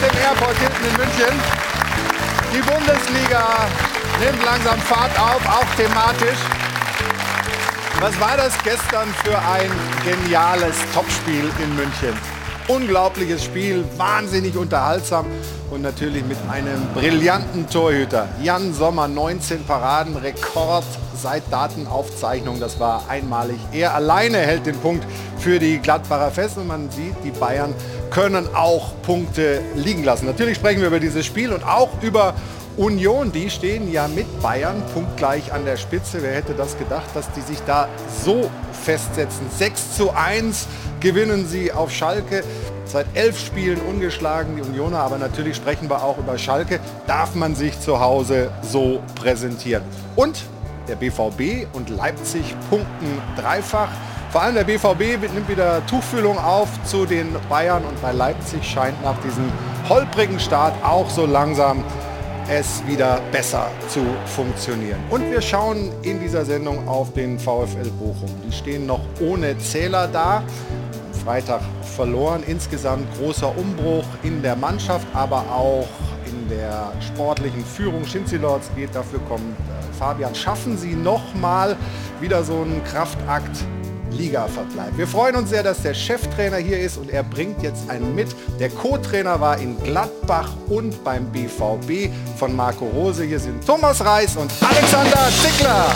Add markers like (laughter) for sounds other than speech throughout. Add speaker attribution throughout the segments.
Speaker 1: dem Airport Hilton in München. Die Bundesliga nimmt langsam Fahrt auf, auch thematisch. Was war das gestern für ein geniales Topspiel in München? Unglaubliches Spiel, wahnsinnig unterhaltsam und natürlich mit einem brillanten Torhüter. Jan Sommer, 19 Paraden, Rekord seit Datenaufzeichnung. Das war einmalig. Er alleine hält den Punkt für die Gladbacher fest und man sieht, die Bayern können auch Punkte liegen lassen. Natürlich sprechen wir über dieses Spiel und auch über Union, die stehen ja mit Bayern punktgleich an der Spitze. Wer hätte das gedacht, dass die sich da so festsetzen? 6 zu 1 gewinnen sie auf Schalke. Seit elf Spielen ungeschlagen, die Unioner. Aber natürlich sprechen wir auch über Schalke. Darf man sich zu Hause so präsentieren? Und der BVB und Leipzig punkten dreifach. Vor allem der BVB nimmt wieder Tuchfühlung auf zu den Bayern und bei Leipzig scheint nach diesem holprigen Start auch so langsam es wieder besser zu funktionieren. Und wir schauen in dieser Sendung auf den VfL Bochum. Die stehen noch ohne Zähler da. Freitag verloren. Insgesamt großer Umbruch in der Mannschaft, aber auch in der sportlichen Führung. Schinzilords geht, dafür kommt äh, Fabian. Schaffen Sie noch mal wieder so einen Kraftakt Ligaverbleib. Wir freuen uns sehr, dass der Cheftrainer hier ist und er bringt jetzt einen mit. Der Co-Trainer war in Gladbach und beim BVB von Marco Rose. Hier sind Thomas Reis und Alexander Zickler.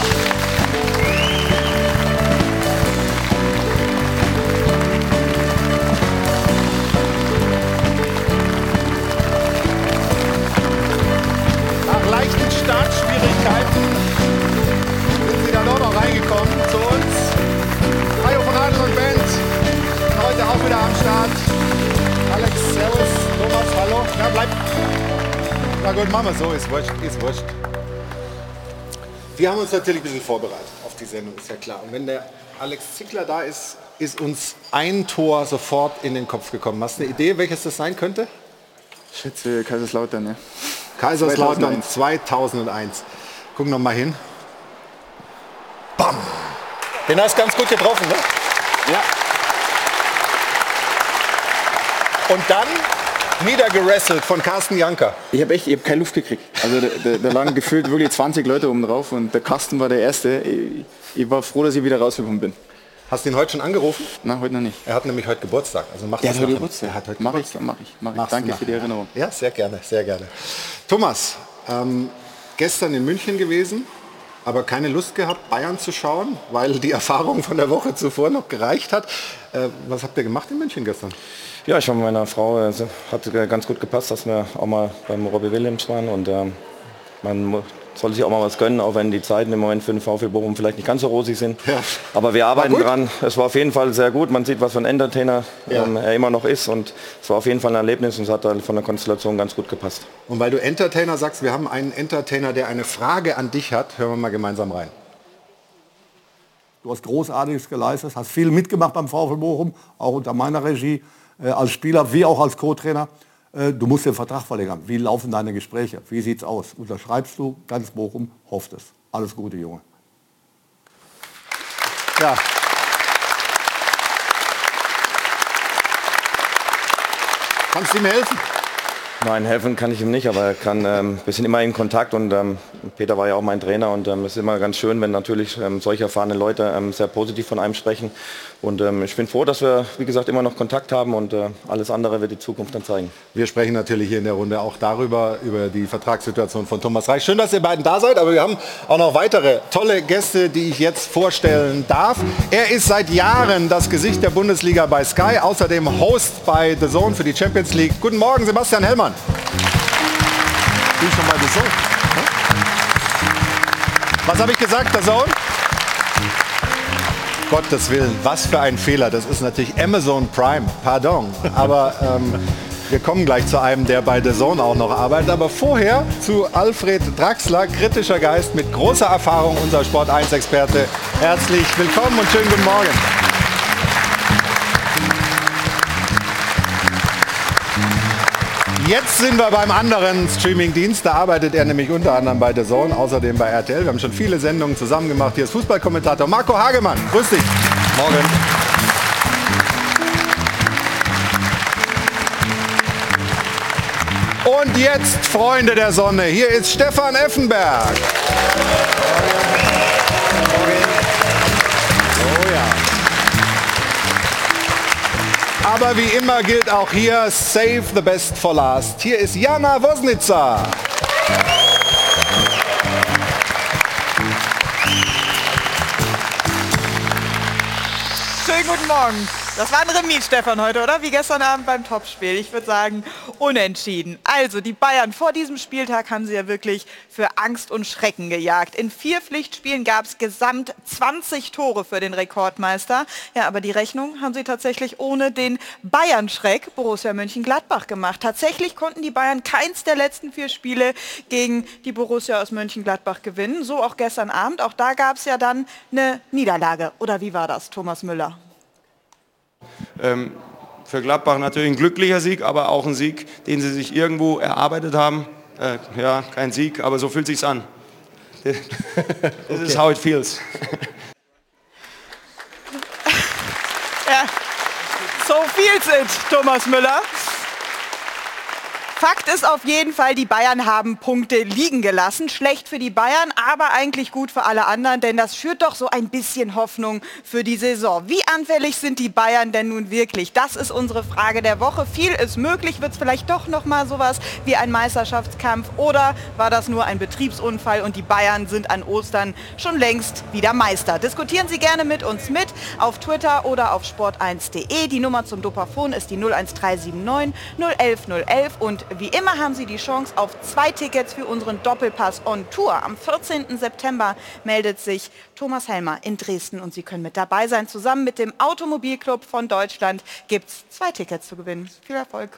Speaker 1: Gut, machen wir so, ist wurscht, ist wurscht. Wir haben uns natürlich ein bisschen vorbereitet auf die Sendung, ist ja klar. Und wenn der Alex Zickler da ist, ist uns ein Tor sofort in den Kopf gekommen. Hast du eine Idee, welches das sein könnte?
Speaker 2: Ich schätze Kaiserslautern, ja.
Speaker 1: Kaiserslautern 2001. Gucken noch mal hin. Bam! Den hast du ganz gut getroffen, ne?
Speaker 2: Ja.
Speaker 1: Und dann niedergerasselt von Carsten Janker.
Speaker 2: Ich habe echt, ich habe keine Luft gekriegt. Also da, da, da lagen gefühlt wirklich 20 Leute oben drauf und der Carsten war der Erste. Ich, ich war froh, dass ich wieder rausgekommen bin.
Speaker 1: Hast du ihn heute schon angerufen?
Speaker 2: Na, heute noch nicht.
Speaker 1: Er hat nämlich heute Geburtstag. Also mach
Speaker 2: Der
Speaker 1: das
Speaker 2: hat heute. Geburtstag.
Speaker 1: Er hat heute
Speaker 2: Mach ich,
Speaker 1: Geburtstag.
Speaker 2: mach ich, mach ich.
Speaker 1: Machst du
Speaker 2: Danke für die. Erinnerung.
Speaker 1: Ja, sehr gerne, sehr gerne. Thomas, ähm, gestern in München gewesen, aber keine Lust gehabt, Bayern zu schauen, weil die Erfahrung von der Woche zuvor noch gereicht hat. Äh, was habt ihr gemacht in München gestern?
Speaker 3: Ja, ich war mit meiner Frau, äh, hat äh, ganz gut gepasst, dass wir auch mal beim Robbie Williams waren und ähm, man mu- soll sich auch mal was gönnen, auch wenn die Zeiten im Moment für den VfL Bochum vielleicht nicht ganz so rosig sind.
Speaker 1: Ja.
Speaker 3: Aber wir arbeiten dran. Es war auf jeden Fall sehr gut. Man sieht, was für ein Entertainer
Speaker 1: Ja.
Speaker 3: ähm, er immer noch ist und es war auf jeden Fall ein Erlebnis und es hat dann von der Konstellation ganz gut gepasst.
Speaker 1: Und weil du Entertainer sagst, wir haben einen Entertainer, der eine Frage an dich hat, hören wir mal gemeinsam rein.
Speaker 4: Du hast Großartiges geleistet, hast viel mitgemacht beim VfL Bochum, auch unter meiner Regie, äh, als Spieler wie auch als Co-Trainer. Äh, du musst den Vertrag verlängern. Wie laufen deine Gespräche? Wie sieht's aus? Unterschreibst du? Ganz Bochum hofft es. Alles Gute, Junge.
Speaker 1: Ja. Kannst du ihm helfen?
Speaker 3: Nein, helfen kann ich ihm nicht, aber er kann, ähm, wir sind immer in Kontakt und ähm, Peter war ja auch mein Trainer und ähm, es ist immer ganz schön, wenn natürlich ähm, solche erfahrene Leute ähm, sehr positiv von einem sprechen. Und ähm, ich bin froh, dass wir, wie gesagt, immer noch Kontakt haben und äh, alles andere wird die Zukunft dann zeigen.
Speaker 1: Wir sprechen natürlich hier in der Runde auch darüber, über die Vertragssituation von Thomas Reich. Schön, dass ihr beiden da seid, aber wir haben auch noch weitere tolle Gäste, die ich jetzt vorstellen darf. Er ist seit Jahren das Gesicht der Bundesliga bei Sky, außerdem Host bei The Zone für die Champions League. Guten Morgen, Sebastian Hellmann. Bin ich schon The Zone? Was habe ich gesagt, The Zone? Gottes Willen, was für ein Fehler. Das ist natürlich Amazon Prime, pardon. Aber ähm, wir kommen gleich zu einem, der bei The Zone auch noch arbeitet. Aber vorher zu Alfred Draxler, kritischer Geist mit großer Erfahrung, unser Sport 1-Experte. Herzlich willkommen und schönen guten Morgen. Jetzt sind wir beim anderen Streamingdienst. Da arbeitet er nämlich unter anderem bei The Zone, außerdem bei RTL. Wir haben schon viele Sendungen zusammen gemacht. Hier ist Fußballkommentator Marco Hagemann. Grüß dich. Morgen. Und jetzt, Freunde der Sonne, hier ist Stefan Effenberg. Aber wie immer gilt auch hier, save the best for last. Hier ist Jana Wosnitzer.
Speaker 5: Schönen guten Morgen. Das war ein Remis, Stefan, heute, oder? Wie gestern Abend beim Topspiel. Ich würde sagen, unentschieden. Also, die Bayern vor diesem Spieltag haben sie ja wirklich für Angst und Schrecken gejagt. In vier Pflichtspielen gab es gesamt 20 Tore für den Rekordmeister. Ja, aber die Rechnung haben sie tatsächlich ohne den Bayern-Schreck Borussia Mönchengladbach gemacht. Tatsächlich konnten die Bayern keins der letzten vier Spiele gegen die Borussia aus Mönchengladbach gewinnen. So auch gestern Abend. Auch da gab es ja dann eine Niederlage. Oder wie war das, Thomas Müller?
Speaker 6: Ähm, für Gladbach natürlich ein glücklicher Sieg, aber auch ein Sieg, den sie sich irgendwo erarbeitet haben. Äh, ja, kein Sieg, aber so fühlt sich's an. (laughs) This okay. is how it feels. (laughs)
Speaker 5: ja, so feels it, Thomas Müller. Fakt ist auf jeden Fall, die Bayern haben Punkte liegen gelassen. Schlecht für die Bayern, aber eigentlich gut für alle anderen, denn das führt doch so ein bisschen Hoffnung für die Saison. Wie anfällig sind die Bayern denn nun wirklich? Das ist unsere Frage der Woche. Viel ist möglich. Wird es vielleicht doch noch mal sowas wie ein Meisterschaftskampf oder war das nur ein Betriebsunfall und die Bayern sind an Ostern schon längst wieder Meister? Diskutieren Sie gerne mit uns mit auf Twitter oder auf sport1.de. Die Nummer zum Dopafon ist die 01379 011 011 und wie immer haben Sie die Chance auf zwei Tickets für unseren Doppelpass on Tour. Am 14. September meldet sich Thomas Helmer in Dresden und Sie können mit dabei sein. Zusammen mit dem Automobilclub von Deutschland gibt es zwei Tickets zu gewinnen. Viel Erfolg.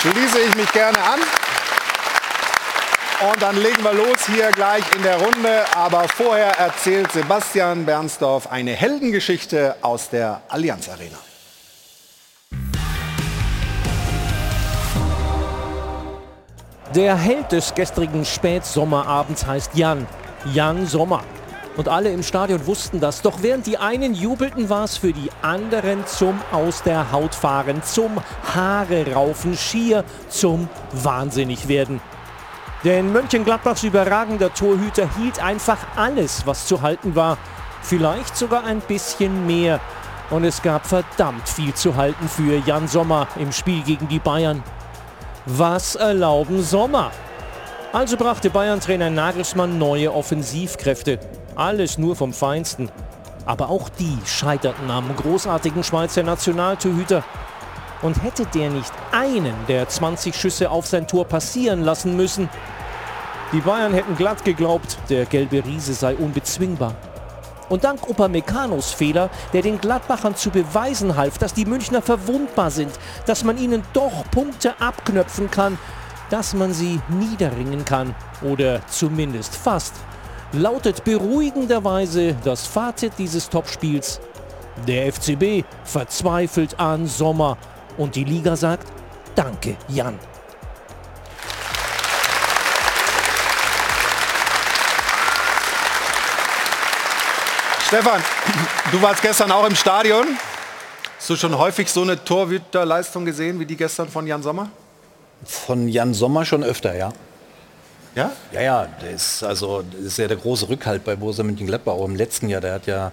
Speaker 1: Schließe ich mich gerne an. Und dann legen wir los hier gleich in der Runde. Aber vorher erzählt Sebastian Bernsdorf eine Heldengeschichte aus der Allianz Arena.
Speaker 7: Der Held des gestrigen Spätsommerabends heißt Jan. Jan Sommer. Und alle im Stadion wussten das. Doch während die einen jubelten, war es für die anderen zum Aus der Haut fahren, zum Haare raufen, schier zum Wahnsinnigwerden. Denn Mönchengladbachs überragender Torhüter hielt einfach alles, was zu halten war. Vielleicht sogar ein bisschen mehr. Und es gab verdammt viel zu halten für Jan Sommer im Spiel gegen die Bayern. Was erlauben Sommer? Also brachte Bayern-Trainer Nagelsmann neue Offensivkräfte. Alles nur vom Feinsten. Aber auch die scheiterten am großartigen Schweizer Nationaltorhüter. Und hätte der nicht einen der 20 Schüsse auf sein Tor passieren lassen müssen, die Bayern hätten glatt geglaubt, der gelbe Riese sei unbezwingbar. Und dank Upameccanos Fehler, der den Gladbachern zu beweisen half, dass die Münchner verwundbar sind, dass man ihnen doch Punkte abknöpfen kann, dass man sie niederringen kann oder zumindest fast, lautet beruhigenderweise das Fazit dieses Topspiels. Der FCB verzweifelt an Sommer und die Liga sagt, danke Jan.
Speaker 1: Stefan, du warst gestern auch im Stadion. Hast du schon häufig so eine Torhüterleistung gesehen wie die gestern von Jan Sommer?
Speaker 8: Von Jan Sommer schon öfter, ja.
Speaker 1: Ja?
Speaker 8: Ja, ja, der ist also das ist ja der große Rückhalt bei Borussia Mönchengladbach auch im letzten Jahr. Der hat ja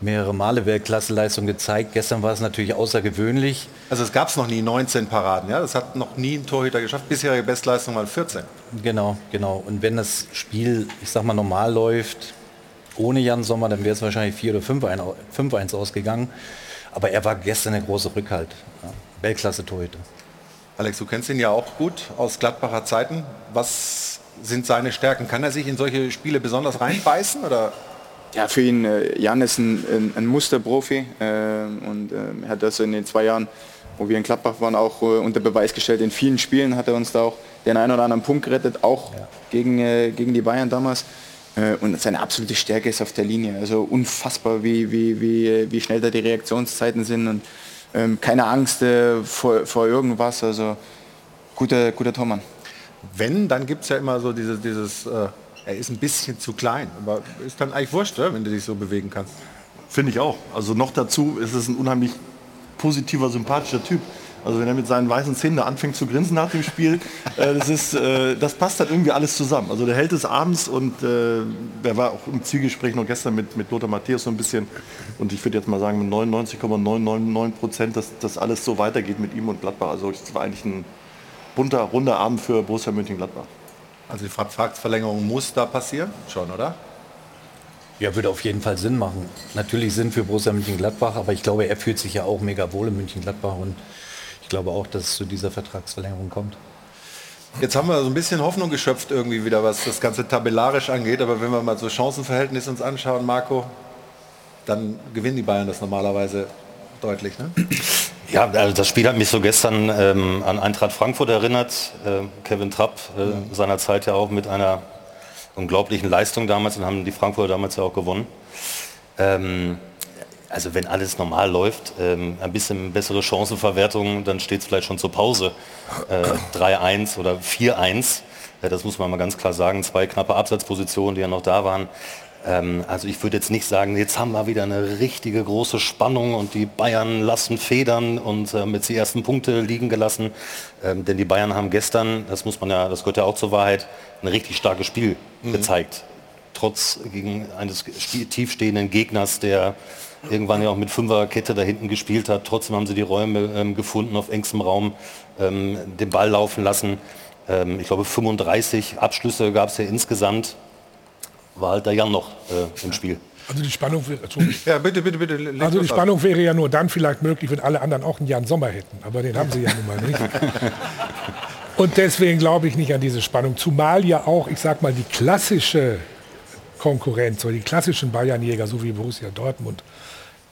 Speaker 8: mehrere Male Weltklasseleistung gezeigt. Gestern war es natürlich außergewöhnlich.
Speaker 1: Also es gab es noch nie 19 Paraden, ja? Das hat noch nie ein Torhüter geschafft. Bisherige Bestleistung waren 14.
Speaker 8: Genau, genau. Und wenn das Spiel, ich sag mal, normal läuft, ohne Jan Sommer, dann wäre es wahrscheinlich 4 oder 5-1 ausgegangen. Aber er war gestern der große Rückhalt. Ja. Weltklasse Torhüter.
Speaker 1: Alex, du kennst ihn ja auch gut aus Gladbacher Zeiten. Was sind seine Stärken? Kann er sich in solche Spiele besonders reinbeißen? Oder?
Speaker 2: Ja, für ihn, äh, Jan ist ein, ein, ein Musterprofi äh, und äh, er hat das in den zwei Jahren, wo wir in Gladbach waren, auch äh, unter Beweis gestellt. In vielen Spielen hat er uns da auch den einen oder anderen Punkt gerettet, auch ja. gegen, äh, gegen die Bayern damals. Äh, und seine absolute Stärke ist auf der Linie. Also unfassbar, wie, wie, wie, wie schnell da die Reaktionszeiten sind und ähm, keine Angst äh, vor, vor irgendwas. Also guter, guter Tormann.
Speaker 1: Wenn, dann gibt es ja immer so dieses, dieses äh, er ist ein bisschen zu klein. Aber ist dann eigentlich wurscht, wenn du dich so bewegen kannst.
Speaker 9: Finde ich auch. Also noch dazu ist es ein unheimlich positiver, sympathischer Typ. Also wenn er mit seinen weißen Zähnen da anfängt zu grinsen nach dem Spiel, äh, das, ist, äh, das passt dann irgendwie alles zusammen. Also der Held des Abends und äh, er war auch im Zielgespräch noch gestern mit, mit Lothar Matthäus so ein bisschen und ich würde jetzt mal sagen mit 99,999 Prozent, dass das alles so weitergeht mit ihm und Gladbach. Also es war eigentlich ein bunter, runder Abend für Borussia Mönchengladbach.
Speaker 1: Also die Vertragsverlängerung muss da passieren, schon, oder?
Speaker 8: Ja, würde auf jeden Fall Sinn machen. Natürlich Sinn für Borussia Mönchengladbach, aber ich glaube, er fühlt sich ja auch mega wohl in Mönchengladbach und glaube auch, dass es zu dieser Vertragsverlängerung kommt.
Speaker 1: Jetzt haben wir so ein bisschen Hoffnung geschöpft irgendwie wieder, was das Ganze tabellarisch angeht. Aber wenn wir mal so Chancenverhältnis uns anschauen, Marco, dann gewinnen die Bayern das normalerweise deutlich, ne? (clears throat)
Speaker 10: Ja, also das Spiel hat mich so gestern ähm, an Eintracht Frankfurt erinnert. Äh, Kevin Trapp äh, ja. seinerzeit ja auch mit einer unglaublichen Leistung damals und haben die Frankfurter damals ja auch gewonnen. Ähm, also wenn alles normal läuft, ähm, ein bisschen bessere Chancenverwertung, dann steht es vielleicht schon zur Pause. Äh, 3-1 oder 4-1. Äh, das muss man mal ganz klar sagen. Zwei knappe Absatzpositionen, die ja noch da waren. Ähm, also ich würde jetzt nicht sagen, jetzt haben wir wieder eine richtige große Spannung und die Bayern lassen federn und äh, mit die ersten Punkte liegen gelassen. Ähm, denn die Bayern haben gestern, das muss man ja, das gehört ja auch zur Wahrheit, ein richtig starkes Spiel mhm. gezeigt. Trotz gegen eines tiefstehenden Gegners, der irgendwann ja auch mit Fünferkette da hinten gespielt hat. Trotzdem haben sie die Räume ähm, gefunden, auf engstem Raum ähm, den Ball laufen lassen. Ähm, ich glaube 35 Abschlüsse gab es ja insgesamt. War halt der Jan noch äh, im Spiel.
Speaker 11: Also die Spannung wäre, (laughs) ja, bitte, bitte, bitte. Also die Spannung wäre ja nur dann vielleicht möglich, wenn alle anderen auch einen Jan Sommer hätten. Aber den haben sie ja nun mal nicht. (laughs) Und deswegen glaube ich nicht an diese Spannung. Zumal ja auch, ich sag mal, die klassische Konkurrenz oder die klassischen Bayernjäger, so wie Borussia Dortmund,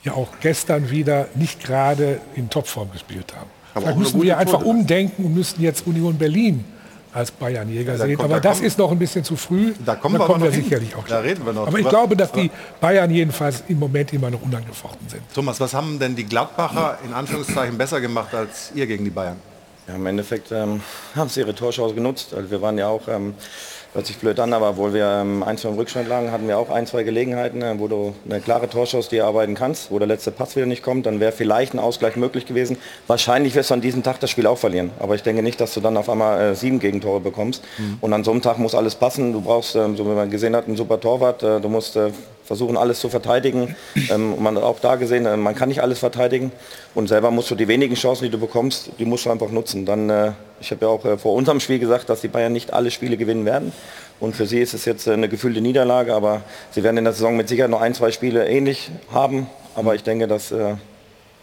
Speaker 11: ja auch gestern wieder nicht gerade in Topform gespielt haben. Aber Vielleicht müssen wir einfach Tode. umdenken und müssten jetzt Union Berlin als Bayernjäger ja, sehen. Kommt, aber da das kommt, ist noch ein bisschen zu früh.
Speaker 1: Da kommen, da wir, kommen wir sicherlich
Speaker 11: auch. Da reden wir noch. Aber ich glaube, dass die Bayern jedenfalls im Moment immer noch unangefochten sind.
Speaker 1: Thomas, was haben denn die Gladbacher in Anführungszeichen besser gemacht als ihr gegen die Bayern?
Speaker 3: Ja, Im Endeffekt ähm, haben sie ihre Torschance genutzt. Also wir waren ja auch, ähm, hört sich blöd an, aber obwohl wir ähm, ein, zwei im Rückstand lagen, hatten wir auch ein, zwei Gelegenheiten, äh, wo du eine klare Torschance dir arbeiten kannst, wo der letzte Pass wieder nicht kommt, dann wäre vielleicht ein Ausgleich möglich gewesen. Wahrscheinlich wirst du an diesem Tag das Spiel auch verlieren. Aber ich denke nicht, dass du dann auf einmal äh, sieben Gegentore bekommst. Mhm. Und an so einem Tag muss alles passen. Du brauchst, ähm, so wie man gesehen hat, einen super Torwart. Äh, du musst äh, versuchen alles zu verteidigen. Ähm, man hat auch da gesehen, äh, man kann nicht alles verteidigen und selber musst du die wenigen Chancen, die du bekommst, die musst du einfach nutzen. Dann, äh, ich habe ja auch äh, vor unserem Spiel gesagt, dass die Bayern nicht alle Spiele gewinnen werden. Und für sie ist es jetzt äh, eine gefühlte Niederlage, aber sie werden in der Saison mit Sicherheit noch ein, zwei Spiele ähnlich haben. Aber ich denke, dass äh,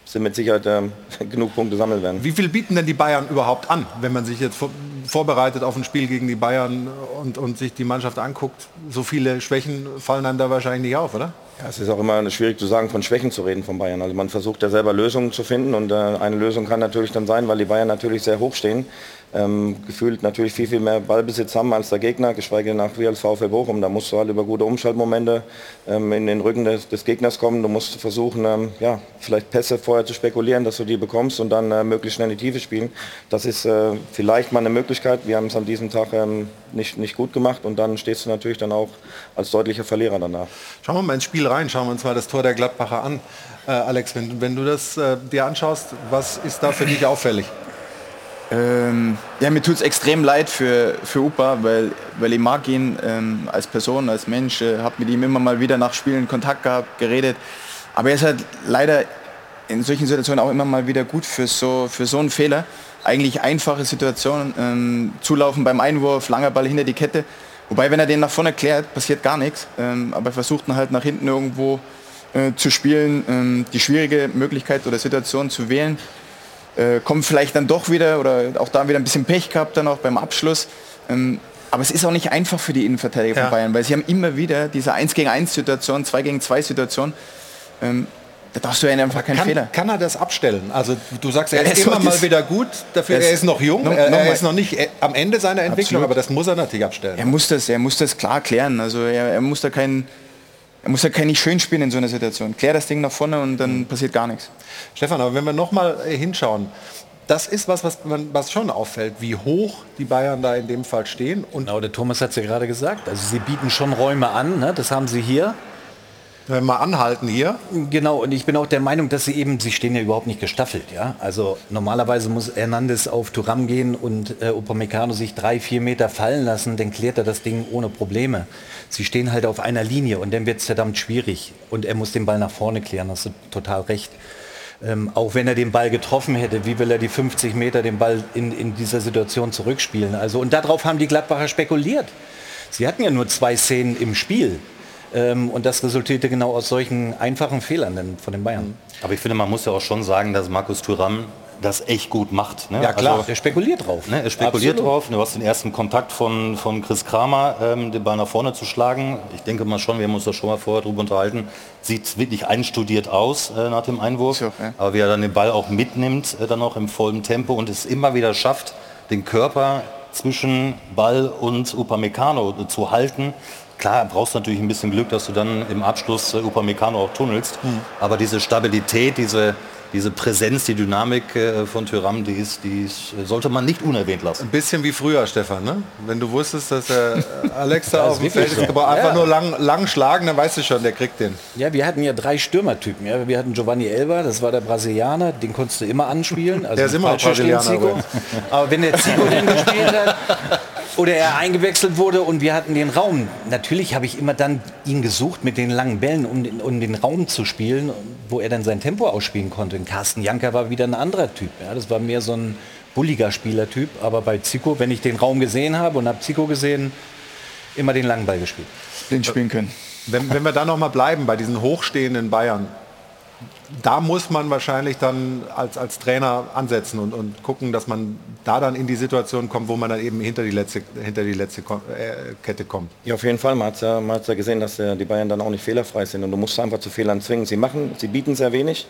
Speaker 3: sie mit Sicherheit äh, (laughs) genug Punkte sammeln werden.
Speaker 1: Wie viel bieten denn die Bayern überhaupt an, wenn man sich jetzt vorbereitet auf ein Spiel gegen die Bayern und, und sich die Mannschaft anguckt, so viele Schwächen fallen einem da wahrscheinlich nicht auf, oder?
Speaker 3: Ja, es ist auch immer schwierig zu sagen, von Schwächen zu reden von Bayern. Also man versucht ja selber Lösungen zu finden und äh, eine Lösung kann natürlich dann sein, weil die Bayern natürlich sehr hoch stehen, ähm, gefühlt natürlich viel, viel mehr Ballbesitz haben als der Gegner, geschweige denn nach wie als VfL Bochum. Da musst du halt über gute Umschaltmomente ähm, in den Rücken des, des, Gegners kommen. Du musst versuchen, ähm, ja, vielleicht Pässe vorher zu spekulieren, dass du die bekommst und dann äh, möglichst schnell in die Tiefe spielen. Das ist äh, vielleicht mal eine Möglichkeit. Wir haben es an diesem Tag ähm, nicht, nicht gut gemacht und dann stehst du natürlich dann auch als deutlicher Verlierer danach.
Speaker 1: Schauen wir mal ins Spiel rein, schauen wir uns mal das Tor der Gladbacher an. Äh, Alex, wenn, wenn du das äh, dir anschaust, was ist da für dich auffällig?
Speaker 12: Ähm, ja, mir tut es extrem leid für, für Upa, weil, weil ich mag ihn ähm, als Person, als Mensch, äh, habe mit ihm immer mal wieder nach Spielen Kontakt gehabt, geredet. Aber er ist halt leider in solchen Situationen auch immer mal wieder gut für so, für so einen Fehler. Eigentlich einfache Situationen, ähm, zulaufen beim Einwurf, langer Ball hinter die Kette. Wobei, wenn er den nach vorne klärt, passiert gar nichts. Ähm, aber er versucht dann halt nach hinten irgendwo äh, zu spielen, ähm, die schwierige Möglichkeit oder Situation zu wählen äh, kommt vielleicht dann doch wieder oder auch da wieder ein bisschen Pech gehabt dann auch beim Abschluss. Ähm, aber es ist auch nicht einfach für die Innenverteidiger ja. von Bayern, weil sie haben immer wieder diese 1 gegen 1 Situation, 2 gegen 2 Situation. Ähm, da darfst du ja einfach keinen
Speaker 1: kann,
Speaker 12: Fehler.
Speaker 1: Kann er das abstellen? Also du sagst, er ja, ist immer mal wieder gut, dafür er ist, noch jung, noch, er, er ist noch nicht äh, am Ende seiner Entwicklung, Absolut. aber das muss er natürlich abstellen.
Speaker 12: Er muss das, er muss das klar klären. Also er, er muss da keinen er muss ja kein nicht schön spielen in so einer Situation. Klär das Ding nach vorne und dann passiert gar nichts.
Speaker 1: Stefan, aber wenn wir noch mal äh, hinschauen, das ist was, was, man, was schon auffällt, wie hoch die Bayern da in dem Fall stehen.
Speaker 8: Und genau, der Thomas hat es ja gerade gesagt. Also sie bieten schon Räume an, ne? das haben sie hier.
Speaker 1: Wenn wir mal anhalten hier.
Speaker 8: Genau, und ich bin auch der Meinung, dass sie eben, sie stehen ja überhaupt nicht gestaffelt. Ja? Also normalerweise muss Hernandez auf Turam gehen und äh, Upamecano sich drei, vier Meter fallen lassen, dann klärt er das Ding ohne Probleme. Sie stehen halt auf einer Linie und dann wird es verdammt schwierig. Und er muss den Ball nach vorne klären, hast du total recht. Ähm, auch wenn er den Ball getroffen hätte, wie will er die 50 Meter den Ball in, in dieser Situation zurückspielen? Also, und darauf haben die Gladbacher spekuliert. Sie hatten ja nur zwei Szenen im Spiel. Ähm, und das resultierte genau aus solchen einfachen Fehlern von den Bayern.
Speaker 10: Aber ich finde, man muss ja auch schon sagen, dass Markus Thuram das echt gut macht. Ne?
Speaker 8: Ja klar, er spekuliert drauf.
Speaker 10: Ne? Er spekuliert
Speaker 8: Absolut.
Speaker 10: drauf. Du hast den ersten Kontakt von, von Chris Kramer, ähm, den Ball nach vorne zu schlagen. Ich denke mal schon, wir haben uns da schon mal vorher drüber unterhalten, sieht wirklich einstudiert aus äh, nach dem Einwurf.
Speaker 12: So, ja.
Speaker 10: Aber wie er dann den Ball auch mitnimmt, äh, dann auch im vollen Tempo und es immer wieder schafft, den Körper zwischen Ball und Upamecano zu halten. Klar, brauchst du natürlich ein bisschen Glück, dass du dann im Abschluss äh, Upamecano auch tunnelst. Aber diese Stabilität, diese, diese Präsenz, die Dynamik äh, von Tyram, die, ist, die ist, äh, sollte man nicht unerwähnt lassen.
Speaker 1: Ein bisschen wie früher, Stefan, ne? Wenn du wusstest, dass der (laughs) Alexa
Speaker 8: Das
Speaker 1: auf dem Feld ist, aber einfach
Speaker 8: Ja.
Speaker 1: nur lang, lang schlagen, dann weißt du schon, der kriegt den.
Speaker 8: Ja, wir hatten ja drei Stürmertypen. Ja. Wir hatten Giovanni Elba, das war der Brasilianer, den konntest du immer anspielen. Also
Speaker 1: Der ist immer Brasilianer übrigens.
Speaker 8: Aber wenn der Zico dann gespielt hat (laughs) oder er eingewechselt wurde und wir hatten den Raum, natürlich habe ich immer dann ihn gesucht mit den langen Bällen, um den, um den Raum zu spielen, wo er dann sein Tempo ausspielen konnte. Und Carsten Janker war wieder ein anderer Typ. Ja. Das war mehr so ein bulliger Spielertyp. Aber bei Zico, wenn ich den Raum gesehen habe und habe Zico gesehen, immer den langen Ball gespielt.
Speaker 12: Blind spielen können.
Speaker 1: Wenn, wenn wir da noch mal bleiben bei diesen hochstehenden Bayern, da muss man wahrscheinlich dann als, als Trainer ansetzen und, und gucken, dass man da dann in die Situation kommt, wo man dann eben hinter die letzte, hinter die letzte äh, Kette kommt.
Speaker 3: Ja, auf jeden Fall. Man hat ja, ja gesehen, dass äh, die Bayern dann auch nicht fehlerfrei sind. Und du musst einfach zu Fehlern zwingen. Sie machen, sie bieten sehr wenig.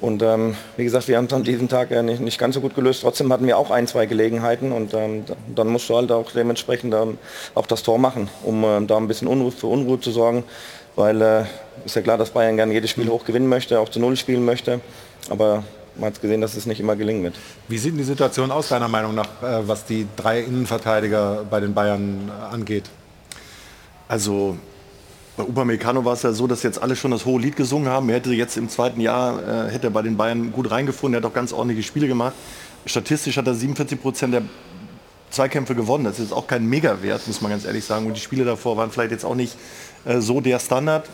Speaker 3: Und ähm, wie gesagt, wir haben es an diesem Tag äh, nicht, nicht ganz so gut gelöst. Trotzdem hatten wir auch ein, zwei Gelegenheiten. Und ähm, da- dann musst du halt auch dementsprechend ähm, auch das Tor machen, um ähm, da ein bisschen Unruhe, für Unruhe zu sorgen. Weil äh, ist ja klar, dass Bayern gerne jedes Spiel hoch gewinnen möchte, auch zu Null spielen möchte. Aber man hat gesehen, dass es nicht immer gelingen wird.
Speaker 1: Wie sieht denn die Situation aus, deiner Meinung nach, äh, was die drei Innenverteidiger bei den Bayern äh, angeht?
Speaker 9: Also bei Upamecano war es ja so, dass jetzt alle schon das hohe Lied gesungen haben. Er hätte jetzt im zweiten Jahr, äh, hätte er bei den Bayern gut reingefunden. Er hat auch ganz ordentliche Spiele gemacht. Statistisch hat er 47 Prozent der Zweikämpfe gewonnen. Das ist auch kein Megawert, muss man ganz ehrlich sagen. Und die Spiele davor waren vielleicht jetzt auch nicht äh, so der Standard.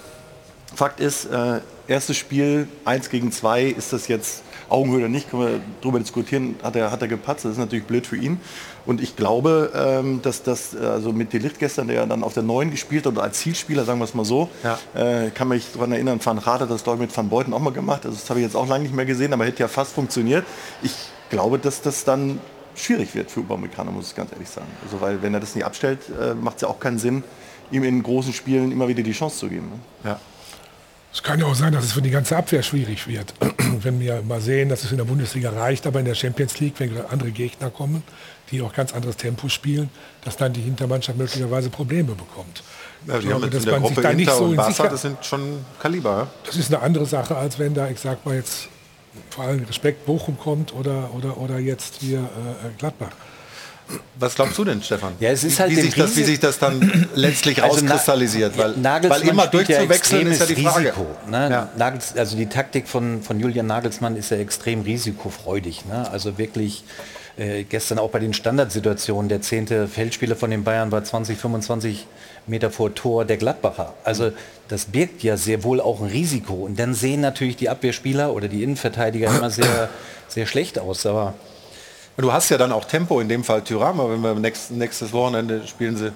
Speaker 9: Fakt ist, äh, erstes Spiel 1 gegen 2, ist das jetzt Augenhöhe oder nicht, können wir darüber diskutieren, hat er, hat er gepatzt, das ist natürlich blöd für ihn. Und ich glaube, ähm, dass das, äh, also mit Delicht gestern, der dann auf der 9 gespielt hat, oder als Zielspieler, sagen wir es mal so,
Speaker 1: Ja.
Speaker 9: äh, kann mich daran erinnern, Van Raat hat das, glaube ich, mit Van Beuten auch mal gemacht, also das habe ich jetzt auch lange nicht mehr gesehen, aber hätte ja fast funktioniert. Ich glaube, dass das dann schwierig wird für Upamecano, muss ich ganz ehrlich sagen. Also, weil wenn er das nicht abstellt, äh, macht es ja auch keinen Sinn, ihm in großen Spielen immer wieder die Chance zu geben. Ne?
Speaker 1: Ja.
Speaker 11: Es kann ja auch sein, dass es für die ganze Abwehr schwierig wird. (clears throat) wenn wir mal sehen, dass es in der Bundesliga reicht, aber in der Champions League, wenn andere Gegner kommen, die auch ganz anderes Tempo spielen, dass dann die Hintermannschaft möglicherweise Probleme bekommt.
Speaker 1: Ja,
Speaker 11: Ich
Speaker 1: die haben
Speaker 11: glaube,
Speaker 1: jetzt
Speaker 11: dass
Speaker 1: in der
Speaker 11: man sich
Speaker 1: Gruppe
Speaker 11: da nicht
Speaker 1: Inter
Speaker 11: so
Speaker 1: und
Speaker 11: in
Speaker 1: Barca,
Speaker 11: Sicher-
Speaker 1: das sind schon Kaliber. Ja?
Speaker 11: Das ist eine andere Sache, als wenn da, ich sag mal jetzt, vor allem Respekt Bochum kommt oder, oder, oder jetzt hier äh, Gladbach.
Speaker 1: Was glaubst du denn, Stefan?
Speaker 8: Ja, es ist halt
Speaker 1: wie, sich das, wie sich das dann letztlich
Speaker 8: Also
Speaker 1: rauskristallisiert? Weil,
Speaker 8: Nagelsmann
Speaker 1: weil immer
Speaker 8: spielt ja
Speaker 1: durchzuwechseln ist ja die Frage.
Speaker 8: Risiko, ne?
Speaker 1: Ja.
Speaker 8: Nagels, also die Taktik von, von Julian Nagelsmann ist ja extrem risikofreudig. Ne? Also wirklich äh, gestern auch bei den Standardsituationen, der zehnte Feldspieler von den Bayern war 20, 25 Meter vor Tor der Gladbacher. Also das birgt ja sehr wohl auch ein Risiko. Und dann sehen natürlich die Abwehrspieler oder die Innenverteidiger immer sehr, sehr schlecht aus. Aber
Speaker 1: Du hast ja dann auch Tempo, in dem Fall Tyram, aber wenn wir nächstes, nächstes Wochenende spielen sie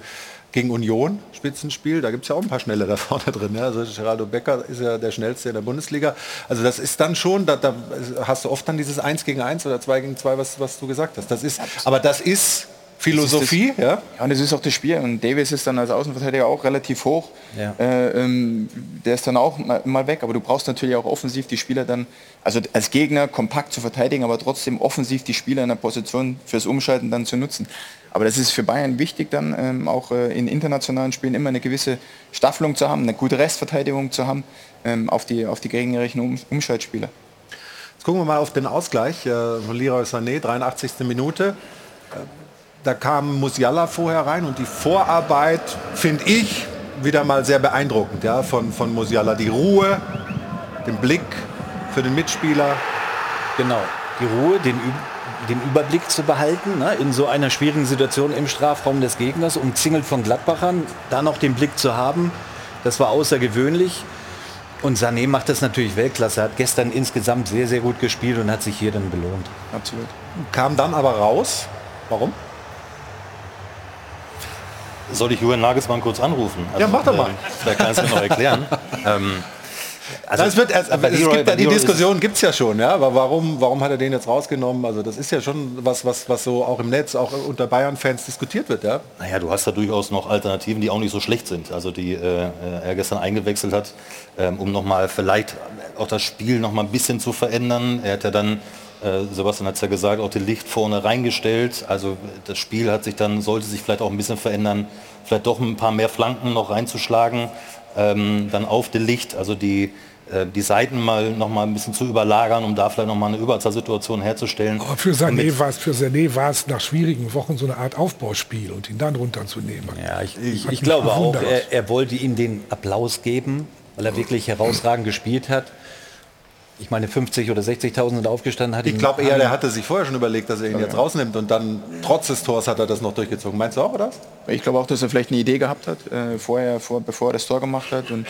Speaker 1: gegen Union, Spitzenspiel, da gibt es ja auch ein paar Schnelle da (laughs) vorne drin. Ja? Also Geraldo Becker ist ja der schnellste in der Bundesliga. Also das ist dann schon, da, da hast du oft dann dieses 1 gegen 1 oder 2 gegen 2, was, was du gesagt hast. Das ist, aber das ist Philosophie,
Speaker 12: Das ist
Speaker 1: ja?
Speaker 12: das, ja. und das ist auch das Spiel. Und Davis ist dann als Außenverteidiger auch relativ hoch.
Speaker 8: Ja.
Speaker 12: Äh, ähm, der ist dann auch mal, mal weg. Aber du brauchst natürlich auch offensiv die Spieler dann, also als Gegner kompakt zu verteidigen, aber trotzdem offensiv die Spieler in der Position fürs Umschalten dann zu nutzen. Aber das ist für Bayern wichtig, dann ähm, auch äh, in internationalen Spielen immer eine gewisse Staffelung zu haben, eine gute Restverteidigung zu haben ähm, auf, die, auf die gegnerischen um Umschaltspieler.
Speaker 1: Jetzt gucken wir mal auf den Ausgleich äh, von Leroy Sané, 83. Minute. Da kam Musiala vorher rein und die Vorarbeit, finde ich, wieder mal sehr beeindruckend ja, von, von Musiala. Die Ruhe, den Blick für den Mitspieler.
Speaker 8: Genau, die Ruhe, den, den Überblick zu behalten ne, in so einer schwierigen Situation im Strafraum des Gegners, umzingelt von Gladbachern, da noch den Blick zu haben, das war außergewöhnlich. Und Sané macht das natürlich Weltklasse. Er hat gestern insgesamt sehr, sehr gut gespielt und hat sich hier dann belohnt.
Speaker 1: Absolut. Kam dann aber raus. Warum?
Speaker 10: Soll ich Julian Nagelsmann kurz anrufen?
Speaker 1: ja, mach doch mal.
Speaker 10: Äh, vielleicht kann ich es mir noch erklären. (laughs) ähm,
Speaker 1: also, das wird erst, es Leroy, gibt ja, die Diskussion gibt es ja schon, ja, aber warum, warum hat er den jetzt rausgenommen? Also das ist ja schon was, was, was so auch im Netz, auch unter Bayern-Fans diskutiert wird, ja.
Speaker 10: Naja, du hast da durchaus noch Alternativen, die auch nicht so schlecht sind. Also die äh, er gestern eingewechselt hat, ähm, um nochmal vielleicht auch das Spiel noch mal ein bisschen zu verändern. Er hat ja dann äh, Sebastian hat es ja gesagt, auch die Licht vorne reingestellt. Also das Spiel hat sich dann, sollte sich vielleicht auch ein bisschen verändern, vielleicht doch ein paar mehr Flanken noch reinzuschlagen. Ähm, dann auf die Licht, also die, äh, die Seiten mal noch mal ein bisschen zu überlagern, um da vielleicht noch mal eine Überzahlsituation herzustellen.
Speaker 11: Aber für Sané war es für Sané war es nach schwierigen Wochen so eine Art Aufbauspiel und ihn dann runterzunehmen.
Speaker 8: Ja, ich, ich, ich glaube auch, er, er wollte ihm den Applaus geben, weil er wirklich herausragend gespielt hat ich meine 50 oder 60.000 sind aufgestanden. Hat
Speaker 1: ich glaube eher, der hatte sich vorher schon überlegt, dass er ihn jetzt rausnimmt und dann trotz des Tors hat er das noch durchgezogen. Meinst du auch, oder?
Speaker 12: Ich glaube auch, dass er vielleicht eine Idee gehabt hat, äh, vorher, vor, bevor er das Tor gemacht hat und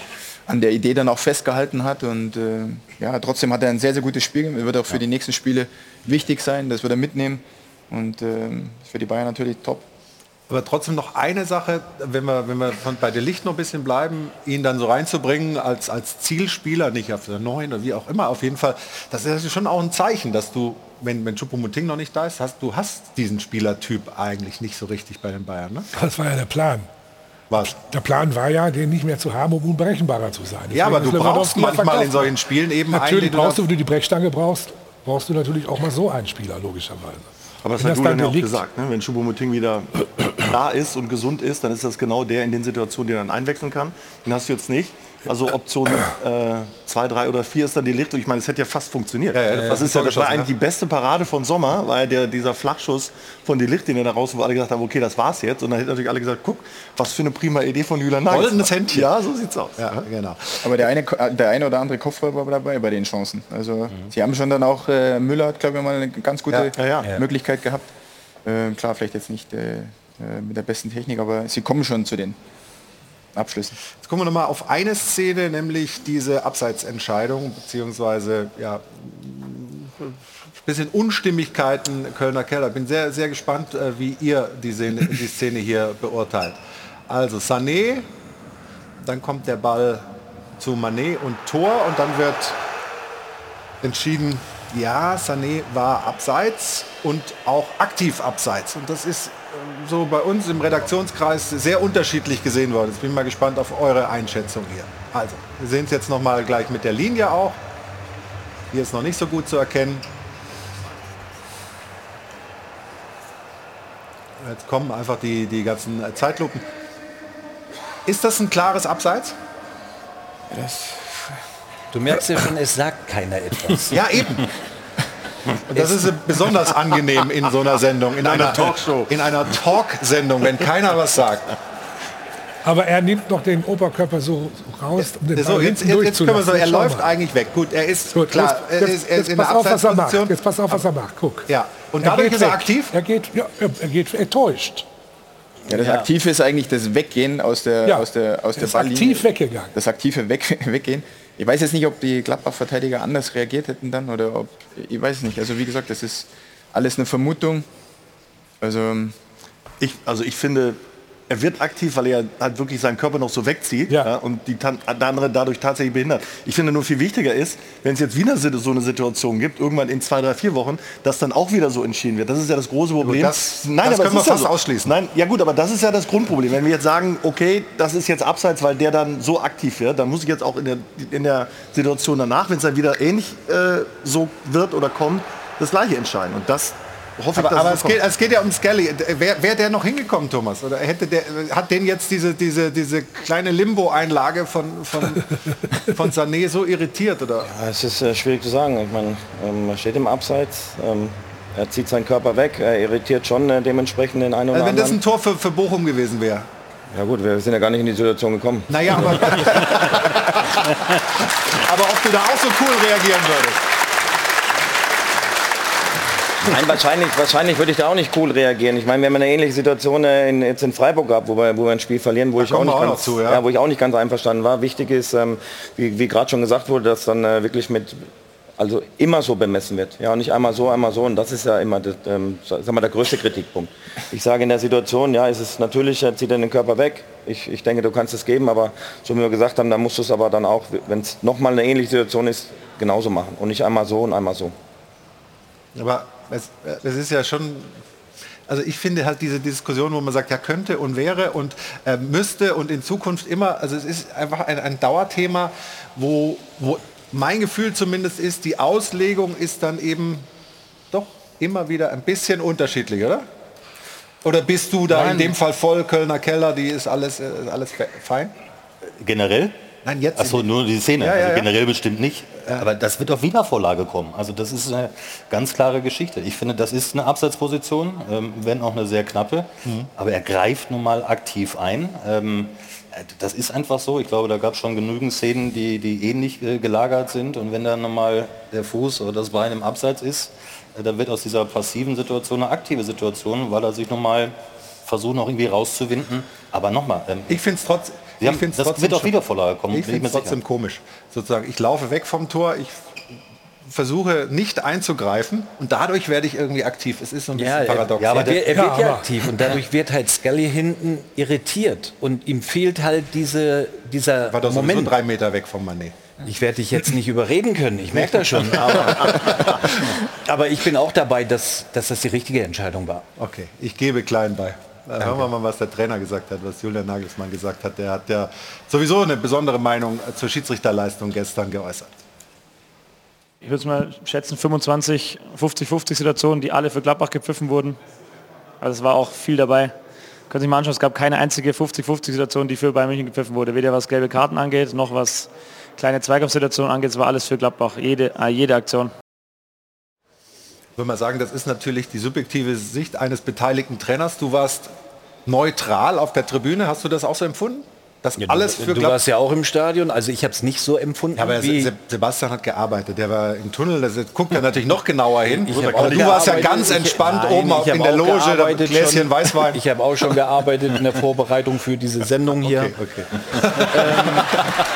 Speaker 12: an der Idee dann auch festgehalten hat und äh, ja, trotzdem hat er ein sehr, sehr gutes Spiel. Er wird auch für ja. die nächsten Spiele wichtig sein, das wird er mitnehmen und äh, für die Bayern natürlich top.
Speaker 1: Aber trotzdem noch eine Sache, wenn wir, wenn wir von, bei der Licht noch ein bisschen bleiben, ihn dann so reinzubringen als, als Zielspieler, nicht auf der 9 oder wie auch immer, auf jeden Fall, das ist schon auch ein Zeichen, dass du, wenn, wenn Choupo-Moting noch nicht da ist, hast, du hast diesen Spielertyp eigentlich nicht so richtig bei den Bayern. Ne?
Speaker 11: Das war ja der Plan.
Speaker 1: Was?
Speaker 11: Der Plan war ja, den nicht mehr zu haben, um unberechenbarer zu sein.
Speaker 1: Deswegen ja, aber du brauchst manchmal in solchen Spielen eben
Speaker 11: Natürlich einen, brauchst du, wenn du die Brechstange brauchst, brauchst du natürlich auch mal so einen Spieler, logischerweise.
Speaker 9: Aber das hat Julian ja auch gesagt, ne? wenn Choupo-Moting wieder da ist und gesund ist, dann ist das genau der in den Situationen, den er dann einwechseln kann. Den hast du jetzt nicht. Also Option 2, äh, 3 oder 4 ist dann die Lichtung. Ich meine, es hätte ja fast funktioniert. Ja, ja, das, ist ja, das war eigentlich die beste Parade von Sommer, weil der, dieser Flachschuss von die Licht, den er da raus, wo alle gesagt haben, okay, das war's jetzt. Und dann hätten natürlich alle gesagt, guck, was für eine prima Idee von Julian Nagelsmann.
Speaker 1: Goldenes Händchen.
Speaker 9: Ja, so sieht's aus.
Speaker 12: Ja, genau. Aber der eine, der eine oder andere Kopfball war dabei bei den Chancen. Also mhm. sie haben schon dann auch, äh, Müller hat, glaube ich, mal eine ganz gute Möglichkeit gehabt. Äh, klar, vielleicht jetzt nicht äh, äh, mit der besten Technik, aber sie kommen schon zu den Abschlüssen.
Speaker 1: Jetzt kommen wir noch mal auf eine Szene, nämlich diese Abseitsentscheidung, beziehungsweise ja, bisschen Unstimmigkeiten Kölner Keller. Bin sehr, sehr gespannt, äh, wie ihr die Szene, die Szene hier beurteilt. Also Sané, dann kommt der Ball zu Manet und Tor und dann wird entschieden, ja, Sané war abseits und auch aktiv abseits. Und das ist so bei uns im Redaktionskreis sehr unterschiedlich gesehen worden. Jetzt bin ich mal gespannt auf eure Einschätzung hier. Also, wir sehen es jetzt noch mal gleich mit der Linie auch. Hier ist noch nicht so gut zu erkennen. Jetzt kommen einfach die, die ganzen Zeitlupen. Ist das ein klares Abseits?
Speaker 8: Das du merkst ja schon, es sagt keiner etwas.
Speaker 1: ja, eben. Und (laughs) das ist besonders angenehm in so einer Sendung, in, in einer Talkshow. In einer Talksendung, wenn keiner was sagt.
Speaker 11: Aber er nimmt noch den Oberkörper so raus,
Speaker 1: um den so, jetzt, jetzt, jetzt können wir so, er läuft eigentlich weg. Gut, er ist Gut, klar,
Speaker 11: jetzt, er ist, er ist in der auf, was er macht. Jetzt pass auf, was er macht. Guck.
Speaker 1: Ja. Und er dadurch ist er weg. aktiv?
Speaker 11: Er geht, ja, er geht, er täuscht.
Speaker 12: Ja, das ja. Aktive ist eigentlich das Weggehen aus der, ja. aus der, aus der
Speaker 11: Balllinie. aktiv weggegangen.
Speaker 12: Das aktive Weg, (laughs) Weggehen. Ich weiß jetzt nicht, ob die Gladbach-Verteidiger anders reagiert hätten dann oder ob, ich weiß nicht. Also wie gesagt, das ist alles eine Vermutung.
Speaker 9: Also ich, also ich finde, er wird aktiv, weil er halt wirklich seinen Körper noch so wegzieht ja. Ja, und die andere dadurch tatsächlich behindert. Ich finde nur viel wichtiger ist, wenn es jetzt wieder so eine Situation gibt, irgendwann in zwei, drei, vier Wochen, dass dann auch wieder so entschieden wird. Das ist ja das große Problem.
Speaker 1: Das, Nein, das aber können das wir fast ja so. ausschließen.
Speaker 9: Nein, ja gut, aber das ist ja das Grundproblem. Wenn wir jetzt sagen, okay, das ist jetzt abseits, weil der dann so aktiv wird, dann muss ich jetzt auch in der, in der Situation danach, wenn es dann wieder ähnlich äh, so wird oder kommt, das gleiche entscheiden. Und das
Speaker 1: hoffe ich, aber, aber es, geht, es, geht, ja um Skelly. Wäre wär der noch hingekommen, Thomas? Oder hätte der, hat den jetzt diese, diese, diese kleine Limbo-Einlage von, von, (laughs) von Sané so irritiert? Oder?
Speaker 3: Ja, es ist äh, schwierig zu sagen. Ich meine, ähm, er steht im Abseits. Ähm, er zieht seinen Körper weg. Er irritiert schon äh, dementsprechend den einen oder
Speaker 1: also wenn
Speaker 3: anderen.
Speaker 1: Wenn das ein Tor für, für Bochum gewesen wäre?
Speaker 3: Ja gut, wir sind ja gar nicht in die Situation gekommen.
Speaker 1: Naja, aber, (laughs) (laughs) aber ob du da auch so cool reagieren würdest.
Speaker 3: Nein, wahrscheinlich, wahrscheinlich würde ich da auch nicht cool reagieren. Ich meine, wir haben eine ähnliche Situation äh, in, jetzt in Freiburg gehabt, wo wir, wo wir ein Spiel verlieren, wo,
Speaker 1: Da
Speaker 3: ich auch, nicht
Speaker 1: auch
Speaker 3: ganz,
Speaker 1: zu, ja.
Speaker 3: ja, wo ich auch nicht ganz einverstanden war. Wichtig ist, ähm, wie, wie gerade schon gesagt wurde, dass dann äh, wirklich mit also immer so bemessen wird. Ja, und nicht einmal so, einmal so. Und das ist ja immer das, ähm, sag mal, der größte Kritikpunkt. Ich sage in der Situation, ja, ist es natürlich, äh, zieht er den Körper weg. Ich, ich denke, du kannst es geben, aber so wie wir gesagt haben, da musst du es aber dann auch, wenn es nochmal eine ähnliche Situation ist, genauso machen. Und nicht einmal so und einmal so.
Speaker 1: Aber es, es ist ja schon also ich finde halt diese Diskussion, wo man sagt, ja könnte und wäre und äh, müsste und in Zukunft immer, also es ist einfach ein, ein Dauerthema, wo, wo mein Gefühl zumindest ist, die Auslegung ist dann eben doch immer wieder ein bisschen unterschiedlich, oder? Oder bist du da in
Speaker 10: Nein.
Speaker 1: dem Fall voll Kölner Keller, die ist alles, äh, alles fe- fein?
Speaker 10: Generell?
Speaker 1: Nein, jetzt.
Speaker 10: Achso, nur die Szene.
Speaker 1: Ja, ja,
Speaker 10: also
Speaker 1: ja.
Speaker 10: generell bestimmt nicht. Aber das wird auf Wiedervorlage kommen. Also das ist eine ganz klare Geschichte. Ich finde, das ist eine Abseitsposition, ähm, wenn auch eine sehr knappe.
Speaker 1: Mhm.
Speaker 10: Aber er greift nun mal aktiv ein. Ähm, äh, das ist einfach so. Ich glaube, da gab es schon genügend Szenen, die, die ähnlich äh, gelagert sind. Und wenn dann nochmal der Fuß oder das Bein im Abseits ist, äh, dann wird aus dieser passiven Situation eine aktive Situation, weil er sich nochmal versucht, noch irgendwie rauszuwinden. Aber nochmal, ähm,
Speaker 1: Ich finde es trotzdem.
Speaker 10: Ja,
Speaker 1: ich
Speaker 10: das
Speaker 1: trotzdem
Speaker 10: wird
Speaker 1: schon-
Speaker 10: Wiedervorlage kommen,
Speaker 1: Ich finde es
Speaker 10: mir
Speaker 1: trotzdem
Speaker 10: sicher.
Speaker 1: komisch. Sozusagen, ich laufe weg vom Tor, ich versuche nicht einzugreifen und dadurch werde ich irgendwie aktiv. Es ist so ein bisschen
Speaker 8: Ja, er,
Speaker 1: paradox.
Speaker 8: ja, aber er, wird- er wird ja
Speaker 11: aber-
Speaker 8: aktiv und dadurch wird halt Scully hinten irritiert und ihm fehlt halt diese, dieser
Speaker 1: war doch
Speaker 8: Moment.
Speaker 1: drei Meter weg vom Manet.
Speaker 8: Ich werde dich jetzt nicht überreden können, ich merke das schon. Aber, (laughs) aber ich bin auch dabei, dass, dass das die richtige Entscheidung war.
Speaker 1: Okay, ich gebe klein bei. Äh, hören wir mal, was der Trainer gesagt hat, was Julian Nagelsmann gesagt hat. Der hat ja sowieso eine besondere Meinung zur Schiedsrichterleistung gestern geäußert.
Speaker 13: ich würde es mal schätzen, 25, 50-50 Situationen, die alle für Gladbach gepfiffen wurden. Also es war auch viel dabei. Können Sie sich mal anschauen, es gab keine einzige 50-50 Situation, die für Bayern München gepfiffen wurde. Weder was gelbe Karten angeht, noch was kleine Zweikampfsituationen angeht. Es war alles für Gladbach, jede, äh, jede Aktion.
Speaker 1: Ich würde mal sagen, das ist natürlich die subjektive Sicht eines beteiligten Trainers. Du warst neutral auf der Tribüne. Hast du das auch so empfunden? Das alles für
Speaker 8: du
Speaker 1: Gladbach?
Speaker 8: warst ja auch im Stadion, also ich habe es nicht so empfunden.
Speaker 1: Ja, aber
Speaker 8: wie,
Speaker 1: Se- Sebastian hat gearbeitet, der war im Tunnel, da guckt er natürlich noch genauer hin.
Speaker 8: Ich
Speaker 1: Aber du warst ja ganz
Speaker 8: Ich-
Speaker 1: entspannt
Speaker 8: Nein,
Speaker 1: oben
Speaker 8: ich
Speaker 1: auf,
Speaker 8: hab
Speaker 1: in der Loge, da Gläschen
Speaker 8: schon.
Speaker 1: Weißwein.
Speaker 8: Ich habe auch schon gearbeitet in der Vorbereitung für diese (laughs) Sendung hier.
Speaker 1: Okay, okay.
Speaker 8: Nein, (laughs)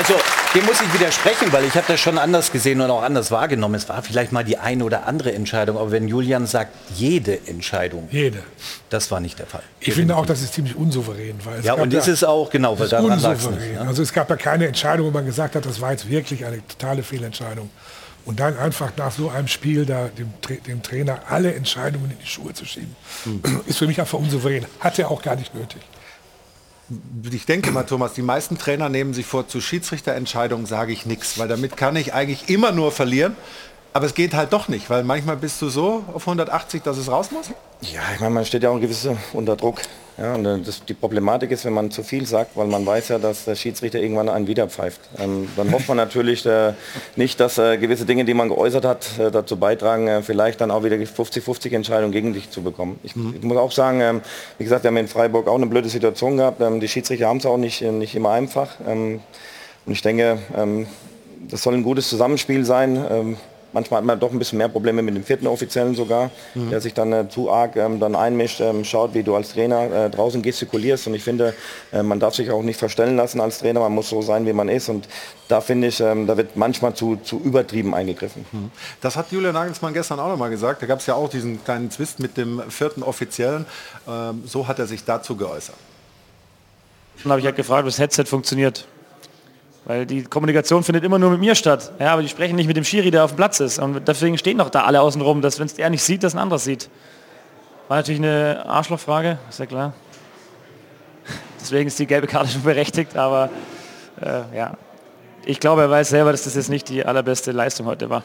Speaker 8: also dem muss ich widersprechen, weil ich habe das schon anders gesehen und auch anders wahrgenommen. Es war vielleicht mal die eine oder andere Entscheidung, aber wenn Julian sagt, jede Entscheidung,
Speaker 11: Jede.
Speaker 8: das war nicht der Fall.
Speaker 11: Ich finde auch, das ist ziemlich unsouverän. Weil es
Speaker 8: Ja, und ist es auch, genau, weil daran
Speaker 11: unsouverän.
Speaker 8: nicht, ne?
Speaker 11: Also es gab ja keine Entscheidung, wo man gesagt hat, das war jetzt wirklich eine totale Fehlentscheidung. Und dann einfach nach so einem Spiel da dem, dem Trainer alle Entscheidungen in die Schuhe zu schieben,
Speaker 8: Hm. (clears throat)
Speaker 11: ist für mich einfach unsouverän. Hat er auch gar nicht nötig.
Speaker 1: Ich denke mal, Thomas, die meisten Trainer nehmen sich vor, zu Schiedsrichterentscheidungen sage ich nichts, weil damit kann ich eigentlich immer nur verlieren. Aber es geht halt doch nicht, weil manchmal bist du so auf 180, dass es raus muss.
Speaker 3: Ja, ich meine, man steht ja auch ein gewisser unter Druck. Ja, und äh, das, die Problematik ist, wenn man zu viel sagt, weil man weiß ja, dass der Schiedsrichter irgendwann einen wieder pfeift. Ähm, dann hofft man natürlich äh, nicht, dass äh, gewisse Dinge, die man geäußert hat, äh, dazu beitragen, äh, vielleicht dann auch wieder die 50-50 Entscheidung gegen dich zu bekommen. Ich, ich muss auch sagen, ähm, wie gesagt, wir haben in Freiburg auch eine blöde Situation gehabt. Ähm, die Schiedsrichter haben es auch nicht, äh, nicht immer einfach. Ähm, und ich denke, ähm, das soll ein gutes Zusammenspiel sein. Manchmal hat man doch ein bisschen mehr Probleme mit dem vierten Offiziellen sogar,
Speaker 1: Mhm.
Speaker 3: der sich dann äh, zu arg ähm, dann einmischt, ähm, schaut, wie du als Trainer äh, draußen gestikulierst. Und ich finde, äh, man darf sich auch nicht verstellen lassen als Trainer, man muss so sein, wie man ist. Und da finde ich, ähm, da wird manchmal zu, zu übertrieben eingegriffen.
Speaker 1: Das hat Julian Nagelsmann gestern auch nochmal gesagt. Da gab es ja auch diesen kleinen Zwist mit dem vierten Offiziellen. Ähm, so hat er sich dazu geäußert.
Speaker 13: Dann habe ich halt gefragt, ob das Headset funktioniert. Weil die Kommunikation findet immer nur mit mir statt. Ja, aber die sprechen nicht mit dem Schiri, der auf dem Platz ist. Und deswegen stehen doch da alle außen rum, dass wenn es er nicht sieht, dass ein anderer sieht. War natürlich eine Arschlochfrage, ist ja klar. (laughs) Deswegen ist die gelbe Karte schon berechtigt, aber äh, ja. Ich glaube, er weiß selber, dass das jetzt nicht die allerbeste Leistung heute war.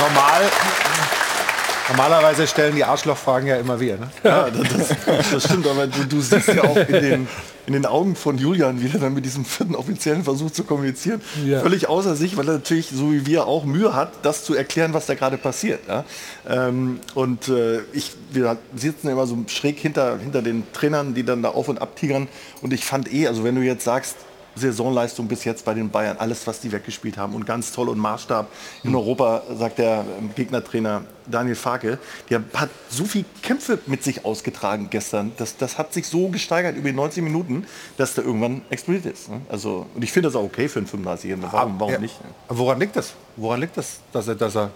Speaker 1: Normal, Normalerweise stellen die Arschlochfragen ja immer wir. Ne?
Speaker 9: Ja, das, das, stimmt, aber du, du siehst ja auch in den, in den Augen von Julian, wie er dann mit diesem vierten offiziellen Versuch zu kommunizieren, ja. völlig außer sich, weil er natürlich, so wie wir, auch Mühe hat, das zu erklären, was da gerade passiert. Ja? Ähm, und äh, ich, wir sitzen immer so schräg hinter, hinter den Trainern, die dann da auf und ab tigern. Und ich fand eh, also wenn du jetzt sagst, Saisonleistung bis jetzt bei den Bayern, alles, was die weggespielt haben und ganz toll und Maßstab in hm. Europa, sagt der ähm, Gegnertrainer Daniel Farke, der hat so viel Kämpfe mit sich ausgetragen gestern, das, das hat sich so gesteigert über die 90 Minuten, dass der irgendwann explodiert ist. Ne? Also, und ich finde das auch okay für einen 35-Jährigen, warum, warum
Speaker 1: ja.
Speaker 9: nicht?
Speaker 1: Woran liegt das? Woran liegt das, dass er, dass er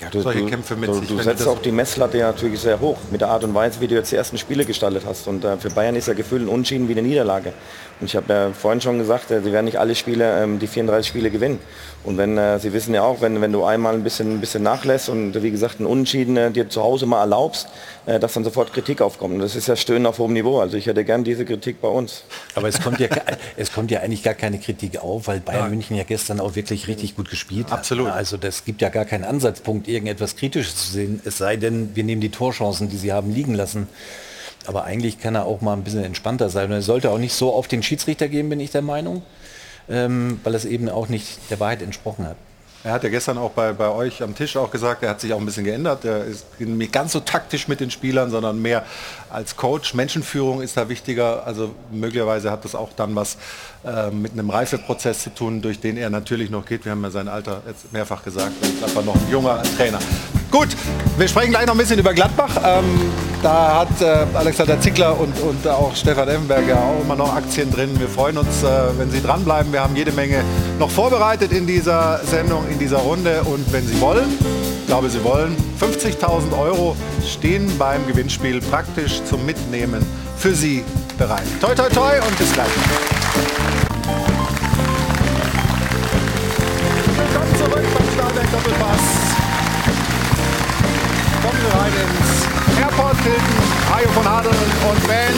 Speaker 3: ja, du, solche Kämpfe mit du, sich. Du setzt auch die Messlatte ja natürlich sehr hoch mit der Art und Weise, wie du jetzt die ersten Spiele gestaltet hast. Und äh, für Bayern ist ja gefühlt ein Unschieden wie eine Niederlage. Und ich habe ja vorhin schon gesagt, äh, sie werden nicht alle Spiele, ähm, die 34 Spiele gewinnen. Und wenn, äh, Sie wissen ja auch, wenn, wenn du einmal ein bisschen, ein bisschen nachlässt und wie gesagt ein Unentschieden äh, dir zu Hause mal erlaubst, äh, dass dann sofort Kritik aufkommt. Und das ist ja Stöhnen auf hohem Niveau. Also ich hätte gern diese Kritik bei uns.
Speaker 8: Aber es kommt ja, (laughs) es kommt ja eigentlich gar keine Kritik auf, weil Bayern ja. München ja gestern auch wirklich richtig gut gespielt hat.
Speaker 1: Absolut.
Speaker 8: Also das gibt ja gar keinen Ansatzpunkt, irgendetwas Kritisches zu sehen. Es sei denn, wir nehmen die Torchancen, die sie haben, liegen lassen. Aber eigentlich kann er auch mal ein bisschen entspannter sein. Und er sollte auch nicht so auf den Schiedsrichter gehen, bin ich der Meinung, ähm, weil es eben auch nicht der Wahrheit entsprochen hat.
Speaker 1: Er hat ja gestern auch bei, bei euch am Tisch auch gesagt, er hat sich auch ein bisschen geändert. Er ist nicht ganz so taktisch mit den Spielern, sondern mehr als Coach. Menschenführung ist da wichtiger. Also möglicherweise hat das auch dann was äh, mit einem Reifeprozess zu tun, durch den er natürlich noch geht. Wir haben ja sein Alter jetzt mehrfach gesagt. Er ist einfach noch ein junger Trainer. Gut, wir sprechen gleich noch ein bisschen über Gladbach. Ähm, da hat äh, Alexander Zickler und, und auch Stefan Effenberg ja auch immer noch Aktien drin. Wir freuen uns, äh, wenn Sie dranbleiben. Wir haben jede Menge noch vorbereitet in dieser Sendung, in dieser Runde. Und wenn Sie wollen, ich glaube, Sie wollen, 50.000 Euro stehen beim Gewinnspiel praktisch zum Mitnehmen für Sie bereit. Toi, toi, toi und bis gleich. Willkommen zurück beim Stahlberg Doppelpass ins Airport Hilton, Hajo von Adel und Band.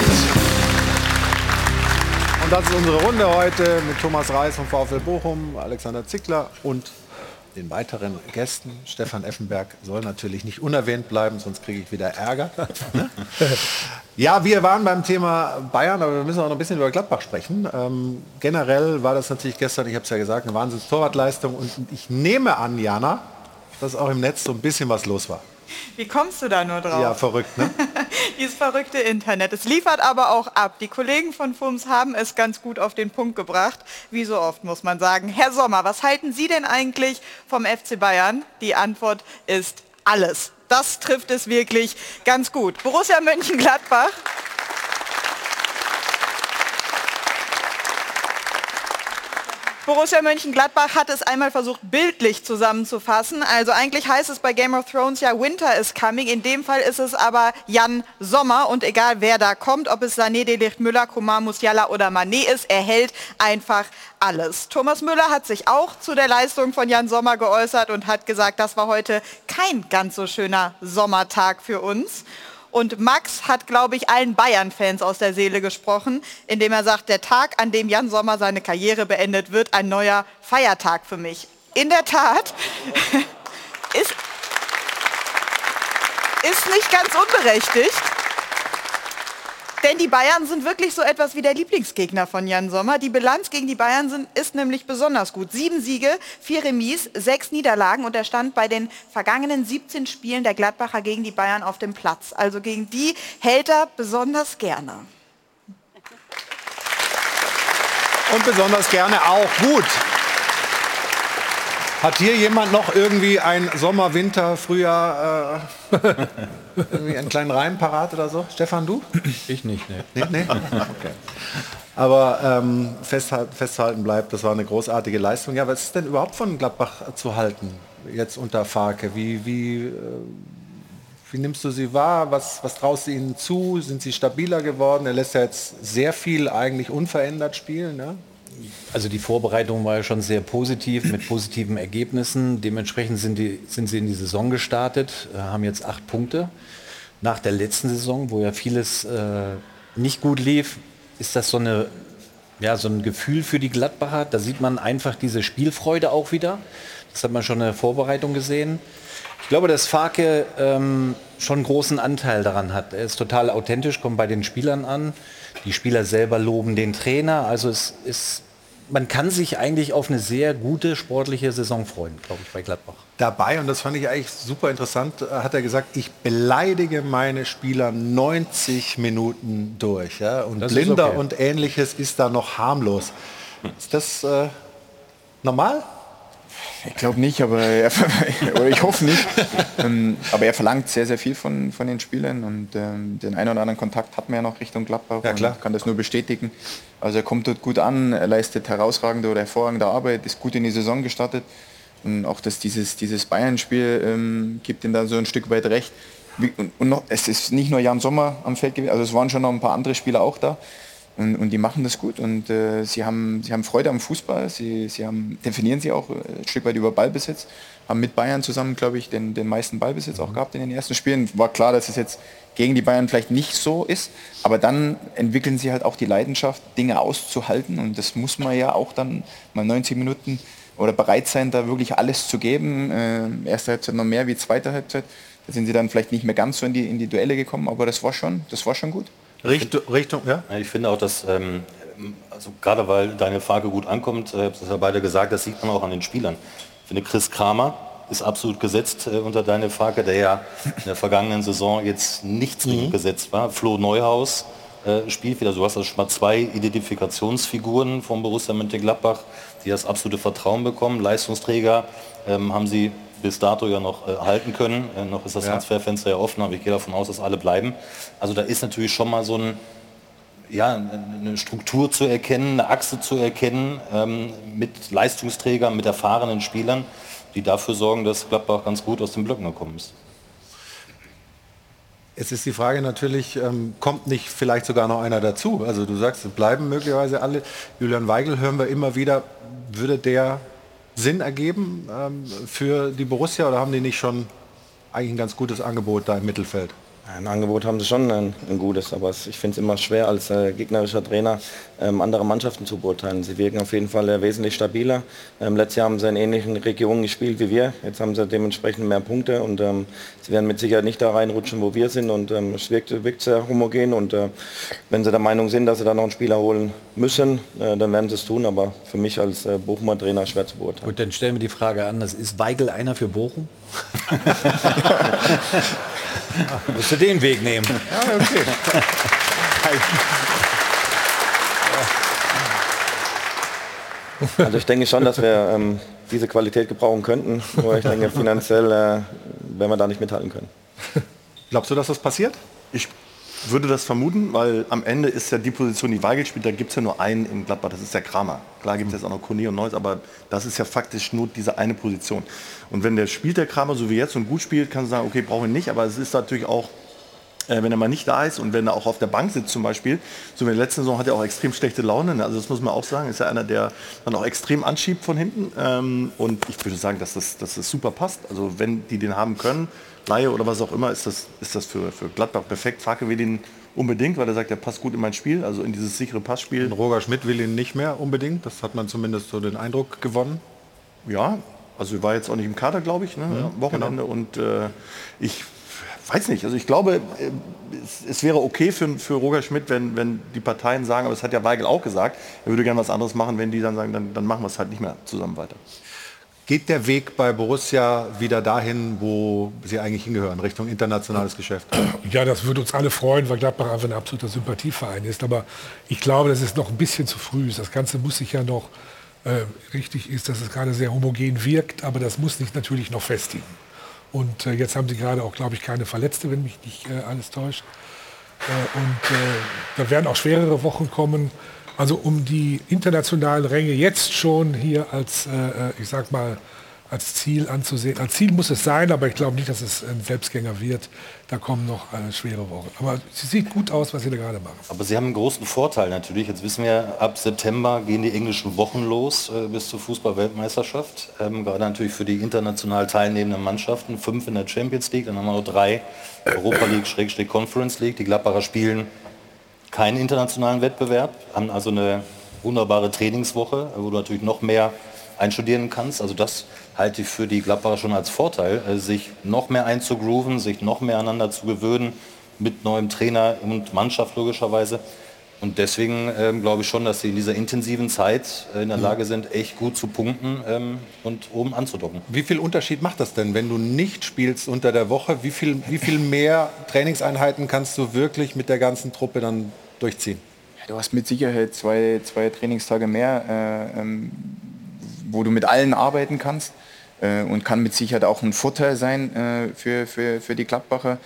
Speaker 1: Und das ist unsere Runde heute mit Thomas Reis vom VfL Bochum, Alexander Zickler und den weiteren Gästen. Stefan Effenberg soll natürlich nicht unerwähnt bleiben, sonst kriege ich wieder Ärger. (laughs) ja, wir waren beim Thema Bayern, aber wir müssen auch noch ein bisschen über Gladbach sprechen. Ähm, generell war das natürlich gestern, ich habe es ja gesagt, eine Wahnsinns-Torwartleistung und ich nehme an, Jana, dass auch im Netz so ein bisschen was los war.
Speaker 5: Wie kommst du da nur drauf?
Speaker 1: Ja, verrückt, ne? (laughs)
Speaker 5: Dieses verrückte Internet. Es liefert aber auch ab. Die Kollegen von FUMS haben es ganz gut auf den Punkt gebracht. Wie so oft muss man sagen. Herr Sommer, was halten Sie denn eigentlich vom FC Bayern? Die Antwort ist alles. Das trifft es wirklich ganz gut. Borussia Mönchengladbach Borussia Mönchengladbach hat es einmal versucht, bildlich zusammenzufassen. Also eigentlich heißt es bei Game of Thrones ja Winter is coming. In dem Fall ist es aber Jan Sommer. Und egal wer da kommt, ob es Sané, Delicht, Müller, Kumar, Musiala oder Manet ist, er hält einfach alles. Thomas Müller hat sich auch zu der Leistung von Jan Sommer geäußert und hat gesagt, das war heute kein ganz so schöner Sommertag für uns. Und Max hat, glaube ich, allen Bayern-Fans aus der Seele gesprochen, indem er sagt, der Tag, an dem Jan Sommer seine Karriere beendet, wird ein neuer Feiertag für mich. In der Tat (laughs) ist, ist nicht ganz unberechtigt. Denn die Bayern sind wirklich so etwas wie der Lieblingsgegner von Jan Sommer. Die Bilanz gegen die Bayern sind, ist nämlich besonders gut. Sieben Siege, vier Remis, sechs Niederlagen und er stand bei den vergangenen 17 Spielen der Gladbacher gegen die Bayern auf dem Platz. Also gegen die hält er besonders gerne.
Speaker 1: Und besonders gerne auch gut. Hat hier jemand noch irgendwie ein Sommer, Winter, Frühjahr, äh, (laughs) irgendwie einen kleinen Reim parat oder so? Stefan, du?
Speaker 8: Ich nicht, ne.
Speaker 1: Nee, nee? (laughs) Okay. Aber ähm, festhalten, festhalten bleibt, das war eine großartige Leistung. Ja, was ist denn überhaupt von Gladbach zu halten, jetzt unter Farke? Wie, wie, äh, wie nimmst du sie wahr? Was, was traust du ihnen zu? Sind sie stabiler geworden? Er lässt ja jetzt sehr viel eigentlich unverändert spielen. Ne?
Speaker 8: Also die Vorbereitung war ja schon sehr positiv mit positiven Ergebnissen. Dementsprechend sind, die, sind sie in die Saison gestartet, äh, haben jetzt acht Punkte. Nach der letzten Saison, wo ja vieles äh, nicht gut lief, ist das so, eine, ja, so ein Gefühl für die Gladbacher. Da sieht man einfach diese Spielfreude auch wieder. Das hat man schon in der Vorbereitung gesehen. Ich glaube, dass Farke ähm, schon großen Anteil daran hat. Er ist total authentisch, kommt bei den Spielern an. Die Spieler selber loben den Trainer. Also es ist, man kann sich eigentlich auf eine sehr gute sportliche Saison freuen, glaube ich, bei Gladbach.
Speaker 1: Dabei, und das fand ich eigentlich super interessant, äh, hat er gesagt, ich beleidige meine Spieler 90 Minuten durch. Ja? Und
Speaker 8: Das
Speaker 1: Blinder
Speaker 8: okay.
Speaker 1: und ähnliches ist da noch harmlos. Ist das äh, normal?
Speaker 2: Ich glaube nicht, aber er, (laughs) oder ich hoffe nicht. ähm, aber er verlangt sehr, sehr viel von, von den Spielern und ähm, den einen oder anderen Kontakt hat man ja noch Richtung Gladbach.
Speaker 1: Ja, klar.
Speaker 2: Kann das nur bestätigen. Also er kommt dort gut an, er leistet herausragende oder hervorragende Arbeit, ist gut in die Saison gestartet. Und auch dass dieses, dieses Bayern-Spiel ähm, gibt ihm da so ein Stück weit recht. Und noch, es ist nicht nur Jan Sommer am Feld gewesen, also es waren schon noch ein paar andere Spieler auch da. Und, und die machen das gut und äh, sie, haben, sie haben Freude am Fußball, sie, sie haben, definieren sie auch äh, ein Stück weit über Ballbesitz, haben mit Bayern zusammen, glaube ich, den, den meisten Ballbesitz auch gehabt in den ersten Spielen. War klar, dass es jetzt gegen die Bayern vielleicht nicht so ist, aber dann entwickeln sie halt auch die Leidenschaft, Dinge auszuhalten und das muss man ja auch dann mal 90 Minuten oder bereit sein, da wirklich alles zu geben. Äh, erste Halbzeit noch mehr wie zweite Halbzeit. Da sind sie dann vielleicht nicht mehr ganz so in die, in die Duelle gekommen, aber das war schon, das war schon gut.
Speaker 1: Richtung, Richtung ja?
Speaker 10: Ich finde auch, dass, ähm, also gerade weil Daniel Farke gut ankommt, äh, das haben ja beide gesagt, das sieht man auch an den Spielern. Ich finde, Chris Kramer ist absolut gesetzt äh, unter Daniel Farke, der ja in der vergangenen Saison jetzt nichts mhm. gesetzt war. Flo Neuhaus äh, spielt wieder, du hast also schon mal zwei Identifikationsfiguren vom Borussia Mönchengladbach, die das absolute Vertrauen bekommen. Leistungsträger ähm, haben sie bis dato ja noch äh, halten können. Äh, noch ist das
Speaker 1: Ja.
Speaker 10: Transferfenster ja offen, aber ich gehe davon aus, dass alle bleiben. Also da ist natürlich schon mal so ein, ja, eine Struktur zu erkennen, eine Achse zu erkennen ähm, mit Leistungsträgern, mit erfahrenen Spielern, die dafür sorgen, dass Gladbach ganz gut aus den Blöcken gekommen ist.
Speaker 1: Es ist die Frage natürlich, ähm, kommt nicht vielleicht sogar noch einer dazu? Also du sagst, es bleiben möglicherweise alle. Julian Weigel hören wir immer wieder. Würde der Sinn ergeben ähm, für die Borussia oder haben die nicht schon eigentlich ein ganz gutes Angebot da im Mittelfeld?
Speaker 3: Ein Angebot haben sie schon ein, ein gutes, aber ich finde es immer schwer als äh, gegnerischer Trainer ähm, andere Mannschaften zu beurteilen. Sie wirken auf jeden Fall äh, wesentlich stabiler. Ähm, letztes Jahr haben sie in ähnlichen Regionen gespielt wie wir. Jetzt haben sie dementsprechend mehr Punkte und ähm, sie werden mit Sicherheit nicht da reinrutschen, wo wir sind. Und ähm, es wirkt, wirkt sehr homogen. Und äh, wenn sie der Meinung sind, dass sie da noch einen Spieler holen müssen, äh, dann werden sie es tun. Aber für mich als äh, Bochumer Trainer schwer zu beurteilen.
Speaker 8: Gut, dann stellen wir die Frage anders. Ist Weigel einer für Bochum? (laughs) (laughs) Musst du den Weg nehmen.
Speaker 1: Ja, okay.
Speaker 3: Also ich denke schon, dass wir ähm, diese Qualität gebrauchen könnten. Nur ich denke, finanziell äh, werden wir da nicht mithalten können. (laughs)
Speaker 9: Glaubst du, dass das passiert? Ich würde das vermuten, weil am Ende ist ja die Position, die Weigel spielt, da gibt es ja nur einen in Gladbach, das ist der Kramer. Klar gibt es jetzt auch noch Kone und Neues, aber das ist ja faktisch nur diese eine Position. Und wenn der spielt, der Kramer, so wie jetzt und gut spielt, kann du sagen, okay, brauche ich nicht, aber es ist natürlich auch äh, wenn er mal nicht da ist und wenn er auch auf der Bank sitzt zum Beispiel, so wie in der letzten Saison hat er auch extrem schlechte Laune, ne? also das muss man auch sagen, ist ja einer, der dann auch extrem anschiebt von hinten ähm, und ich würde sagen, dass das, dass das super passt, also wenn die den haben können, Laie oder was auch immer, ist das, ist das für, für Gladbach perfekt, Frage wir den unbedingt, weil er sagt, er passt gut in mein Spiel, also in dieses sichere Passspiel.
Speaker 1: Und Roger Schmidt will ihn nicht mehr unbedingt, das hat man zumindest so den Eindruck gewonnen.
Speaker 9: Ja, also er war jetzt auch nicht im Kader, glaube ich, ne, am Wochenende. Und äh, ich weiß nicht, also ich glaube, äh, es, es wäre okay für, für Roger Schmidt, wenn, wenn die Parteien sagen, aber das hat ja Weigel auch gesagt, er würde gerne was anderes machen, wenn die dann sagen, dann, dann machen wir es halt nicht mehr zusammen weiter.
Speaker 1: Geht der Weg bei Borussia wieder dahin, wo sie eigentlich hingehören, Richtung internationales Geschäft?
Speaker 11: Ja, das würde uns alle freuen, weil Gladbach einfach ein absoluter Sympathieverein ist. Aber ich glaube, dass es noch ein bisschen zu früh ist. Das Ganze muss sich ja noch, äh, richtig ist, dass es gerade sehr homogen wirkt, aber das muss sich natürlich noch festigen. Und äh, jetzt haben sie gerade auch, glaube ich, keine Verletzte, wenn mich nicht äh, alles täuscht. Äh, und äh, da werden auch schwerere Wochen kommen. Also um die internationalen Ränge jetzt schon hier als, äh, äh, ich sag mal, als Ziel anzusehen. Als Ziel muss es sein, aber ich glaube nicht, dass es ein Selbstgänger wird. Da kommen noch äh, schwere Wochen. Aber es sieht gut aus, was sie da gerade machen.
Speaker 10: Aber Sie haben einen großen Vorteil natürlich. Jetzt wissen wir, ab September gehen die englischen Wochen los äh, bis zur Fußball-Weltmeisterschaft. Ähm, gerade natürlich für die international teilnehmenden Mannschaften. Fünf in der Champions League, dann haben wir noch drei Europa League, Conference League. Die Gladbacher spielen keinen internationalen Wettbewerb, haben also eine wunderbare Trainingswoche, wo du natürlich noch mehr einstudieren kannst. Also das halte ich für die Gladbacher schon als Vorteil, äh, sich noch mehr einzugrooven, sich noch mehr aneinander zu gewöhnen, mit neuem Trainer und Mannschaft logischerweise. Und deswegen ähm, glaube ich schon, dass sie in dieser intensiven Zeit äh, in der Lage sind, echt gut zu punkten ähm, und oben anzudocken.
Speaker 1: Wie viel Unterschied macht das denn, wenn du nicht spielst unter der Woche? Wie viel, wie viel mehr Trainingseinheiten kannst du wirklich mit der ganzen Truppe dann durchziehen?
Speaker 12: Ja, du hast mit Sicherheit zwei, zwei Trainingstage mehr, äh, ähm, wo du mit allen arbeiten kannst äh, und kann mit Sicherheit auch ein Vorteil sein äh, für, für, für die Gladbacher.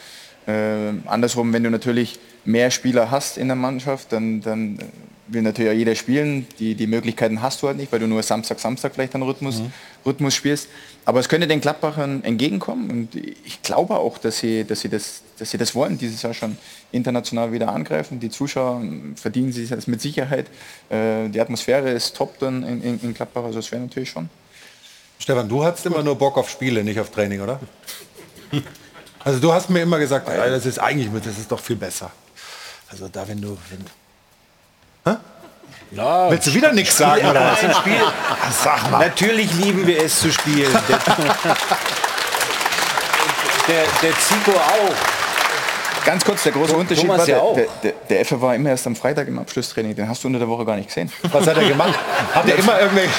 Speaker 12: Äh, andersrum, wenn du natürlich mehr Spieler hast in der Mannschaft, dann, dann will natürlich auch jeder spielen. Die, die Möglichkeiten hast du halt nicht, weil du nur Samstag, Samstag vielleicht einen Rhythmus, mhm. Rhythmus spielst. Aber es könnte den Gladbachern entgegenkommen und ich glaube auch, dass sie, dass sie, das, dass sie das wollen, dieses Jahr schon international wieder angreifen. Die Zuschauer verdienen sich das mit Sicherheit. Äh, die Atmosphäre ist top dann in, in, in Gladbach, also das wäre natürlich schon.
Speaker 1: Stefan, du hattest immer nur Bock auf Spiele, nicht auf Training, oder? Also du hast mir immer gesagt, das ist eigentlich, das ist doch viel besser. Also da, wenn du... Wenn? Ja, Willst du wieder nichts sagen? Oder was?
Speaker 8: Spiel. Sag mal. Natürlich lieben wir es zu spielen. Der, (laughs) der, der Zico auch.
Speaker 12: Ganz kurz, der große Unterschied Thomas war, der, ja der, der, der Effe war immer erst am Freitag im Abschlusstraining. Den hast du unter der Woche gar nicht gesehen.
Speaker 1: Was hat er gemacht? (laughs) hat er immer irgendwelche...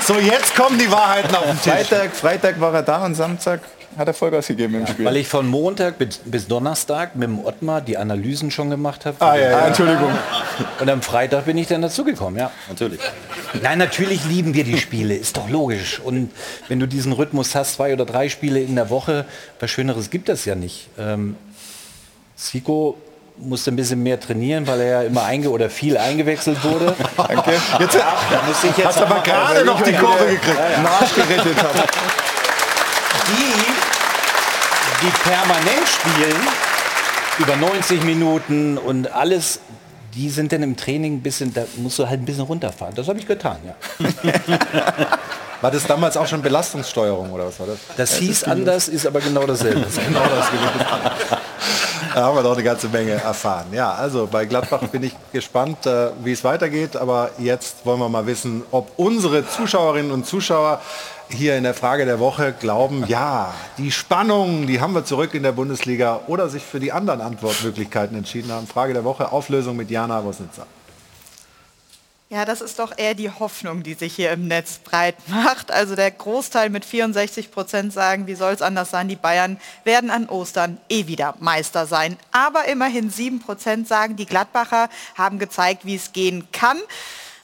Speaker 1: (laughs) so, jetzt kommen die Wahrheiten auf den
Speaker 12: Tisch. Freitag, Freitag war er da und Samstag hat er Vollgas gegeben im Spiel.
Speaker 8: Weil ich von Montag bis, bis, Donnerstag mit dem Ottmar die Analysen schon gemacht habe.
Speaker 12: Ah, ja, ja. Entschuldigung.
Speaker 8: Und am Freitag bin ich dann dazugekommen, ja. Natürlich. Nein, natürlich lieben wir die Spiele, ist doch logisch. Und wenn du diesen Rhythmus hast, zwei oder drei Spiele in der Woche, was Schöneres gibt es ja nicht. Ähm, Zico musste ein bisschen mehr trainieren, weil er ja immer einge oder viel eingewechselt wurde.
Speaker 1: Danke. Jetzt, ja, da muss ich jetzt hast aber gerade noch die Kurve gekriegt. Ja, ja. Nachgerettet hat.
Speaker 8: Die die permanent spielen, über 90 Minuten und alles, die sind dann im Training ein bisschen, da musst du halt ein bisschen runterfahren. Das habe ich getan, ja. (laughs)
Speaker 1: War das damals auch schon Belastungssteuerung oder was war das?
Speaker 8: Das hieß anders, ist aber genau dasselbe. Das (laughs) genau das
Speaker 1: da haben wir doch eine ganze Menge erfahren. Ja, also bei Gladbach bin ich gespannt, äh, wie es weitergeht. Aber jetzt wollen wir mal wissen, ob unsere Zuschauerinnen und Zuschauer hier in der Frage der Woche glauben, ja, die Spannung, die haben wir zurück in der Bundesliga oder sich für die anderen Antwortmöglichkeiten entschieden haben. Frage der Woche, Auflösung mit Jana Rosnitzer.
Speaker 5: Ja, das ist doch eher die Hoffnung, die sich hier im Netz breit macht. Also der Großteil mit 64 Prozent sagen, wie soll es anders sein, die Bayern werden an Ostern eh wieder Meister sein. Aber immerhin 7 Prozent sagen, die Gladbacher haben gezeigt, wie es gehen kann.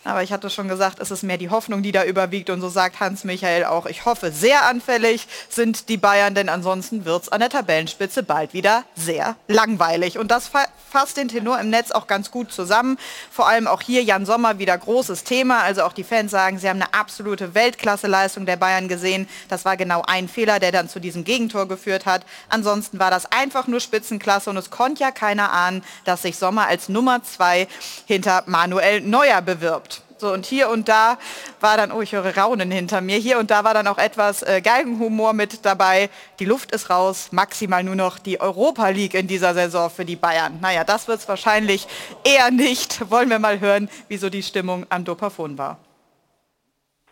Speaker 5: Aber ich hatte schon gesagt, es ist mehr die Hoffnung, die da überwiegt. Und so sagt Hans-Michael auch, ich hoffe, sehr anfällig sind die Bayern, denn ansonsten wird es an der Tabellenspitze bald wieder sehr langweilig. Und das fasst den Tenor im Netz auch ganz gut zusammen. Vor allem auch hier Jan Sommer wieder großes Thema. Also auch die Fans sagen, sie haben eine absolute Weltklasse-Leistung der Bayern gesehen. Das war genau ein Fehler, der dann zu diesem Gegentor geführt hat. Ansonsten war das einfach nur Spitzenklasse und es konnte ja keiner ahnen, dass sich Sommer als Nummer zwei hinter Manuel Neuer bewirbt. So, und hier und da war dann, oh, ich höre Raunen hinter mir, hier und da war dann auch etwas äh, Geigenhumor mit dabei. Die Luft ist raus, maximal nur noch die Europa League in dieser Saison für die Bayern. Naja, das wird es wahrscheinlich eher nicht. Wollen wir mal hören, wieso die Stimmung am Dopafon war.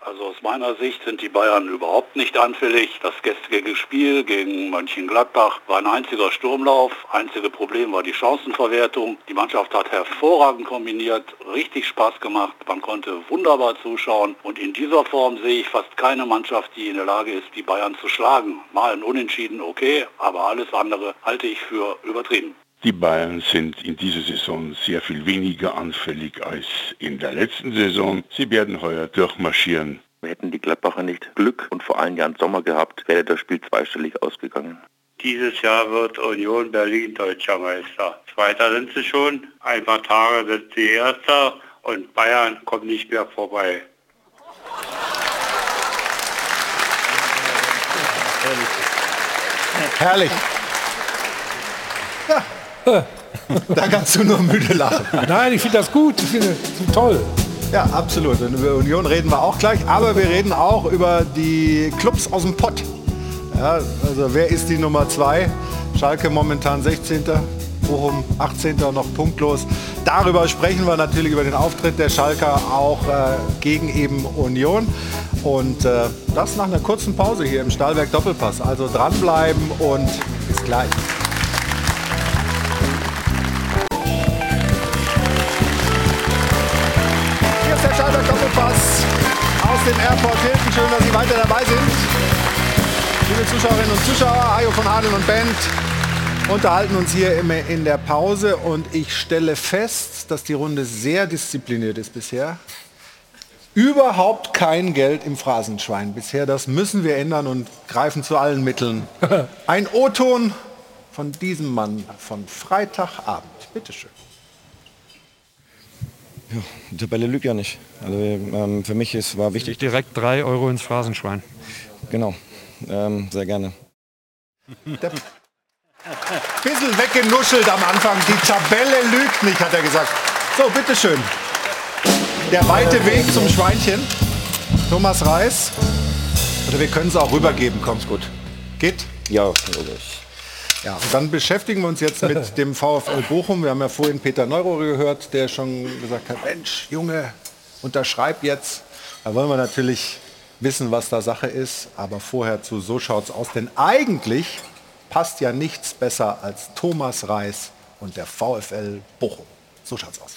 Speaker 14: Also aus meiner Sicht sind die Bayern überhaupt nicht anfällig. Das gestrige Spiel gegen Mönchengladbach war ein einziger Sturmlauf. Einzige Problem war die Chancenverwertung. Die Mannschaft hat hervorragend kombiniert, richtig Spaß gemacht. Man konnte wunderbar zuschauen. Und in dieser Form sehe ich fast keine Mannschaft, die in der Lage ist, die Bayern zu schlagen. Mal ein Unentschieden, okay, aber alles andere halte ich für übertrieben.
Speaker 15: Die Bayern sind in dieser Saison sehr viel weniger anfällig als in der letzten Saison. Sie werden heuer durchmarschieren.
Speaker 16: Hätten die Gladbacher nicht Glück und vor allem Jan Sommer gehabt, wäre das Spiel zweistellig ausgegangen.
Speaker 17: Dieses Jahr wird Union Berlin deutscher Meister. Zweiter sind sie schon, ein paar Tage sind sie Erster und Bayern kommt nicht mehr vorbei.
Speaker 1: Herrlich. Ja. Da kannst du nur müde lachen.
Speaker 11: Nein, ich finde das gut. Ich finde das toll.
Speaker 1: Ja, absolut. Und über Union reden wir auch gleich. Aber wir reden auch über die Clubs aus dem Pott. Ja, also wer ist die Nummer 2? Schalke momentan 16. Bochum 18. noch punktlos. darüber sprechen wir natürlich über den Auftritt der Schalker auch äh, gegen eben Union. Und äh, das nach einer kurzen Pause hier im Stahlberg Doppelpass. Also dranbleiben und bis gleich. Aus dem Airport Hilton. Schön, dass Sie weiter dabei sind. Liebe Zuschauerinnen und Zuschauer, Hajo von Adel und Band unterhalten uns hier immer in der Pause und ich stelle fest, dass die Runde sehr diszipliniert ist bisher. Überhaupt kein Geld im Phrasenschwein bisher. Das müssen wir ändern und greifen zu allen Mitteln. (laughs) Ein O-Ton von diesem Mann von Freitagabend. Bitteschön.
Speaker 3: Ja, die Tabelle lügt ja nicht. Also ähm, für mich ist, war wichtig.
Speaker 13: Direkt drei Euro ins Phrasenschwein.
Speaker 3: Genau, ähm, sehr gerne.
Speaker 1: Der bisschen weggenuschelt am Anfang. Die Tabelle lügt nicht, hat er gesagt. So, bitteschön. Der weite Weg zum Schweinchen. Thomas Reis. Oder wir können es auch rübergeben, kommt's gut. Geht?
Speaker 3: Ja, logisch.
Speaker 1: Ja, und dann beschäftigen wir uns jetzt mit (laughs) dem VfL Bochum. Wir haben ja vorhin Peter Neuro gehört, der schon gesagt hat, Mensch, Junge, unterschreib jetzt. Da wollen wir natürlich wissen, was da Sache ist. Aber vorher zu So schaut's aus. Denn eigentlich passt ja nichts besser als Thomas Reis und der VfL Bochum. So schaut's aus.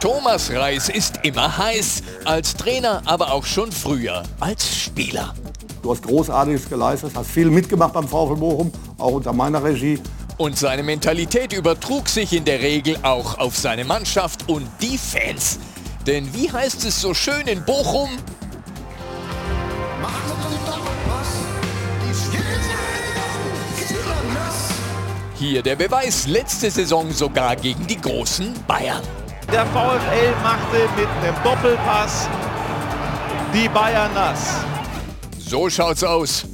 Speaker 18: Thomas Reis ist immer heiß, als Trainer, aber auch schon früher als Spieler.
Speaker 4: Du hast Großartiges geleistet, hast viel mitgemacht beim VfL Bochum, auch unter meiner Regie.
Speaker 18: Und seine Mentalität übertrug sich in der Regel auch auf seine Mannschaft und die Fans. Denn wie heißt es so schön in Bochum? Hier der Beweis, letzte Saison sogar gegen die großen Bayern.
Speaker 19: Der VfL machte mit einem Doppelpass die Bayern nass.
Speaker 18: So schaut's aus.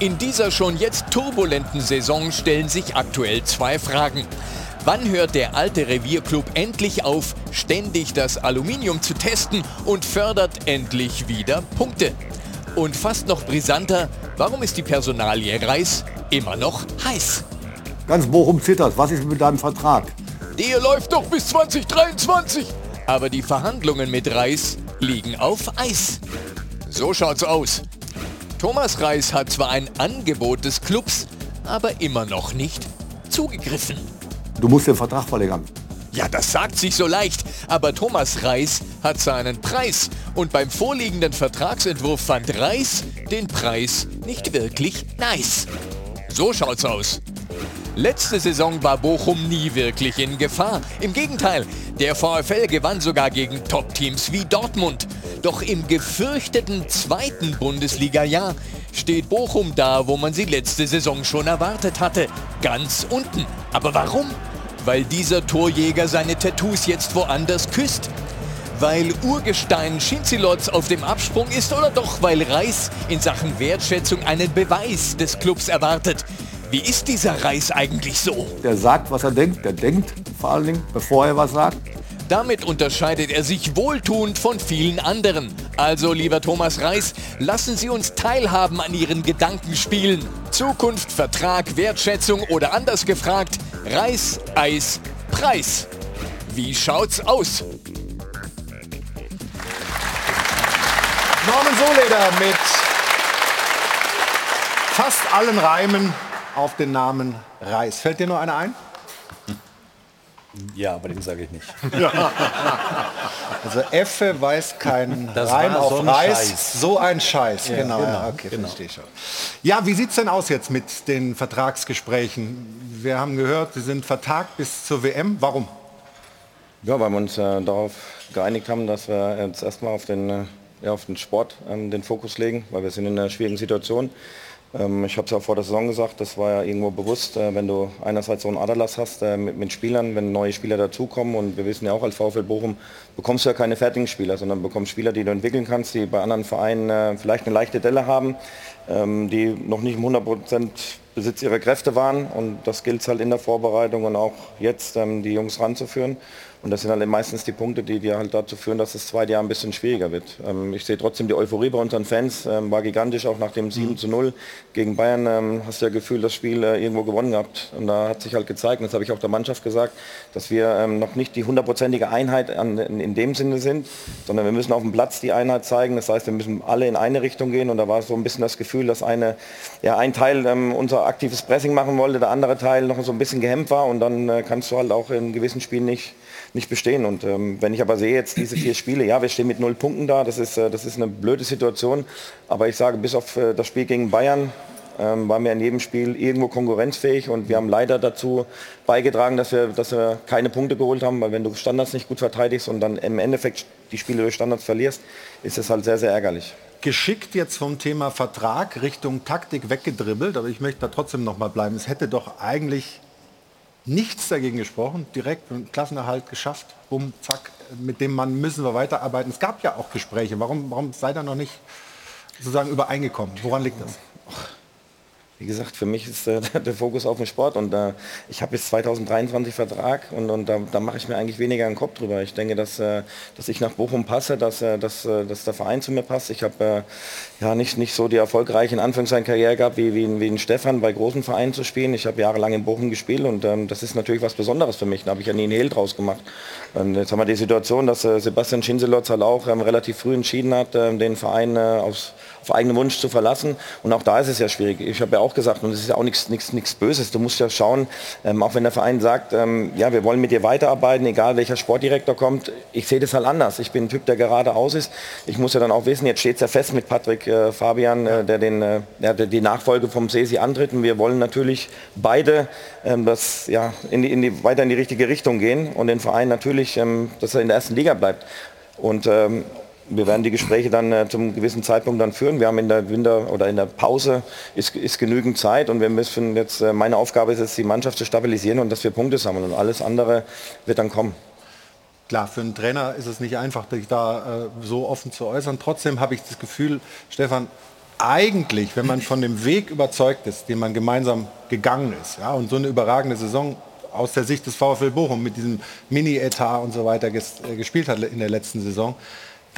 Speaker 18: In dieser schon jetzt turbulenten Saison stellen sich aktuell zwei Fragen. Wann hört der alte Revierclub endlich auf, ständig das Aluminium zu testen und fördert endlich wieder Punkte? Und fast noch brisanter, warum ist die Personalie Reis immer noch heiß?
Speaker 4: Ganz Bochum zittert. Was ist mit deinem Vertrag?
Speaker 18: Der läuft doch bis 2023. Aber die Verhandlungen mit Reis liegen auf Eis. So schaut's aus. Thomas Reis hat zwar ein Angebot des Clubs, aber immer noch nicht zugegriffen.
Speaker 4: Du musst den Vertrag verlängern.
Speaker 18: Ja, das sagt sich so leicht, aber Thomas Reis hat seinen Preis und beim vorliegenden Vertragsentwurf fand Reis den Preis nicht wirklich nice. So schaut's aus. Letzte Saison war Bochum nie wirklich in Gefahr. Im Gegenteil, der VfL gewann sogar gegen Top-Teams wie Dortmund. Doch im gefürchteten zweiten Bundesliga-Jahr steht Bochum da, wo man sie letzte Saison schon erwartet hatte. Ganz unten. Aber warum? Weil dieser Torjäger seine Tattoos jetzt woanders küsst? Weil Urgestein Schinzilotz auf dem Absprung ist oder doch weil Reis in Sachen Wertschätzung einen Beweis des Clubs erwartet? Wie ist dieser Reis eigentlich so?
Speaker 4: Der sagt, was er denkt. Der denkt vor allen Dingen, bevor er was sagt.
Speaker 18: Damit unterscheidet er sich wohltuend von vielen anderen. Also, lieber Thomas Reis, lassen Sie uns teilhaben an Ihren Gedankenspielen. Zukunft, Vertrag, Wertschätzung oder anders gefragt, Reis, Eis, Preis. Wie schaut's aus?
Speaker 1: Norman Soleder mit fast allen Reimen auf den Namen Reis. Fällt dir noch einer ein?
Speaker 8: Ja, aber den sage ich nicht. (laughs)
Speaker 1: Also Effe weiß keinen
Speaker 8: Das
Speaker 1: Reim auf
Speaker 8: so
Speaker 1: Reis.
Speaker 8: Scheiß.
Speaker 1: So ein Scheiß,
Speaker 8: Ja,
Speaker 1: genau.
Speaker 8: genau,
Speaker 1: ja, okay,
Speaker 8: genau.
Speaker 1: verstehe ich schon. Ja, wie sieht es denn aus jetzt mit den Vertragsgesprächen? Wir haben gehört, Sie sind vertagt bis zur WM. Warum?
Speaker 3: Ja, weil wir uns äh, darauf geeinigt haben, dass wir jetzt erstmal auf den, äh, ja, auf den Sport ähm, den Fokus legen, weil wir sind in einer schwierigen Situation. Ich habe es ja vor der Saison gesagt, das war ja irgendwo bewusst, äh, wenn du einerseits so einen Aderlass hast äh, mit, Spielern, wenn neue Spieler dazukommen und wir wissen ja auch als VfL Bochum, bekommst du ja keine fertigen Spieler, sondern bekommst Spieler, die du entwickeln kannst, die bei anderen Vereinen äh, vielleicht eine leichte Delle haben, ähm, die noch nicht im 100% Besitz ihrer Kräfte waren und das gilt halt in der Vorbereitung und auch jetzt ähm, die Jungs ranzuführen. Und das sind halt meistens die Punkte, die dir halt dazu führen, dass das zweite Jahr ein bisschen schwieriger wird. Ähm, ich sehe trotzdem die Euphorie bei unseren Fans, ähm, war gigantisch, auch nach dem 7 zu 0 gegen Bayern ähm, hast du ja Gefühl, das Spiel äh, irgendwo gewonnen gehabt. Und da hat sich halt gezeigt, und das habe ich auch der Mannschaft gesagt, dass wir ähm, noch nicht die hundertprozentige Einheit an, in, in dem Sinne sind, sondern wir müssen auf dem Platz die Einheit zeigen. Das heißt, wir müssen alle in eine Richtung gehen. Und da war so ein bisschen das Gefühl, dass eine, ja, ein Teil ähm, unser aktives Pressing machen wollte, der andere Teil noch so ein bisschen gehemmt war. Und dann äh, kannst du halt auch in gewissen Spielen nicht nicht bestehen. Und ähm, wenn ich aber sehe jetzt diese vier Spiele, ja, wir stehen mit null Punkten da, das ist, äh, das ist eine blöde Situation. Aber ich sage, bis auf äh, das Spiel gegen Bayern ähm, waren wir in jedem Spiel irgendwo konkurrenzfähig und wir haben leider dazu beigetragen, dass wir, dass wir keine Punkte geholt haben, weil wenn du Standards nicht gut verteidigst und dann im Endeffekt die Spiele durch Standards verlierst, ist es halt sehr, sehr ärgerlich
Speaker 1: geschickt jetzt vom Thema Vertrag Richtung Taktik weggedribbelt, aber ich möchte da trotzdem noch mal bleiben. Es hätte doch eigentlich nichts dagegen gesprochen, direkt einen Klassenerhalt geschafft, bumm, zack, mit dem Mann müssen wir weiterarbeiten. Es gab ja auch Gespräche, warum, warum seid ihr noch nicht sozusagen übereingekommen? Woran liegt das?
Speaker 3: Wie gesagt, für mich ist äh, (laughs) der Fokus auf den Sport und äh, ich habe jetzt 2023 Vertrag und, und da, da mache ich mir eigentlich weniger einen Kopf drüber. Ich denke, dass, äh, dass ich nach Bochum passe, dass, äh, dass, äh, dass der Verein zu mir passt. Ich habe äh, ja nicht, nicht so die erfolgreiche in Anführungszeichen Karriere gehabt, wie, wie, wie ein Stefan bei großen Vereinen zu spielen. Ich habe jahrelang in Bochum gespielt und ähm, das ist natürlich was Besonderes für mich. Da habe ich ja nie einen Hehl draus gemacht. Und jetzt haben wir die Situation, dass Sebastian Schinselotz halt auch ähm, relativ früh entschieden hat, ähm, den Verein aufs auf eigenen Wunsch zu verlassen. Und auch da ist es ja schwierig. Ich habe ja auch gesagt, und es ist ja auch nichts, Böses. Du musst ja schauen, ähm, auch wenn der Verein sagt, ähm, ja, wir wollen mit dir weiterarbeiten, egal welcher Sportdirektor kommt. Ich sehe das halt anders. Ich bin ein Typ, der geradeaus ist. Ich muss ja dann auch wissen, jetzt steht es ja fest mit Patrick äh, Fabian, äh, der, den, äh, der die Nachfolge vom Sesi antritt. Und wir wollen natürlich beide ähm, das, ja, in die, in die, weiter in die richtige Richtung gehen und den Verein natürlich, ähm, dass er in der ersten Liga bleibt. Und ähm, wir werden die Gespräche dann äh, zum gewissen Zeitpunkt dann führen. Wir haben in der Winter oder in der Pause ist, ist genügend Zeit und wir müssen jetzt, äh, meine Aufgabe ist jetzt die Mannschaft zu stabilisieren und dass wir Punkte sammeln und alles andere wird dann kommen.
Speaker 1: Klar, für einen Trainer ist es nicht einfach, sich da äh, so offen zu äußern. Trotzdem habe ich das Gefühl, Stefan, eigentlich, wenn man von dem Weg überzeugt ist, den man gemeinsam gegangen ist, ja, und so eine überragende Saison aus der Sicht des VfL Bochum mit diesem Mini-Etat und so weiter ges äh, gespielt hat in der letzten Saison,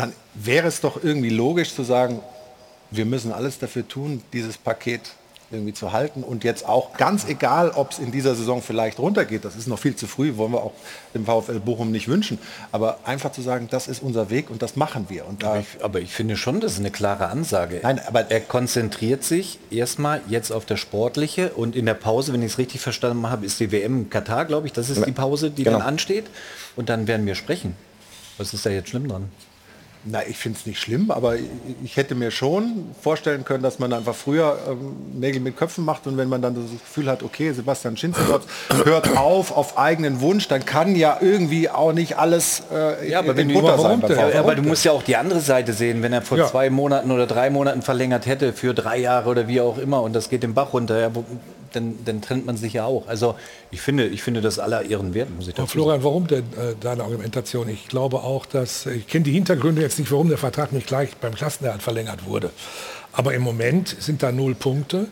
Speaker 1: dann wäre es doch irgendwie logisch zu sagen, wir müssen alles dafür tun, dieses Paket irgendwie zu halten und jetzt auch ganz egal, ob es in dieser Saison vielleicht runtergeht, das ist noch viel zu früh, wollen wir auch dem VfL Bochum nicht wünschen, aber einfach zu sagen, das ist unser Weg und das machen wir. Und
Speaker 8: aber, ich, aber ich finde schon, das ist eine klare Ansage. Nein, aber er konzentriert sich erstmal jetzt auf das Sportliche und in der Pause, wenn ich es richtig verstanden habe, ist die WM in Katar, glaube ich, das ist die Pause, die genau. dann ansteht und dann werden wir sprechen. Was ist da jetzt schlimm dran?
Speaker 1: Na, ich finde es nicht schlimm, aber ich hätte mir schon vorstellen können, dass man einfach früher ähm, Nägel mit Köpfen macht und wenn man dann das Gefühl hat, okay, Sebastian Schinzelotz (coughs) hört auf auf eigenen Wunsch, dann kann ja irgendwie auch nicht alles äh,
Speaker 8: ja, aber wenn Butter sein. Ja, aber du musst ja auch die andere Seite sehen, wenn er vor ja. zwei Monaten oder drei Monaten verlängert hätte für drei Jahre oder wie auch immer und das geht den Bach runter, ja, dann, dann, trennt man sich ja auch. Also ich finde, ich finde das aller Ehren wert, muss ich
Speaker 11: dazu Florian, warum denn äh, deine Argumentation? Ich glaube auch, dass, ich kenne die Hintergründe jetzt nicht, warum der Vertrag nicht gleich beim Klassenerhalt verlängert wurde. Aber im Moment sind da null Punkte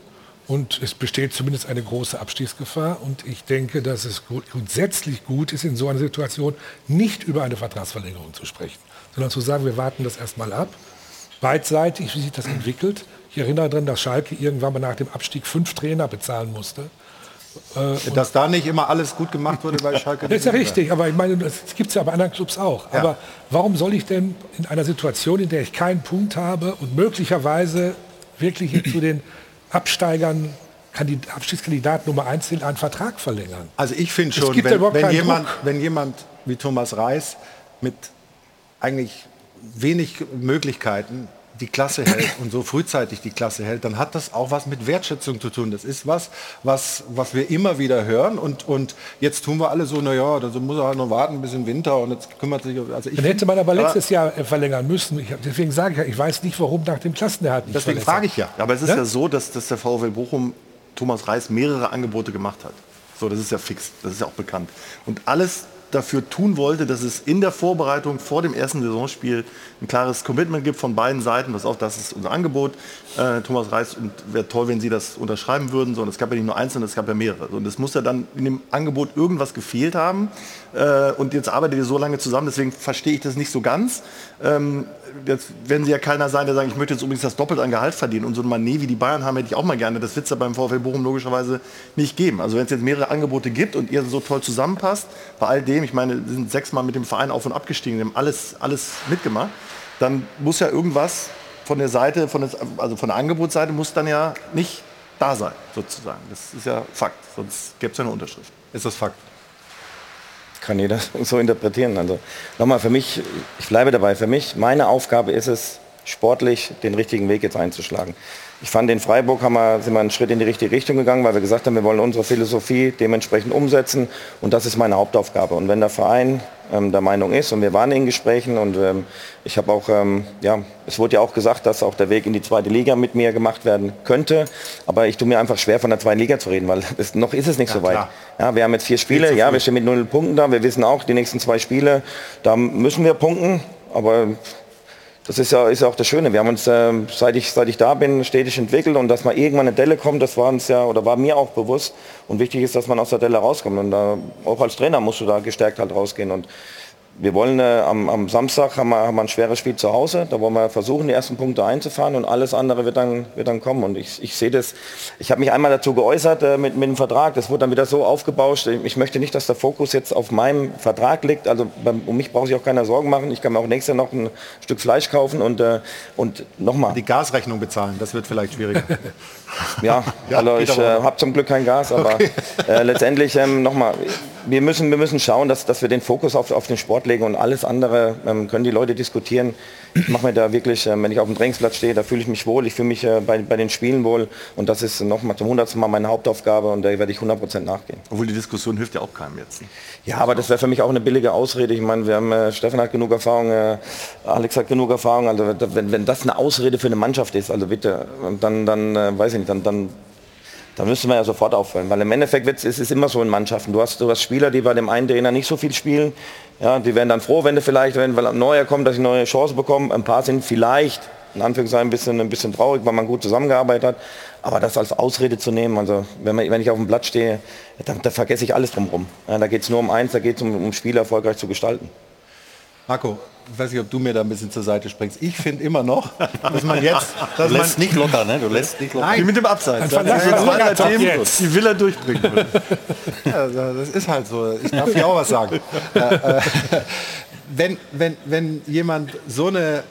Speaker 11: und es besteht zumindest eine große Abstiegsgefahr. Und ich denke, dass es grundsätzlich gut ist, in so einer Situation nicht über eine Vertragsverlängerung zu sprechen, sondern zu sagen, wir warten das erstmal ab, beidseitig, wie sich das entwickelt. Ich erinnere daran, dass Schalke irgendwann mal nach dem Abstieg fünf Trainer bezahlen musste.
Speaker 1: Äh, dass da nicht immer alles gut gemacht wurde bei Schalke.
Speaker 11: das ist ja richtig, aber ich meine, das gibt es ja bei anderen Clubs auch. Ja. Aber warum soll ich denn in einer Situation, in der ich keinen Punkt habe und möglicherweise wirklich zu den Absteigern Abstiegskandidat Nummer eins einen Vertrag verlängern.
Speaker 1: Also ich finde schon, wenn, wenn, jemand, wenn jemand wie Thomas Reis mit eigentlich wenig Möglichkeiten die Klasse hält und so frühzeitig die Klasse hält, dann hat das auch was mit Wertschätzung zu tun. Das ist was, was, was wir immer wieder hören und, und jetzt tun wir alle so, naja, dann muss er halt noch warten bis im Winter und jetzt kümmert sich... Also
Speaker 11: ich dann hätte man aber letztes Jahr äh, verlängern müssen. Ich, deswegen sage ich ja, ich weiß nicht, warum nach dem Klassenerhalt nicht
Speaker 9: Deswegen frage ich ja. Aber es ist ja, ja so, dass, dass der VfL Bochum Thomas Reis mehrere Angebote gemacht hat. So, das ist ja fix, das ist ja auch bekannt. Und alles dafür tun wollte, dass es in der Vorbereitung vor dem ersten Saisonspiel ein klares Commitment gibt von beiden Seiten. Pass auf, das ist unser Angebot. Äh, Thomas Reis, und wäre toll, wenn Sie das unterschreiben würden. sondern es gab ja nicht nur einzelne, es gab ja mehrere. Und es muss ja dann in dem Angebot irgendwas gefehlt haben. Äh, und jetzt arbeitet ihr so lange zusammen, deswegen verstehe ich das nicht so ganz. Ähm, jetzt werden Sie ja keiner sein, der sagt, ich möchte jetzt übrigens das doppelt an Gehalt verdienen. Und so ein Manet wie die Bayern haben, hätte ich auch mal gerne. Das wird es ja beim VfL Bochum logischerweise nicht geben. Also wenn es jetzt mehrere Angebote gibt und ihr so toll zusammenpasst, bei all dem, ich meine, sind sechsmal mit dem Verein auf und abgestiegen, haben alles, alles mitgemacht, dann muss ja irgendwas von der Seite, von der, also von der Angebotsseite muss dann ja nicht da sein, sozusagen. Das ist ja Fakt, sonst gäbe es ja eine Unterschrift.
Speaker 3: Ist das Fakt? Kann jeder (laughs) so interpretieren. Also nochmal für mich, ich bleibe dabei, für mich, meine Aufgabe ist es, sportlich den richtigen Weg jetzt einzuschlagen. Ich fand, in Freiburg haben wir, sind wir einen Schritt in die richtige Richtung gegangen, weil wir gesagt haben, wir wollen unsere Philosophie dementsprechend umsetzen. Und das ist meine Hauptaufgabe. Und wenn der Verein ähm, der Meinung ist und wir waren in Gesprächen und ähm, ich habe auch, ähm, ja, es wurde ja auch gesagt, dass auch der Weg in die zweite Liga mit mir gemacht werden könnte, aber ich tue mir einfach schwer von der zweiten Liga zu reden, weil (laughs) es, noch ist es nicht ja, so weit. Ja, wir haben jetzt vier Spiele, ja, wir stehen mit null Punkten da, wir wissen auch, die nächsten zwei Spiele, da müssen wir punkten, aber das ist ja, ist auch das Schöne. Wir haben uns, äh, seit, ich, seit ich da bin, stetig entwickelt und dass mal irgendwann eine Delle kommt, das war uns ja oder war mir auch bewusst. Und wichtig ist, dass man aus der Delle rauskommt. Und da, auch als Trainer musst du da gestärkt halt rausgehen. Und wir wollen äh, am, am, Samstag haben wir, haben wir ein schweres Spiel zu Hause. Da wollen wir versuchen, die ersten Punkte einzufahren und alles andere wird dann, wird dann kommen. Und ich, ich sehe das, ich habe mich einmal dazu geäußert äh, mit, mit dem Vertrag. Das wurde dann wieder so aufgebauscht. Ich möchte nicht, dass der Fokus jetzt auf meinem Vertrag liegt. Also beim, um mich braucht sich auch keiner Sorgen machen. Ich kann mir auch nächstes Jahr noch ein Stück Fleisch kaufen und, äh, und nochmal.
Speaker 1: Die Gasrechnung bezahlen, das wird vielleicht schwieriger. (laughs)
Speaker 3: ja, (laughs) ja, also ich äh, habe zum Glück kein Gas, aber okay. Äh, letztendlich ähm, nochmal wir müssen, wir müssen schauen, dass, dass wir den Fokus auf, auf den Sport legen und alles andere ähm, können die Leute diskutieren. Ich mache mir da wirklich, äh, wenn ich auf dem Trainingsplatz stehe, da fühle ich mich wohl, ich fühle mich äh, bei, bei den Spielen wohl und das ist nochmal zum hundertsten Mal meine Hauptaufgabe und da werde ich 100% nachgehen.
Speaker 9: Obwohl die Diskussion hilft ja auch keinem jetzt. Ne?
Speaker 3: Ja, aber das wäre für mich auch eine billige Ausrede. Ich meine, wir haben, äh, Stefan hat genug Erfahrung, äh, Alex hat genug Erfahrung, also wenn, wenn das eine Ausrede für eine Mannschaft ist, also bitte, dann, dann äh, weiß ich nicht, dann, dann da müsste man ja sofort auffallen, weil im Endeffekt wird, ist es immer so in Mannschaften. Du hast, du hast Spieler, die bei dem einen Trainer nicht so viel spielen. Ja, die werden dann froh, wenn du vielleicht, wenn ein neuer kommt, dass sie neue Chance bekommen. Ein paar sind vielleicht, in Anführungszeichen, ein bisschen, ein bisschen traurig, weil man gut zusammengearbeitet hat. Aber das als Ausrede zu nehmen, also wenn, man, wenn ich auf dem Blatt stehe, da, da vergesse ich alles drumherum. Ja, da geht es nur um eins, da geht es um, um Spiel erfolgreich zu gestalten.
Speaker 1: Marco, ich weiß nicht, ob du mir da ein bisschen zur Seite springst. Ich finde immer noch, dass man jetzt...
Speaker 10: Dass du lässt nicht locker, ne? Du lässt nicht locker.
Speaker 9: Nein, mit dem Abseits. Das, das
Speaker 1: ist Themen, die will er durchbringen. (laughs) ja, das ist halt so. Ich darf hier auch was sagen. Äh, wenn, wenn, wenn jemand so eine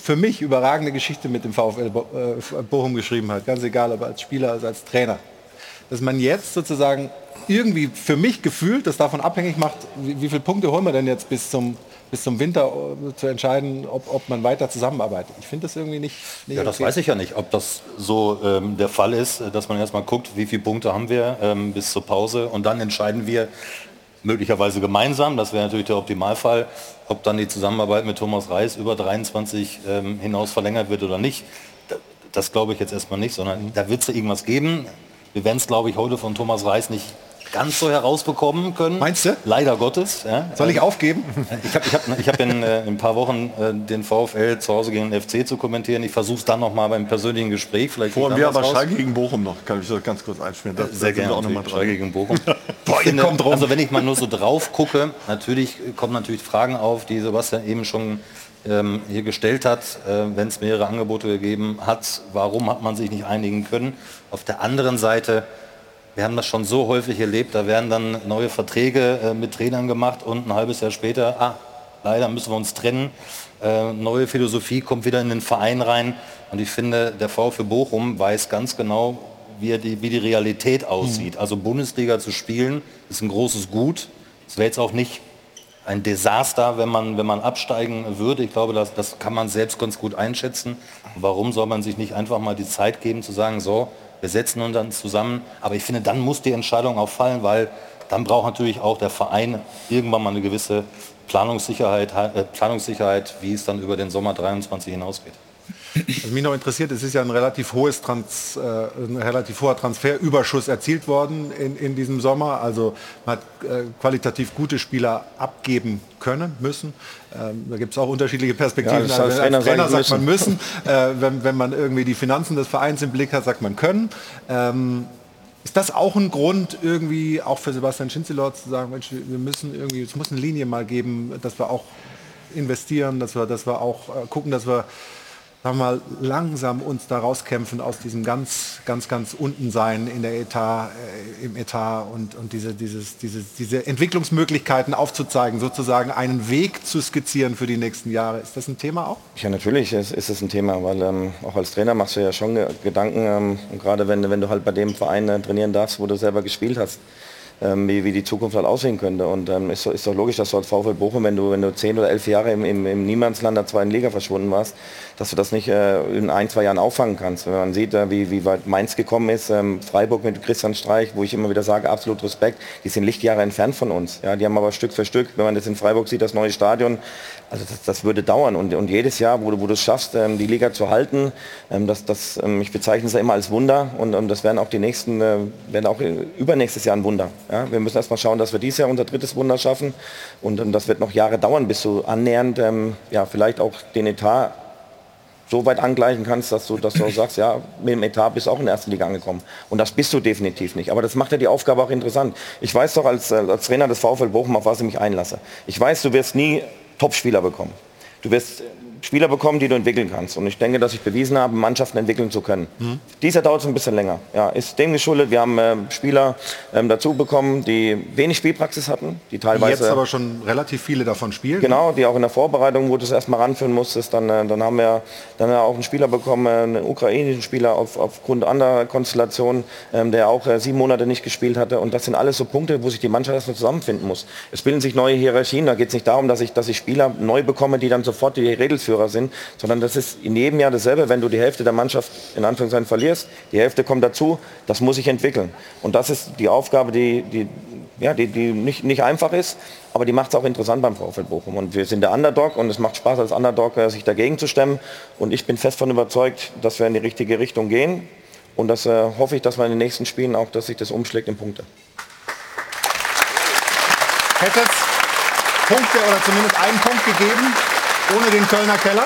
Speaker 1: für mich überragende Geschichte mit dem VfL äh, Bochum geschrieben hat, ganz egal, ob als Spieler, als, als Trainer, dass man jetzt sozusagen irgendwie für mich gefühlt das davon abhängig macht, wie, wie viele Punkte holen wir denn jetzt bis zum bis zum Winter äh, zu entscheiden, ob, ob man weiter zusammenarbeitet. Ich finde das irgendwie nicht,
Speaker 10: nicht Ja, das okay. weiß ich ja nicht, ob das so ähm, der Fall ist, äh, dass man erstmal guckt, wie viele Punkte haben wir ähm, bis zur Pause und dann entscheiden wir möglicherweise gemeinsam, das wäre natürlich der Optimalfall, ob dann die Zusammenarbeit mit Thomas Reis über 23 ähm, hinaus verlängert wird oder nicht. Das, das glaube ich jetzt erstmal nicht, sondern mhm. da wird es irgendwas geben. Wir werden es, glaube ich, heute von Thomas Reis nicht ganz so herausbekommen können.
Speaker 1: Meinst du?
Speaker 10: Leider Gottes. Ja.
Speaker 1: Soll ich aufgeben? (laughs)
Speaker 10: Ich habe ich hab, ich hab in, äh, in ein paar Wochen äh, den VfL zu Hause gegen den FC zu kommentieren. Ich versuche es dann noch mal beim persönlichen Gespräch. Vielleicht
Speaker 9: Vorher wir aber Schalke gegen Bochum noch. Kann ich das ganz kurz einspielen? Das,
Speaker 10: Sehr gerne. Auch noch mal Schalke gegen Bochum. (laughs) Boah, finde, also wenn ich mal nur so drauf gucke, natürlich kommen natürlich Fragen auf, die Sebastian eben schon ähm, hier gestellt hat, äh, wenn es mehrere Angebote gegeben hat, warum hat man sich nicht einigen können. Auf der anderen Seite wir haben das schon so häufig erlebt, da werden dann neue Verträge äh, mit Trainern gemacht und ein halbes Jahr später, ah, leider müssen wir uns trennen. Äh, neue Philosophie kommt wieder in den Verein rein. Und ich finde, der VfB Bochum weiß ganz genau, wie die, wie die Realität aussieht. Mhm. Also Bundesliga zu spielen, ist ein großes Gut. Es wäre jetzt auch nicht ein Desaster, wenn man, wenn man absteigen würde. Ich glaube, das, das kann man selbst ganz gut einschätzen. Warum soll man sich nicht einfach mal die Zeit geben zu sagen, so, wir setzen uns dann zusammen. Aber ich finde, dann muss die Entscheidung auch fallen, weil dann braucht natürlich auch der Verein irgendwann mal eine gewisse Planungssicherheit, äh, Planungssicherheit wie es dann über den Sommer 23 hinausgeht.
Speaker 1: Was mich noch interessiert, es ist ja ein relativ hohes Trans, äh, ein relativ hoher Transferüberschuss erzielt worden in, in diesem Sommer. Also man hat äh, qualitativ gute Spieler abgeben können, müssen. Ähm, da gibt es auch unterschiedliche Perspektiven.
Speaker 3: Ja,
Speaker 1: also,
Speaker 3: als Trainer
Speaker 1: sagt man müssen. Äh, wenn, wenn man irgendwie die Finanzen des Vereins im Blick hat, sagt man können. Ähm, ist das auch ein Grund, irgendwie auch für Sebastian Schinzelor zu sagen, Mensch, wir müssen irgendwie, es muss eine Linie mal geben, dass wir auch investieren, dass wir, dass wir auch äh, gucken, dass wir sagen wir mal, langsam uns da rauskämpfen aus diesem ganz, ganz, ganz unten sein in der Etat, äh, im Etat und, und diese, dieses, dieses, diese Entwicklungsmöglichkeiten aufzuzeigen, sozusagen einen Weg zu skizzieren für die nächsten Jahre. Ist das ein Thema auch?
Speaker 3: Ja, natürlich ist, ist es ein Thema, weil ähm, auch als Trainer machst du ja schon Ge- Gedanken, ähm, gerade wenn, wenn du halt bei dem Verein äh, trainieren darfst, wo du selber gespielt hast, ähm, wie, wie die Zukunft halt aussehen könnte. Und ähm, ist, ist doch logisch, dass du als VfL Bochum, wenn du, wenn du zehn oder elf Jahre im, im, im Niemandsland der zweiten Liga verschwunden warst, dass du das nicht äh, in ein, zwei Jahren auffangen kannst. Wenn man sieht, äh, wie, wie weit Mainz gekommen ist, ähm, Freiburg mit Christian Streich, wo ich immer wieder sage, absolut Respekt, die sind Lichtjahre entfernt von uns. Ja, die haben aber Stück für Stück, wenn man das in Freiburg sieht, das neue Stadion, also das, das würde dauern. Und, und jedes Jahr, wo du, wo du es schaffst, ähm, die Liga zu halten, ähm, das, das, ähm, ich bezeichne es ja immer als Wunder und das werden auch die nächsten, äh, werden auch äh, übernächstes Jahr ein Wunder. Ja? Wir müssen erstmal schauen, dass wir dieses Jahr unser drittes Wunder schaffen und das wird noch Jahre dauern, bis du annähernd, ähm, ja, vielleicht auch den Etat so weit angleichen kannst, dass du, dass du sagst, ja, mit dem Etat bist du auch in der ersten Liga angekommen. Und das bist du definitiv nicht. Aber das macht ja die Aufgabe auch interessant. Ich weiß doch als, äh, als Trainer des VfL Bochum, auf was ich mich einlasse. Ich weiß, du wirst nie Top-Spieler bekommen. Du wirst Spieler bekommen, die du entwickeln kannst. Und ich denke, dass ich bewiesen habe, Mannschaften entwickeln zu können. Dies Jahr dauert es ein bisschen länger. Ja, ist dem geschuldet. Wir haben ähm, Spieler ähm, dazu bekommen, die wenig Spielpraxis hatten, die
Speaker 1: Die
Speaker 3: teilweise
Speaker 1: jetzt aber schon relativ viele davon spielen.
Speaker 3: Genau, die auch in der Vorbereitung, wo du es erstmal ranführen musstest, dann, äh, dann haben wir dann haben wir auch einen Spieler bekommen, äh, einen ukrainischen Spieler auf, aufgrund anderer Konstellationen, ähm, der auch äh, sieben Monate nicht gespielt hatte. Und das sind alles so Punkte, wo sich die Mannschaft erstmal zusammenfinden muss. Es bilden sich neue Hierarchien, da geht es nicht darum, dass ich, dass ich Spieler neu bekomme, die dann sofort die Regelsführer sind, sondern das ist in jedem Jahr dasselbe, wenn du die Hälfte der Mannschaft in Anführungszeichen verlierst, die Hälfte kommt dazu, das muss ich entwickeln. Und das ist die Aufgabe, die, die, ja, die, die nicht, nicht einfach ist, aber die macht es auch interessant beim VfL Bochum. Und wir sind der Underdog und es macht Spaß als Underdog, äh, sich dagegen zu stemmen. Und ich bin fest davon überzeugt, dass wir in die richtige Richtung gehen. Und das äh, hoffe ich, dass wir in den nächsten Spielen auch, dass sich das umschlägt in Punkte.
Speaker 1: Hätte es Punkte oder zumindest einen Punkt gegeben, ohne den Kölner Keller?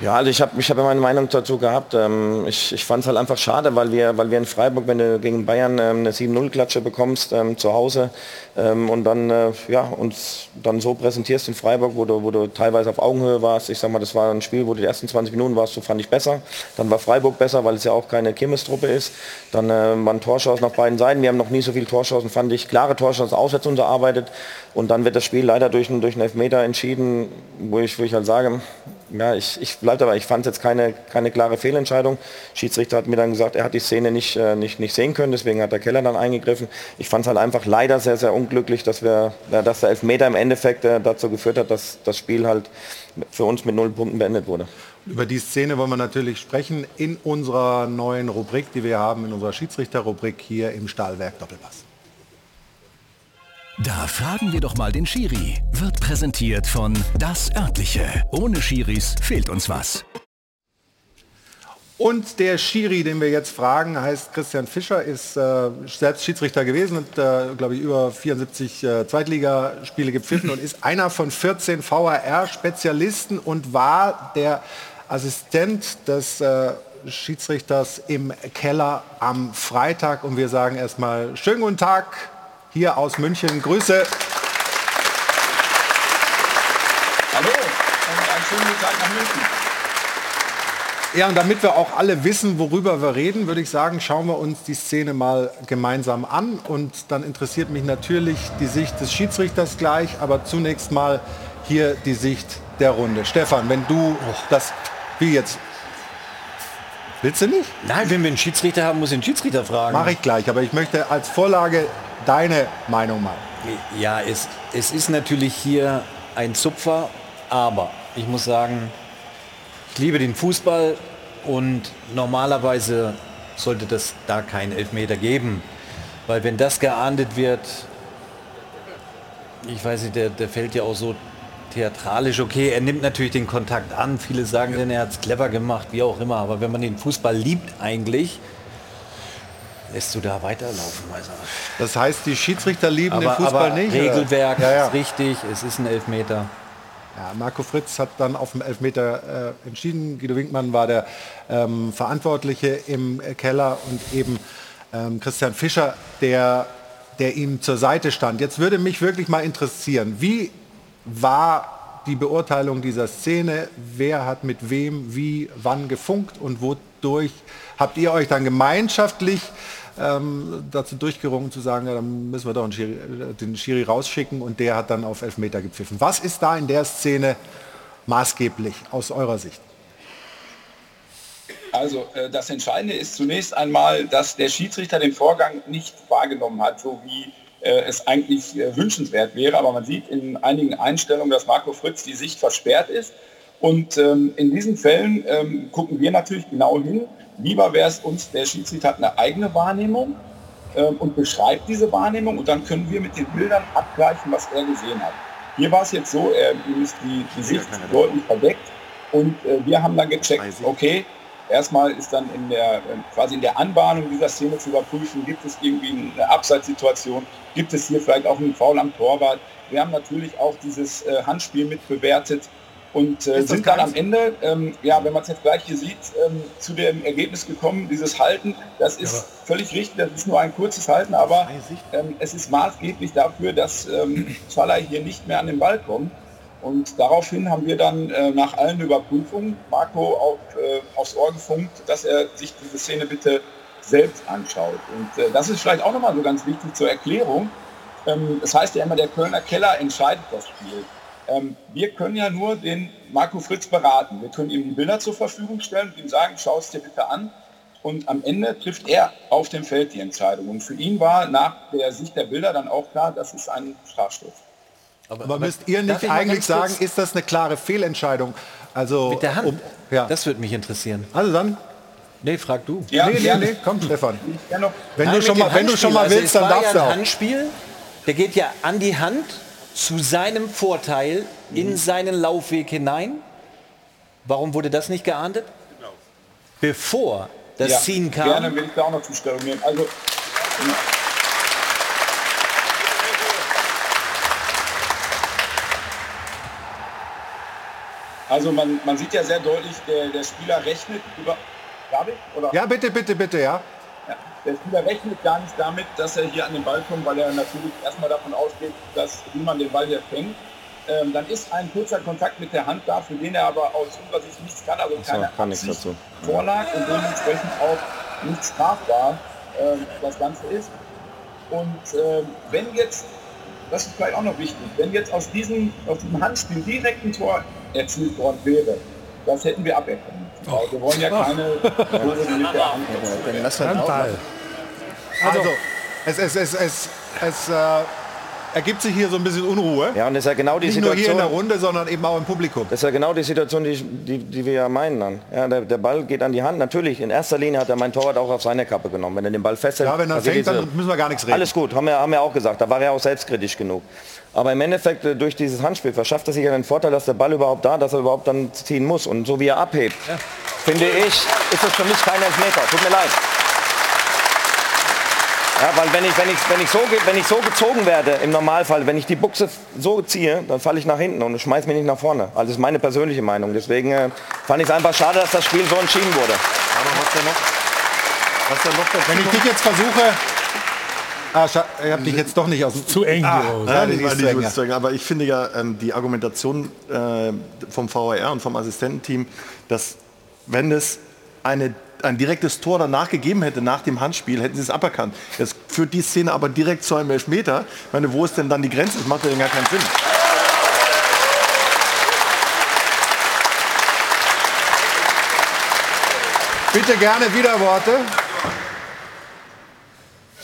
Speaker 3: Ja, also ich habe ich hab meine Meinung dazu gehabt. Ähm, ich ich fand es halt einfach schade, weil wir, weil wir in Freiburg, wenn du gegen Bayern ähm, eine 7-0-Klatsche bekommst ähm, zu Hause und dann äh, ja, uns dann so präsentierst in Freiburg, wo du, wo du teilweise auf Augenhöhe warst. Ich sag mal, das war ein Spiel, wo du die ersten 20 Minuten warst, so fand ich besser. Dann war Freiburg besser, weil es ja auch keine Kirmestruppe ist. Dann äh, waren Torschancen auf beiden Seiten. Wir haben noch nie so viele Torschancen, fand ich. Klare Torschancen auswärts unterarbeitet. Und dann wird das Spiel leider durch, einen- durch einen Elfmeter entschieden, wo ich, wo ich halt sage, ja, ich, ich bleibe dabei, ich fand jetzt keine, keine klare Fehlentscheidung. Schiedsrichter hat mir dann gesagt, er hat die Szene nicht, äh, nicht, nicht sehen können, deswegen hat der Keller dann eingegriffen. Ich fand es halt einfach leider sehr, sehr unglücklich, dass, wir, ja, dass der Elfmeter im Endeffekt äh, dazu geführt hat, dass das Spiel halt für uns mit null Punkten beendet wurde.
Speaker 1: Über die Szene wollen wir natürlich sprechen in unserer neuen Rubrik, die wir haben, in unserer Schiedsrichterrubrik hier im Stahlwerk Doppelpass.
Speaker 20: Da fragen wir doch mal den Schiri. Wird präsentiert von Das Örtliche. Ohne Schiris fehlt uns was.
Speaker 1: Und der Schiri, den wir jetzt fragen, heißt Christian Fischer, ist äh, selbst Schiedsrichter gewesen und, äh, glaube ich, über 74 äh, Zweitligaspiele gepfiffen und ist einer von 14 VAR-Spezialisten und war der Assistent des äh, Schiedsrichters im Keller am Freitag. Und wir sagen erstmal schönen guten Tag hier aus München. Grüße.
Speaker 21: Hallo und einen schönen guten Tag nach München.
Speaker 1: Ja, und damit wir auch alle wissen, worüber wir reden, würde ich sagen, schauen wir uns die Szene mal gemeinsam an. Und dann interessiert mich natürlich die Sicht des Schiedsrichters gleich, aber zunächst mal hier die Sicht der Runde. Stefan, wenn du das, wie jetzt, willst du nicht?
Speaker 8: Nein, wenn wir einen Schiedsrichter haben, muss ich den Schiedsrichter fragen.
Speaker 1: Mache ich gleich, aber ich möchte als Vorlage deine Meinung mal.
Speaker 8: Ja, es, es ist natürlich hier ein Zupfer, aber ich muss sagen, ich liebe den Fußball und normalerweise sollte das da keinen Elfmeter geben. Weil wenn das geahndet wird, ich weiß nicht, der, der fällt ja auch so theatralisch, okay, er nimmt natürlich den Kontakt an. Viele sagen denn, er hat es clever gemacht, wie auch immer. Aber wenn man den Fußball liebt eigentlich, lässt du da weiterlaufen. Also.
Speaker 1: Das heißt, die Schiedsrichter lieben
Speaker 8: aber,
Speaker 1: den Fußball
Speaker 8: aber
Speaker 1: nicht?
Speaker 8: Regelwerk?
Speaker 1: Ja, ja.
Speaker 8: ist richtig, es ist ein Elfmeter.
Speaker 1: Ja, Marco Fritz hat dann auf dem Elfmeter äh, entschieden. Guido Winkmann war der ähm, Verantwortliche im äh, Keller und eben ähm, Christian Fischer, der, der ihm zur Seite stand. Jetzt würde mich wirklich mal interessieren, wie war die Beurteilung dieser Szene? Wer hat mit wem, wie, wann gefunkt und wodurch habt ihr euch dann gemeinschaftlich ähm, dazu durchgerungen zu sagen, ja, dann müssen wir doch den Schiri, äh, den Schiri rausschicken und der hat dann auf Elfmeter gepfiffen. Was ist da in der Szene maßgeblich aus eurer Sicht?
Speaker 21: Also äh, das Entscheidende ist zunächst einmal, dass der Schiedsrichter den Vorgang nicht wahrgenommen hat, so wie äh, es eigentlich wünschenswert wäre. Aber man sieht in einigen Einstellungen, dass Marco Fritz die Sicht versperrt ist. Und ähm, in diesen Fällen ähm, gucken wir natürlich genau hin. Lieber wäre es uns, der Schiedsrichter hat eine eigene Wahrnehmung ähm, und beschreibt diese Wahrnehmung und dann können wir mit den Bildern abgleichen, was er gesehen hat. Hier war es jetzt so, er ist die, die Sicht deutlich verdeckt und äh, wir haben dann gecheckt, okay, erstmal ist dann in der, äh, quasi in der Anbahnung dieser Szene zu überprüfen, gibt es irgendwie eine Abseitssituation, gibt es hier vielleicht auch einen Foul am Torwart. Wir haben natürlich auch dieses äh, Handspiel mit bewertet und äh, sind dann am Ende, ähm, ja, wenn man es jetzt gleich hier sieht, ähm, zu dem Ergebnis gekommen, dieses Halten, das ist völlig richtig, das ist nur ein kurzes Halten, aber ähm, es ist maßgeblich dafür, dass ähm, hier nicht mehr an den Ball kommt. Und daraufhin haben wir dann äh, nach allen Überprüfungen Marco auf, äh, aufs Ohr gefunkt, dass er sich diese Szene bitte selbst anschaut. Und äh, das ist vielleicht auch nochmal so ganz wichtig zur Erklärung. Ähm, das heißt ja immer, der Kölner Keller entscheidet das Spiel. Ähm, wir können ja nur den Marco Fritz beraten. Wir können ihm die Bilder zur Verfügung stellen und ihm sagen, schau es dir bitte an. Und am Ende trifft er auf dem Feld die Entscheidung. Und für ihn war nach der Sicht der Bilder dann auch klar, das ist ein Strafstoß.
Speaker 1: Aber, müsst ihr nicht eigentlich sagen, ist das eine klare Fehlentscheidung? Also
Speaker 8: Mit der Hand?
Speaker 1: um- ja.
Speaker 8: Das würde mich interessieren.
Speaker 1: Also dann?
Speaker 8: Nee, frag du.
Speaker 21: Ja,
Speaker 1: nee, nee, nee, komm Stefan. Wenn,
Speaker 8: Nein,
Speaker 1: du schon mal, wenn du schon mal
Speaker 8: Handspiel.
Speaker 1: willst,
Speaker 8: also
Speaker 1: dann
Speaker 8: es war
Speaker 1: darfst du
Speaker 8: ja
Speaker 1: auch.
Speaker 8: ein Handspiel, der geht ja an die Hand zu seinem Vorteil in seinen Laufweg hinein. Warum wurde das nicht geahndet? Bevor das
Speaker 21: Ja,
Speaker 8: Ziehen kam.
Speaker 21: Gerne will ich da auch noch Zustellung nehmen. Also, also man, man sieht ja sehr deutlich, der, der Spieler rechnet über... Darf ich? Oder?
Speaker 1: Ja, bitte, bitte, bitte, ja.
Speaker 21: Der Spieler rechnet gar nicht damit, dass er hier an den Ball kommt, weil er natürlich erstmal davon ausgeht, dass man den Ball hier fängt. Ähm, dann ist ein kurzer Kontakt mit der Hand da, für den er aber aus unserer Sicht nichts kann, also
Speaker 3: So,
Speaker 21: keine
Speaker 3: kann nichts dazu.
Speaker 21: vorlag und dementsprechend auch nicht strafbar ähm, das Ganze ist. Und ähm, wenn jetzt, das ist vielleicht auch noch wichtig, wenn jetzt aus diesem, aus diesem Handspiel direkt ein Tor erzielt worden wäre, das hätten wir müssen. Weil wir wollen ja keine Tore mit der Hand erzielen.
Speaker 1: Lass halt auch
Speaker 11: Handball.
Speaker 1: Also, es, es, es, es, es äh, ergibt sich hier so ein bisschen Unruhe.
Speaker 3: Ja, und das ist ja genau die
Speaker 1: Nicht nur
Speaker 3: Situation.
Speaker 1: hier in der Runde, sondern eben auch im Publikum.
Speaker 3: Das ist ja genau die Situation, die, die, die wir ja meinen dann. Ja, der, der Ball geht an die Hand. Natürlich, in erster Linie hat er mein Torwart auch auf seine Kappe genommen. Wenn er den Ball festhält.
Speaker 1: Ja, wenn er fängt, dann
Speaker 3: diese-
Speaker 1: müssen wir gar nichts reden.
Speaker 3: Alles gut, haben wir, haben wir auch gesagt. Da war er auch selbstkritisch genug. Aber im Endeffekt, äh, durch dieses Handspiel verschafft er sich ja den Vorteil, dass der Ball überhaupt da, dass er überhaupt dann ziehen muss. Und so wie er abhebt, finde ich, ist das für mich kein Elfmeter. Tut mir leid. Ja, weil wenn ich, wenn, ich, wenn, ich so, wenn ich so gezogen werde, im Normalfall, wenn ich die Buchse so ziehe, dann falle ich nach hinten und schmeiß mich nicht nach vorne. Also das ist meine persönliche Meinung. Deswegen äh, fand ich es einfach schade, dass das Spiel so entschieden wurde.
Speaker 1: Aber was denn noch? Was denn noch Wenn ich dich jetzt versuche... Ah, ich habe dich jetzt doch nicht aus dem...
Speaker 11: Zu eng,
Speaker 1: Ah, ja, die
Speaker 9: war nicht
Speaker 1: zu eng,
Speaker 9: aber ich finde ja ähm, die Argumentation äh, vom VAR und vom Assistententeam, dass wenn es eine, ein direktes Tor danach gegeben hätte, nach dem Handspiel, hätten sie es aberkannt. Jetzt führt die Szene aber direkt zu einem Elfmeter. Ich meine, wo ist denn dann die Grenze? Das macht ja gar keinen Sinn.
Speaker 1: Bitte gerne Widerworte.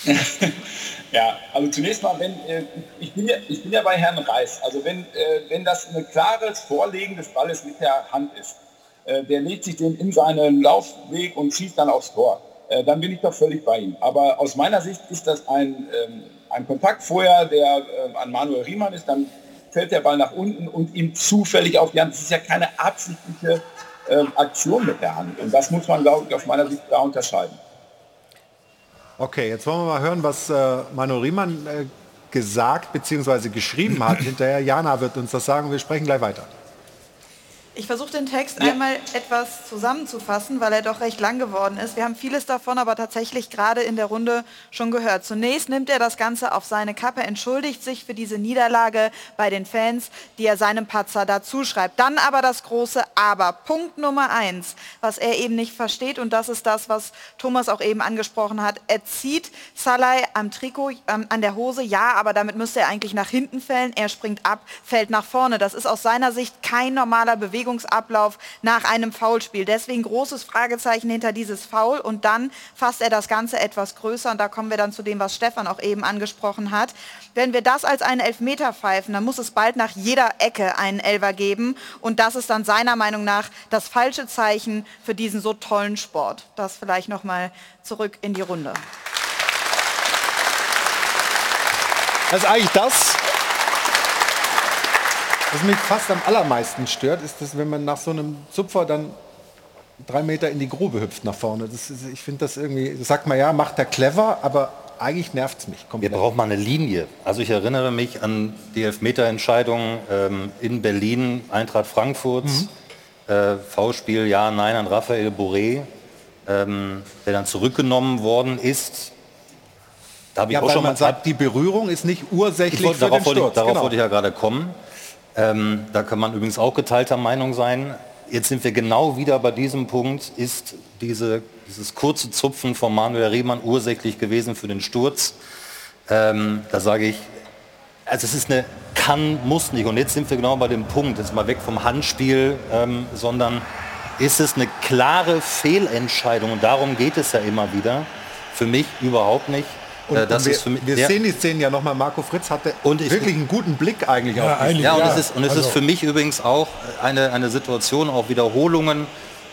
Speaker 1: (laughs)
Speaker 21: Ja, also zunächst mal, wenn äh, ich, bin ja, ich bin ja bei Herrn Reis. Also wenn, äh, wenn das ein klares Vorlegen des Balles mit der Hand ist, der legt sich den in seinen Laufweg und schießt dann aufs Tor, äh, dann bin ich doch völlig bei ihm. Aber aus meiner Sicht ist das ein, ähm, ein Kontakt vorher, der äh, an Manuel Riemann ist, dann fällt der Ball nach unten und ihm zufällig auf die Hand. Das ist ja keine absichtliche äh, Aktion mit der Hand. Und das muss man, glaube ich, aus meiner Sicht da unterscheiden.
Speaker 1: Okay, jetzt wollen wir mal hören, was äh, Manu Riemann äh, gesagt bzw. geschrieben hat. (clears throat) Hinterher Jana wird uns das sagen. Wir sprechen gleich weiter.
Speaker 5: Ich versuche den Text einmal etwas zusammenzufassen, weil er doch recht lang geworden ist. Wir haben vieles davon aber tatsächlich gerade in der Runde schon gehört. Zunächst nimmt er das Ganze auf seine Kappe, entschuldigt sich für diese Niederlage bei den Fans, die er seinem Patzer dazu schreibt. Dann aber das große Aber. Punkt Nummer eins, was er eben nicht versteht und das ist das, was Thomas auch eben angesprochen hat. Er zieht Salai am Trikot, ähm, an der Hose, ja, aber damit müsste er eigentlich nach hinten fällen. Er springt ab, fällt nach vorne. Das ist aus seiner Sicht kein normaler Bewegung Bewegungsablauf nach einem Foulspiel. Deswegen großes Fragezeichen hinter dieses Foul und dann fasst er das Ganze etwas größer und da kommen wir dann zu dem, was Stefan auch eben angesprochen hat. Wenn wir das als einen Elfmeter pfeifen, dann muss es bald nach jeder Ecke einen Elfer geben und das ist dann seiner Meinung nach das falsche Zeichen für diesen so tollen Sport. Das vielleicht noch mal zurück in die Runde.
Speaker 1: Das ist eigentlich das, was mich fast am allermeisten stört, ist, dass wenn man nach so einem Zupfer dann drei Meter in die Grube hüpft nach vorne. Ist, ich finde das irgendwie, das sagt man ja, macht er clever, aber eigentlich nervt es mich
Speaker 10: komplett. Wir brauchen mal eine Linie. Also ich erinnere mich an die Elfmeterentscheidung ähm, in Berlin, Eintracht Frankfurt, mhm. äh, V-Spiel Ja, Nein an Raphael Boré, ähm, der dann zurückgenommen worden ist.
Speaker 1: Da ja, ich auch schon mal sagt, die Berührung ist nicht ursächlich
Speaker 10: wollte, für darauf den Sturz. Wollte ich, darauf genau. wollte ich ja gerade kommen. Ähm, da kann man übrigens auch geteilter Meinung sein. Jetzt sind wir genau wieder bei diesem Punkt. Ist diese, dieses kurze Zupfen von Manuel Riemann ursächlich gewesen für den Sturz? Ähm, da sage ich, also es ist eine kann, muss nicht. Und jetzt sind wir genau bei dem Punkt, jetzt mal weg vom Handspiel, ähm, sondern ist es eine klare Fehlentscheidung. Und darum geht es ja immer wieder. Für mich überhaupt nicht.
Speaker 1: Und, äh, das und wir, ist für mich, wir ja. sehen die Szenen ja nochmal. Marco Fritz hatte und ich, wirklich einen guten Blick eigentlich
Speaker 10: ja, auf die Ja, und es ist, und es also. ist für mich übrigens auch eine, eine Situation, auch Wiederholungen,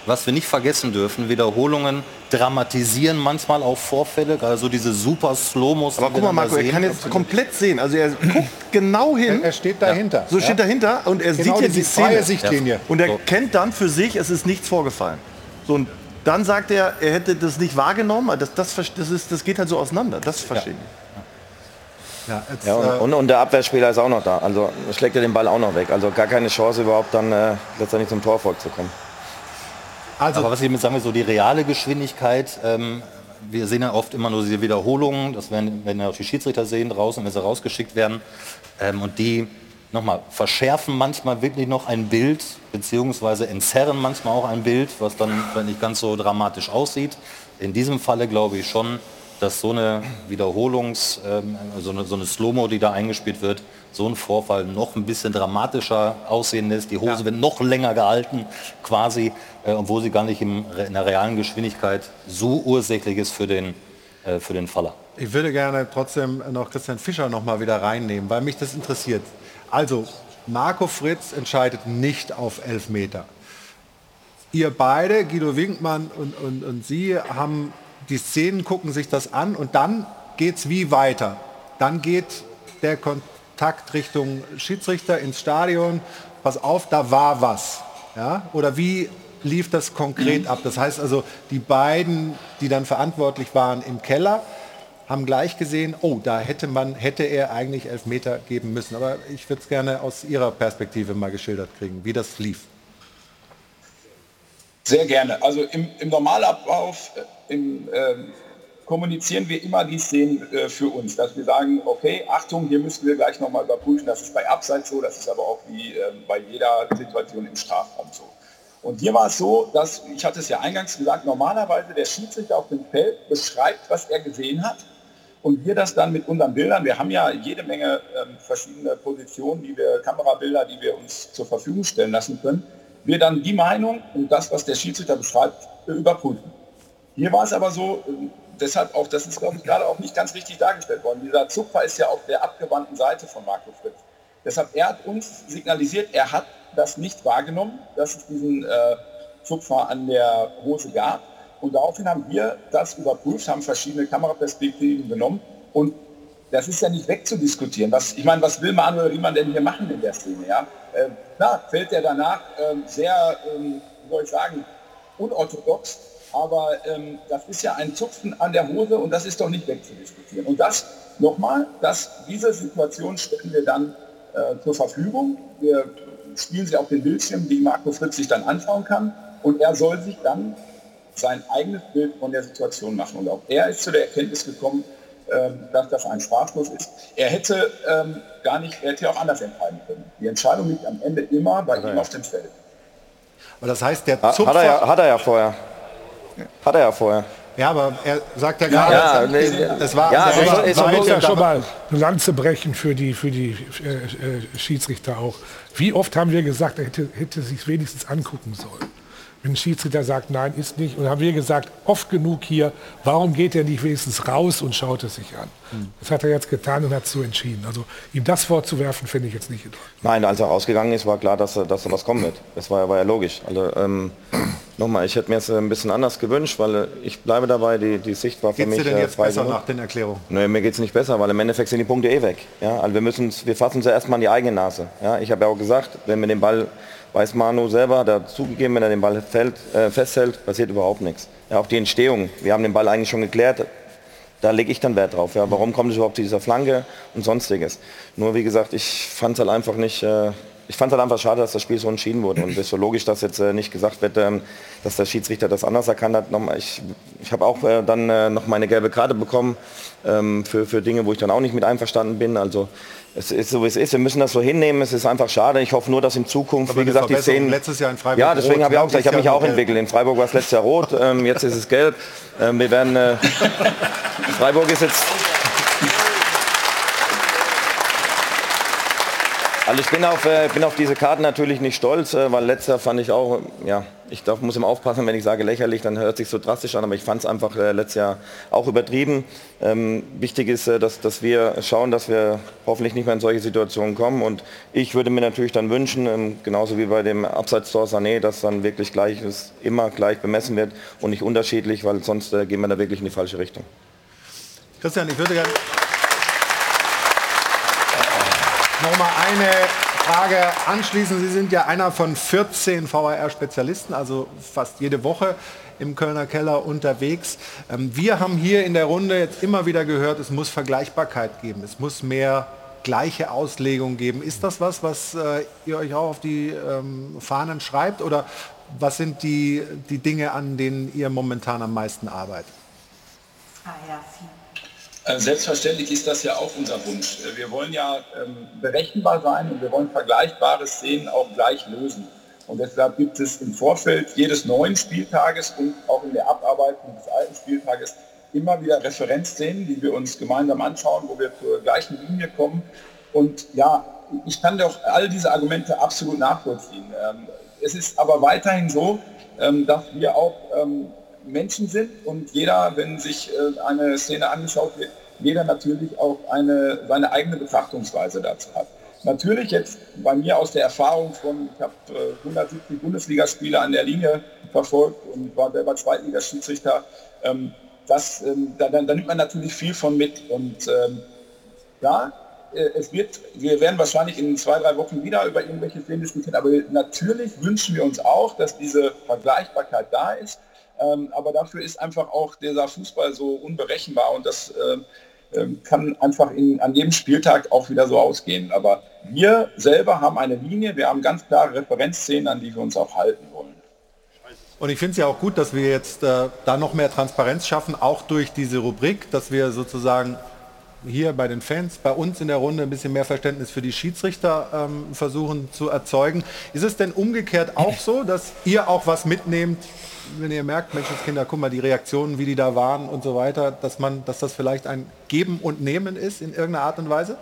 Speaker 10: was wir nicht vergessen dürfen, Wiederholungen dramatisieren manchmal auch Vorfälle, gerade so diese super Slow-Mos.
Speaker 1: Aber guck mal, Marco, er kann jetzt komplett sehen. Also er (clears throat) guckt genau hin.
Speaker 9: Er, steht dahinter. Ja.
Speaker 1: So steht dahinter und er genau sieht ja die Szene.
Speaker 9: Sichtlinie.
Speaker 1: Und er so. kennt dann für sich, es ist nichts vorgefallen. So, und dann sagt er, er hätte das nicht wahrgenommen. Das, das, das, ist, das geht halt so auseinander. Das verstehe ich.
Speaker 3: Ja, jetzt, ja und, und, und, der Abwehrspieler ist auch noch da. Also schlägt er den Ball auch noch weg. Also gar keine Chance überhaupt dann äh, letztendlich zum Torfolg zu kommen.
Speaker 10: Also, Aber was ich mit sagen will, so die reale Geschwindigkeit, ähm, wir sehen ja oft immer nur diese Wiederholungen, das werden, werden ja auch die Schiedsrichter sehen draußen, wenn sie rausgeschickt werden. Ähm, und die nochmal, verschärfen manchmal wirklich noch ein Bild, beziehungsweise entzerren manchmal auch ein Bild, was dann nicht ganz so dramatisch aussieht. In diesem Falle glaube ich schon, dass so eine Wiederholungs-, ähm, so eine, so eine Slow-Mo, die da eingespielt wird, so ein Vorfall noch ein bisschen dramatischer aussehen lässt. Die Hose ja. wird noch länger gehalten quasi, äh, obwohl sie gar nicht im, in der realen Geschwindigkeit so ursächlich ist für den, äh, für den Faller.
Speaker 1: Ich würde gerne trotzdem noch Christian Fischer noch mal wieder reinnehmen, weil mich das interessiert. Also, Marco Fritz entscheidet nicht auf Elfmeter. Ihr beide, Guido Winkmann und, und, und Sie, haben die Szenen, gucken sich das an und dann geht es wie weiter. Dann geht der Kontakt Richtung Schiedsrichter ins Stadion. Pass auf, da war was. Ja? Oder wie lief das konkret ab? Das heißt also, die beiden, die dann verantwortlich waren im Keller, haben gleich gesehen, oh, da hätte man, hätte er eigentlich Elfmeter geben müssen. Aber ich würde es gerne aus Ihrer Perspektive mal geschildert kriegen, wie das lief.
Speaker 21: Sehr gerne. Also im, im Normalablauf äh, im, äh, kommunizieren wir immer die Szenen äh, für uns, dass wir sagen, okay, Achtung, hier müssen wir gleich nochmal überprüfen, das ist bei Abseits so, das ist aber auch wie äh, bei jeder Situation im Strafraum so. Und hier war es so, dass, ich hatte es ja eingangs gesagt, normalerweise der Schiedsrichter auf dem Feld beschreibt, was er gesehen hat und wir das dann mit unseren Bildern, wir haben ja jede Menge ähm, verschiedene Positionen, die wir, Kamerabilder, die wir uns zur Verfügung stellen lassen können, wir dann die Meinung und das, was der Schiedsrichter beschreibt, überprüfen. Hier war es aber so, äh, deshalb auch, das ist glaube ich gerade auch nicht ganz richtig dargestellt worden. Dieser Zupfer ist ja auf der abgewandten Seite von Marco Fritz. Deshalb, er hat uns signalisiert, er hat das nicht wahrgenommen, dass es diesen äh, Zupfer an der Hose gab. Und daraufhin haben wir das überprüft, haben verschiedene Kameraperspektiven genommen und das ist ja nicht wegzudiskutieren. Was, ich meine, was will Manuel Riemann denn hier machen in der Szene? Ja? Äh, klar, fällt er danach äh, sehr, ähm, wie soll ich sagen, unorthodox, aber ähm, das ist ja ein Zupfen an der Hose und das ist doch nicht wegzudiskutieren. Und das, nochmal, diese Situation stellen wir dann äh, zur Verfügung. Wir spielen sie auf den Bildschirm, die Marco Fritz sich dann anschauen kann und er soll sich dann sein eigenes Bild von der Situation machen. Und auch er ist zu der Erkenntnis gekommen, ähm, dass das ein Strafstoß ist. Er hätte ähm, gar nicht, er hätte auch anders entscheiden können. Die Entscheidung liegt am Ende immer bei ihm auf dem Feld.
Speaker 1: Aber das heißt, der
Speaker 3: Zupfer... Hat er, ja, hat er ja vorher. Hat er ja vorher.
Speaker 1: Ja, aber er sagt ja gerade,
Speaker 3: ja,
Speaker 1: es,
Speaker 3: nee,
Speaker 1: es war,
Speaker 11: ja,
Speaker 1: es war,
Speaker 11: es war, war ja schon mal eine Lanze brechen für die, für die äh, äh, Schiedsrichter auch. Wie oft haben wir gesagt, er hätte, hätte sich wenigstens angucken sollen wenn ein Schiedsrichter sagt, nein, ist nicht. Und haben wir gesagt, oft genug hier, warum geht er nicht wenigstens raus und schaut es sich an? Hm. Das hat er jetzt getan und hat so entschieden. Also ihm das vorzuwerfen, finde ich jetzt nicht in
Speaker 3: Nein, als er rausgegangen ist, war klar, dass, dass da was kommen wird. Das war, war ja logisch. Also ähm, (clears throat) nochmal, ich hätte mir es ein bisschen anders gewünscht, weil äh, ich bleibe dabei, die, die Sicht war für
Speaker 1: geht's
Speaker 3: mich
Speaker 1: dir denn
Speaker 3: äh,
Speaker 1: jetzt besser
Speaker 3: genug.
Speaker 1: nach den Erklärungen?
Speaker 3: Nee, mir geht es nicht besser, weil im Endeffekt sind die Punkte eh weg. Ja? Also wir, müssen, wir fassen uns ja erstmal an die eigene Nase. Ja? Ich habe ja auch gesagt, wenn wir den Ball weiß Manu selber, hat zugegeben, wenn er den Ball fällt, äh, festhält, passiert überhaupt nichts. Ja, auch die Entstehung, wir haben den Ball eigentlich schon geklärt, da lege ich dann Wert drauf. Ja. Warum kommt es überhaupt zu dieser Flanke und sonstiges? Nur wie gesagt, ich fand es halt einfach nicht, äh, ich fand halt einfach schade, dass das Spiel so entschieden wurde. Und es ist so logisch, dass jetzt äh, nicht gesagt wird, ähm, dass der Schiedsrichter das anders erkannt hat. Nochmal, ich ich habe auch äh, dann äh, noch meine gelbe Karte bekommen ähm, für, für Dinge, wo ich dann auch nicht mit einverstanden bin. Also es ist so wie es ist. Wir müssen das so hinnehmen. Es ist einfach schade. Ich hoffe nur, dass in Zukunft,
Speaker 1: Aber
Speaker 3: wie gesagt, die Szenen.
Speaker 1: letztes Jahr in Freiburg
Speaker 3: Ja, deswegen habe ich auch gesagt, ich habe mich auch
Speaker 1: gelb.
Speaker 3: entwickelt. In Freiburg war es letztes Jahr rot, (laughs) ähm, jetzt ist es gelb. Ähm, wir werden. Äh, Freiburg ist jetzt. Also ich bin auf, äh, bin auf diese Karten natürlich nicht stolz, äh, weil letztes Jahr fand ich auch, ja, ich darf, muss immer aufpassen, wenn ich sage lächerlich, dann hört sich so drastisch an, aber ich fand es einfach äh, letztes Jahr auch übertrieben. Ähm, wichtig ist, äh, dass, dass wir schauen, dass wir hoffentlich nicht mehr in solche Situationen kommen und ich würde mir natürlich dann wünschen, ähm, genauso wie bei dem Abseits-Tor Sané, dass dann wirklich gleich ist, immer gleich bemessen wird und nicht unterschiedlich, weil sonst äh, gehen wir da wirklich in die falsche Richtung.
Speaker 1: Christian, ich würde gerne noch mal eine Frage anschließen. Sie sind ja einer von 14 VAR-Spezialisten, also fast jede Woche im Kölner Keller unterwegs. Ähm, Wir haben hier in der Runde jetzt immer wieder gehört, es muss Vergleichbarkeit geben, es muss mehr gleiche Auslegung geben. Ist das was, was äh, ihr euch auch auf die ähm, Fahnen schreibt oder was sind die, die Dinge, an denen ihr momentan am meisten arbeitet?
Speaker 21: Äh, Selbstverständlich ist das ja auch unser Wunsch. Äh, Wir wollen ja ähm, berechenbar sein und wir wollen vergleichbare Szenen auch gleich lösen. Und deshalb gibt es im Vorfeld jedes neuen Spieltages und auch in der Abarbeitung des alten Spieltages immer wieder Referenzszenen, die wir uns gemeinsam anschauen, wo wir zur gleichen Linie kommen. Und ja, ich kann doch all diese Argumente absolut nachvollziehen. Ähm, Es ist aber weiterhin so, ähm, dass wir auch Menschen sind und jeder, wenn sich äh, eine Szene angeschaut wird, jeder natürlich auch eine, seine eigene Betrachtungsweise dazu hat. Natürlich jetzt bei mir aus der Erfahrung von, ich habe äh, 170 Bundesligaspiele an der Linie verfolgt und war selber Zweitligaschiedsrichter, ähm, das, ähm, da, da, nimmt man natürlich viel von mit und ähm, ja, äh, es wird, wir werden wahrscheinlich in zwei, drei Wochen wieder über irgendwelche Szenen diskutieren, aber natürlich wünschen wir uns auch, dass diese Vergleichbarkeit da ist. Ähm, aber dafür ist einfach auch dieser Fußball so unberechenbar und das ähm, kann einfach in, an jedem Spieltag auch wieder so ausgehen. Aber wir selber haben eine Linie, wir haben ganz klare Referenzszenen, an die wir uns auch halten wollen.
Speaker 1: Und ich finde es ja auch gut, dass wir jetzt äh, da noch mehr Transparenz schaffen, auch durch diese Rubrik, dass wir sozusagen hier bei den Fans, bei uns in der Runde ein bisschen mehr Verständnis für die Schiedsrichter ähm, versuchen zu erzeugen. Ist es denn umgekehrt auch so, dass ihr auch was mitnehmt, wenn ihr merkt, Menschenskinder, guck mal, die Reaktionen, wie die da waren und so weiter, dass man, dass das vielleicht ein Geben und Nehmen ist in irgendeiner Art und Weise?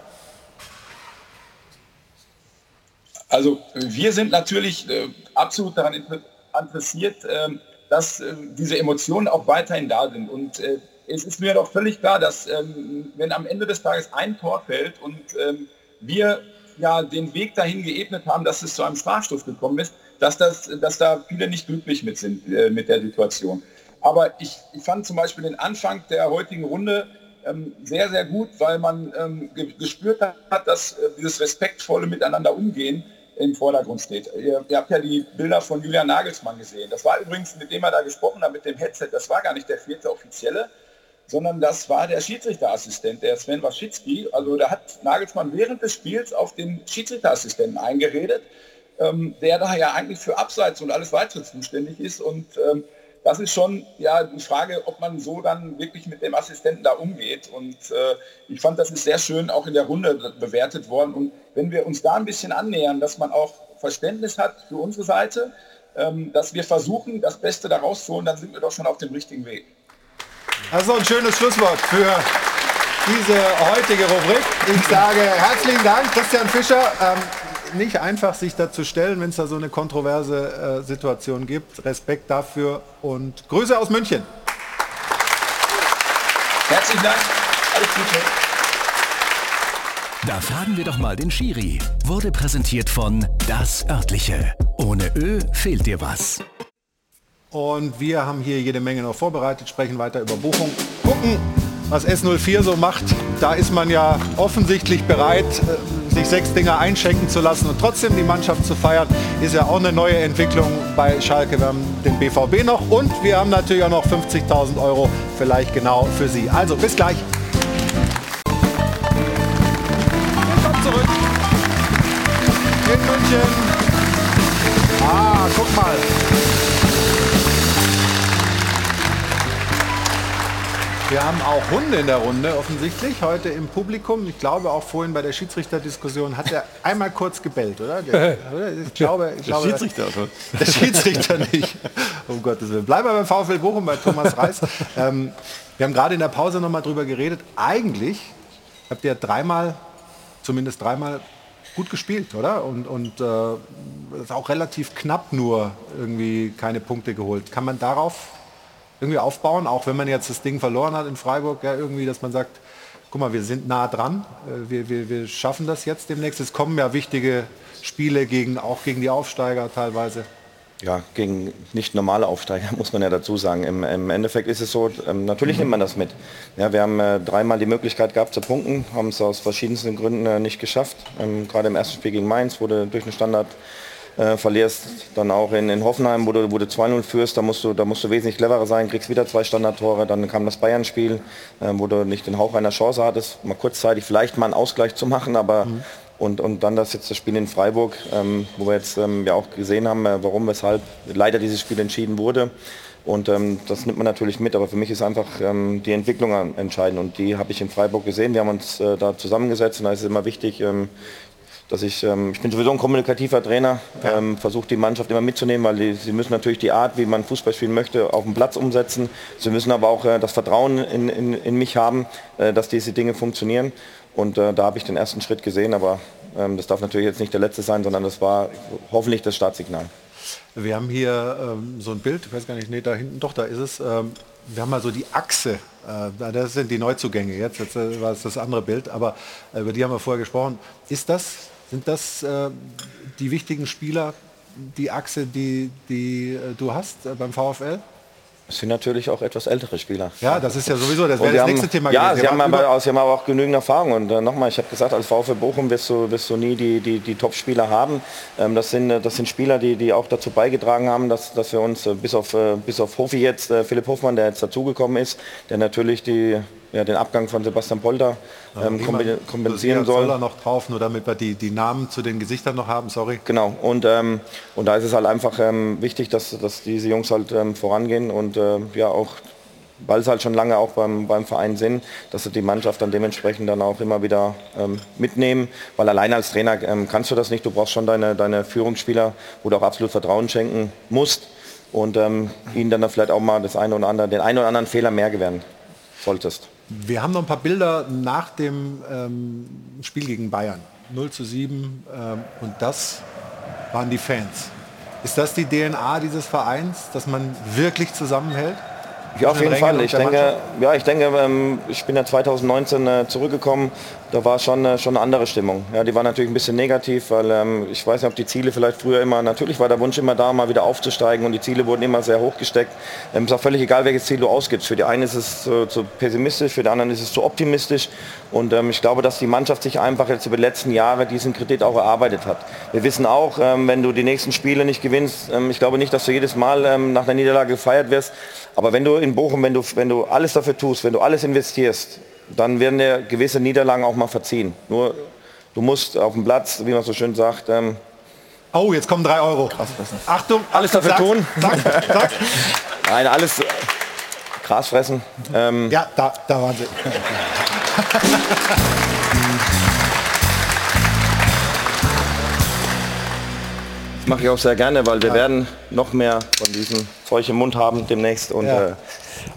Speaker 21: Also wir sind natürlich äh, absolut daran inter- interessiert, ähm, dass äh, diese Emotionen auch weiterhin da sind. Und äh, es ist mir doch völlig klar, dass ähm, wenn am Ende des Tages ein Tor fällt und ähm, wir ja den Weg dahin geebnet haben, dass es zu einem Strafstoß gekommen ist, dass, das, dass da viele nicht glücklich mit sind äh, mit der Situation. Aber ich, ich fand zum Beispiel den Anfang der heutigen Runde ähm, sehr, sehr gut, weil man ähm, gespürt hat, dass äh, dieses respektvolle Miteinander umgehen im Vordergrund steht. Ihr, ihr, habt ja die Bilder von Julian Nagelsmann gesehen. Das war übrigens, mit dem er da gesprochen hat, mit dem Headset, das war gar nicht der vierte Offizielle, sondern das war der Schiedsrichterassistent, der Sven Waschitzki. Also da hat Nagelsmann während des Spiels auf den Schiedsrichterassistenten eingeredet, ähm, der da ja eigentlich für Abseits und alles weitere zuständig ist. Und ähm, das ist schon ja die Frage, ob man so dann wirklich mit dem Assistenten da umgeht. Und äh, ich fand, das ist sehr schön auch in der Runde bewertet worden. Und wenn wir uns da ein bisschen annähern, dass man auch Verständnis hat für unsere Seite, ähm, dass wir versuchen, das Beste daraus zu holen, dann sind wir doch schon auf dem richtigen Weg.
Speaker 1: Also ein schönes Schlusswort für diese heutige Rubrik. Ich sage herzlichen Dank, Christian Fischer. Ähm, nicht einfach, sich dazu stellen, wenn es da so eine kontroverse äh, Situation gibt. Respekt dafür und Grüße aus München.
Speaker 21: Herzlichen Dank. Alles Gute.
Speaker 20: Da fragen wir doch mal den Schiri. Wurde präsentiert von Das Örtliche. Ohne Ö fehlt dir was.
Speaker 1: Und wir haben hier jede Menge noch vorbereitet, sprechen weiter über Buchung. Gucken, was S04 so macht. Da ist man ja offensichtlich bereit, äh, sich sechs Dinger einschenken zu lassen und trotzdem die Mannschaft zu feiern, ist ja auch eine neue Entwicklung bei Schalke. Wir haben den BVB noch und wir haben natürlich auch noch 50.000 Euro vielleicht genau für Sie. Also bis gleich. Zurück in München. Ah, guck mal. Wir haben auch Hunde in der Runde offensichtlich heute im Publikum. Ich glaube auch vorhin bei der Schiedsrichterdiskussion hat er einmal kurz gebellt, oder? Der, (laughs) ich glaube, ich glaube,
Speaker 9: der Schiedsrichter.
Speaker 1: Der Schiedsrichter nicht. Um Gottes Willen. Bleiben wir beim VfL Bochum bei Thomas Reis. Ähm, wir haben gerade in der Pause noch mal drüber geredet. Eigentlich habt ihr dreimal, zumindest dreimal gut gespielt, oder? Und, und äh, ist auch relativ knapp nur irgendwie keine Punkte geholt. Kann man darauf irgendwie aufbauen, auch wenn man jetzt das Ding verloren hat in Freiburg, ja, irgendwie, dass man sagt, guck mal, wir sind nah dran, äh, wir, wir, wir schaffen das jetzt demnächst. Es kommen ja wichtige Spiele gegen, auch gegen die Aufsteiger teilweise.
Speaker 3: Ja, gegen nicht normale Aufsteiger, (laughs) muss man ja dazu sagen. Im, im Endeffekt ist es so, ähm, natürlich nimmt man das mit. Ja, wir haben äh, dreimal die Möglichkeit gehabt zu punkten, haben es aus verschiedensten Gründen äh, nicht geschafft. Ähm, Gerade im ersten Spiel gegen Mainz wurde durch einen Standard äh, verlierst dann auch in, in Hoffenheim, wo du, wo du 2-0 führst, da musst, du, da musst du wesentlich cleverer sein, kriegst wieder zwei Standardtore, dann kam das Bayern-Spiel, äh, wo du nicht den Hauch einer Chance hattest, mal kurzzeitig vielleicht mal einen Ausgleich zu machen, aber mhm. und, und dann das jetzt das Spiel in Freiburg, ähm, wo wir jetzt ähm, ja auch gesehen haben, äh, warum, weshalb leider dieses Spiel entschieden wurde. Und ähm, das nimmt man natürlich mit, aber für mich ist einfach ähm, die Entwicklung entscheidend und die habe ich in Freiburg gesehen. Wir haben uns äh, da zusammengesetzt und da ist es immer wichtig, ähm, dass ich, ähm, ich bin sowieso ein kommunikativer Trainer, ja. ähm, versuche die Mannschaft immer mitzunehmen, weil die, sie müssen natürlich die Art, wie man Fußball spielen möchte, auf dem Platz umsetzen. Sie müssen aber auch äh, das Vertrauen in, in, in mich haben, äh, dass diese Dinge funktionieren. Und äh, da habe ich den ersten Schritt gesehen, aber ähm, das darf natürlich jetzt nicht der letzte sein, sondern das war hoffentlich das Startsignal.
Speaker 1: Wir haben hier ähm, so ein Bild, ich weiß gar nicht, nee, da hinten, doch, da ist es. Ähm, wir haben mal so die Achse, äh, das sind die Neuzugänge jetzt, jetzt äh, war es das andere Bild, aber äh, über die haben wir vorher gesprochen. Ist das sind das äh, die wichtigen Spieler, die Achse, die, die äh, du hast äh, beim VfL?
Speaker 3: Es sind natürlich auch etwas ältere Spieler.
Speaker 1: Ja, das ist ja sowieso, das wäre das nächste Thema
Speaker 3: ja, gewesen. Sie haben, aber, sie haben aber auch genügend Erfahrung. Und äh, nochmal, ich habe gesagt, als VfL Bochum wirst du, wirst du nie die, die, die Top-Spieler haben. Ähm, das, sind, äh, das sind Spieler, die, die auch dazu beigetragen haben, dass, dass wir uns äh, bis auf, äh, bis auf Hofi jetzt, äh, Philipp Hofmann, der jetzt dazugekommen ist, der natürlich die, ja, den Abgang von Sebastian Polter ähm, kompensieren soll.
Speaker 1: soll noch drauf, nur damit wir die, die Namen zu den Gesichtern noch haben, sorry.
Speaker 3: Genau, und, ähm, und da ist es halt einfach ähm, wichtig, dass, dass diese Jungs halt ähm, vorangehen und äh, ja auch weil sie halt schon lange auch beim, beim Verein sind, dass sie die Mannschaft dann dementsprechend dann auch immer wieder ähm, mitnehmen, weil alleine als Trainer ähm, kannst du das nicht, du brauchst schon deine, deine Führungsspieler, wo du auch absolut Vertrauen schenken musst und ähm, ihnen dann vielleicht auch mal das eine oder andere, den einen oder anderen Fehler mehr gewähren solltest.
Speaker 1: Wir haben noch ein paar Bilder nach dem ähm, Spiel gegen Bayern. 0 zu 7 ähm, und das waren die Fans. Ist das die DNA dieses Vereins, dass man wirklich zusammenhält?
Speaker 3: Ja, auf jeden Fall. Ich denke, ja, ich denke, ähm, ich bin ja 2019 äh, zurückgekommen. Da war schon, äh, schon eine andere Stimmung. Ja, die war natürlich ein bisschen negativ, weil ähm, ich weiß nicht, ob die Ziele vielleicht früher immer, natürlich war der Wunsch immer da, mal wieder aufzusteigen und die Ziele wurden immer sehr hoch gesteckt. Ähm, ist auch völlig egal, welches Ziel du ausgibst. Für die einen ist es äh, zu pessimistisch, für die anderen ist es zu optimistisch. Und ähm, ich glaube, dass die Mannschaft sich einfach jetzt über die letzten Jahre diesen Kredit auch erarbeitet hat. Wir wissen auch, ähm, wenn du die nächsten Spiele nicht gewinnst, ähm, ich glaube nicht, dass du jedes Mal ähm, nach der Niederlage gefeiert wirst. Aber wenn du in Bochum, wenn du, wenn du alles dafür tust, wenn du alles investierst, dann werden dir gewisse Niederlagen auch mal verziehen. Nur du musst auf dem Platz, wie man so schön sagt, ähm,
Speaker 1: Oh, jetzt kommen drei Euro. Achtung,
Speaker 3: alles dafür
Speaker 1: zack,
Speaker 3: tun.
Speaker 1: Zack, zack. (laughs)
Speaker 3: Nein, alles äh, Gras fressen. Ähm,
Speaker 1: ja, da, da waren sie.
Speaker 3: Das mache ich auch sehr gerne, weil wir werden noch mehr von diesem Zeug im Mund haben demnächst. Und,
Speaker 1: Ja.
Speaker 3: äh,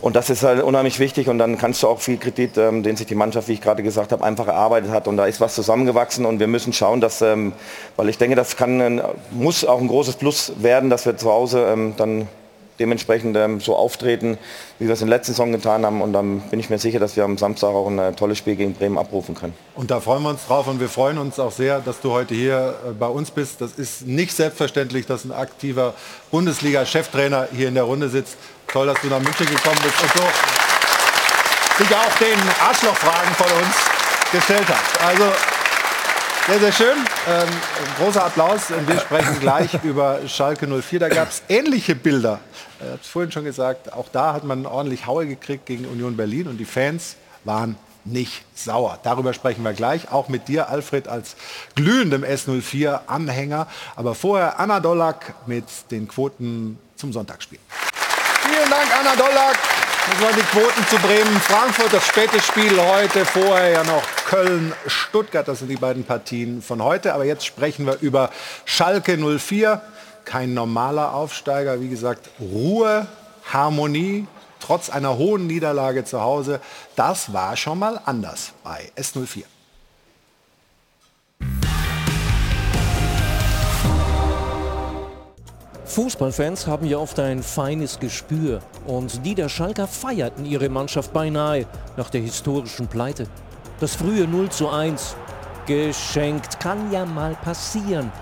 Speaker 3: und das ist halt unheimlich wichtig. Und dann kannst du auch viel Kredit, ähm, den sich die Mannschaft, wie ich gerade gesagt habe, einfach erarbeitet hat. Und da ist was zusammengewachsen. Und wir müssen schauen, dass, ähm, weil ich denke, das kann, muss auch ein großes Plus werden, dass wir zu Hause ähm, dann dementsprechend ähm, so auftreten, wie wir es der letzten Saison getan haben. Und dann bin ich mir sicher, dass wir am Samstag auch ein äh, tolles Spiel gegen Bremen abrufen können.
Speaker 1: Und da freuen wir uns drauf und wir freuen uns auch sehr, dass du heute hier äh, bei uns bist. Das ist nicht selbstverständlich, dass ein aktiver Bundesliga-Cheftrainer hier in der Runde sitzt. Toll, dass du nach München gekommen bist und so sich auch den Arschlochfragen von uns gestellt hast. Also sehr, sehr schön. Ähm, großer Applaus. Wir sprechen gleich über Schalke 04. Da gab es ähnliche Bilder. Ich habe es vorhin schon gesagt. Auch da hat man ordentlich Haue gekriegt gegen Union Berlin. Und die Fans waren nicht sauer. Darüber sprechen wir gleich. Auch mit dir, Alfred, als glühendem S04-Anhänger. Aber vorher Anna Dollack mit den Quoten zum Sonntagsspiel. Vielen Dank, Anna Dollack. Das waren die Quoten zu Bremen, Frankfurt, das späte Spiel heute, vorher ja noch Köln, Stuttgart, das sind die beiden Partien von heute. Aber jetzt sprechen wir über Schalke 04. Kein normaler Aufsteiger, wie gesagt, Ruhe, Harmonie, trotz einer hohen Niederlage zu Hause. Das war schon mal anders bei S04.
Speaker 7: Fußballfans haben ja oft ein feines Gespür und die der Schalker feierten ihre Mannschaft beinahe nach der historischen Pleite. Das frühe 0 zu 1, geschenkt, kann ja mal passieren.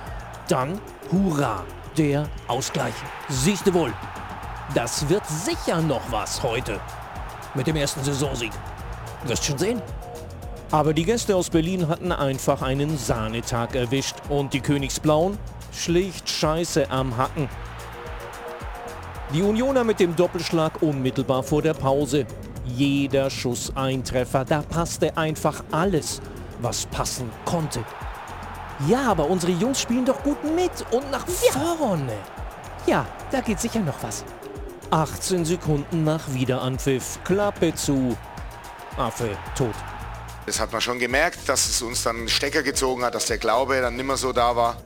Speaker 7: Dann, hurra, der Ausgleich. Siehste wohl, das wird sicher noch was heute mit dem ersten Saisonsieg. Wirst schon sehen. Aber die Gäste aus Berlin hatten einfach einen Sahnetag erwischt und die Königsblauen schlicht Scheiße am Hacken. Die Unioner mit dem Doppelschlag unmittelbar vor der Pause. Jeder Schuss ein Treffer, da passte einfach alles, was passen konnte. Ja, aber unsere Jungs spielen doch gut mit und nach vorne. Ja, da geht sicher noch was. 18 Sekunden nach Wiederanpfiff, Klappe zu, Affe tot.
Speaker 22: Das hat man schon gemerkt, dass es uns dann einen Stecker gezogen hat, dass der Glaube dann nimmer so da war.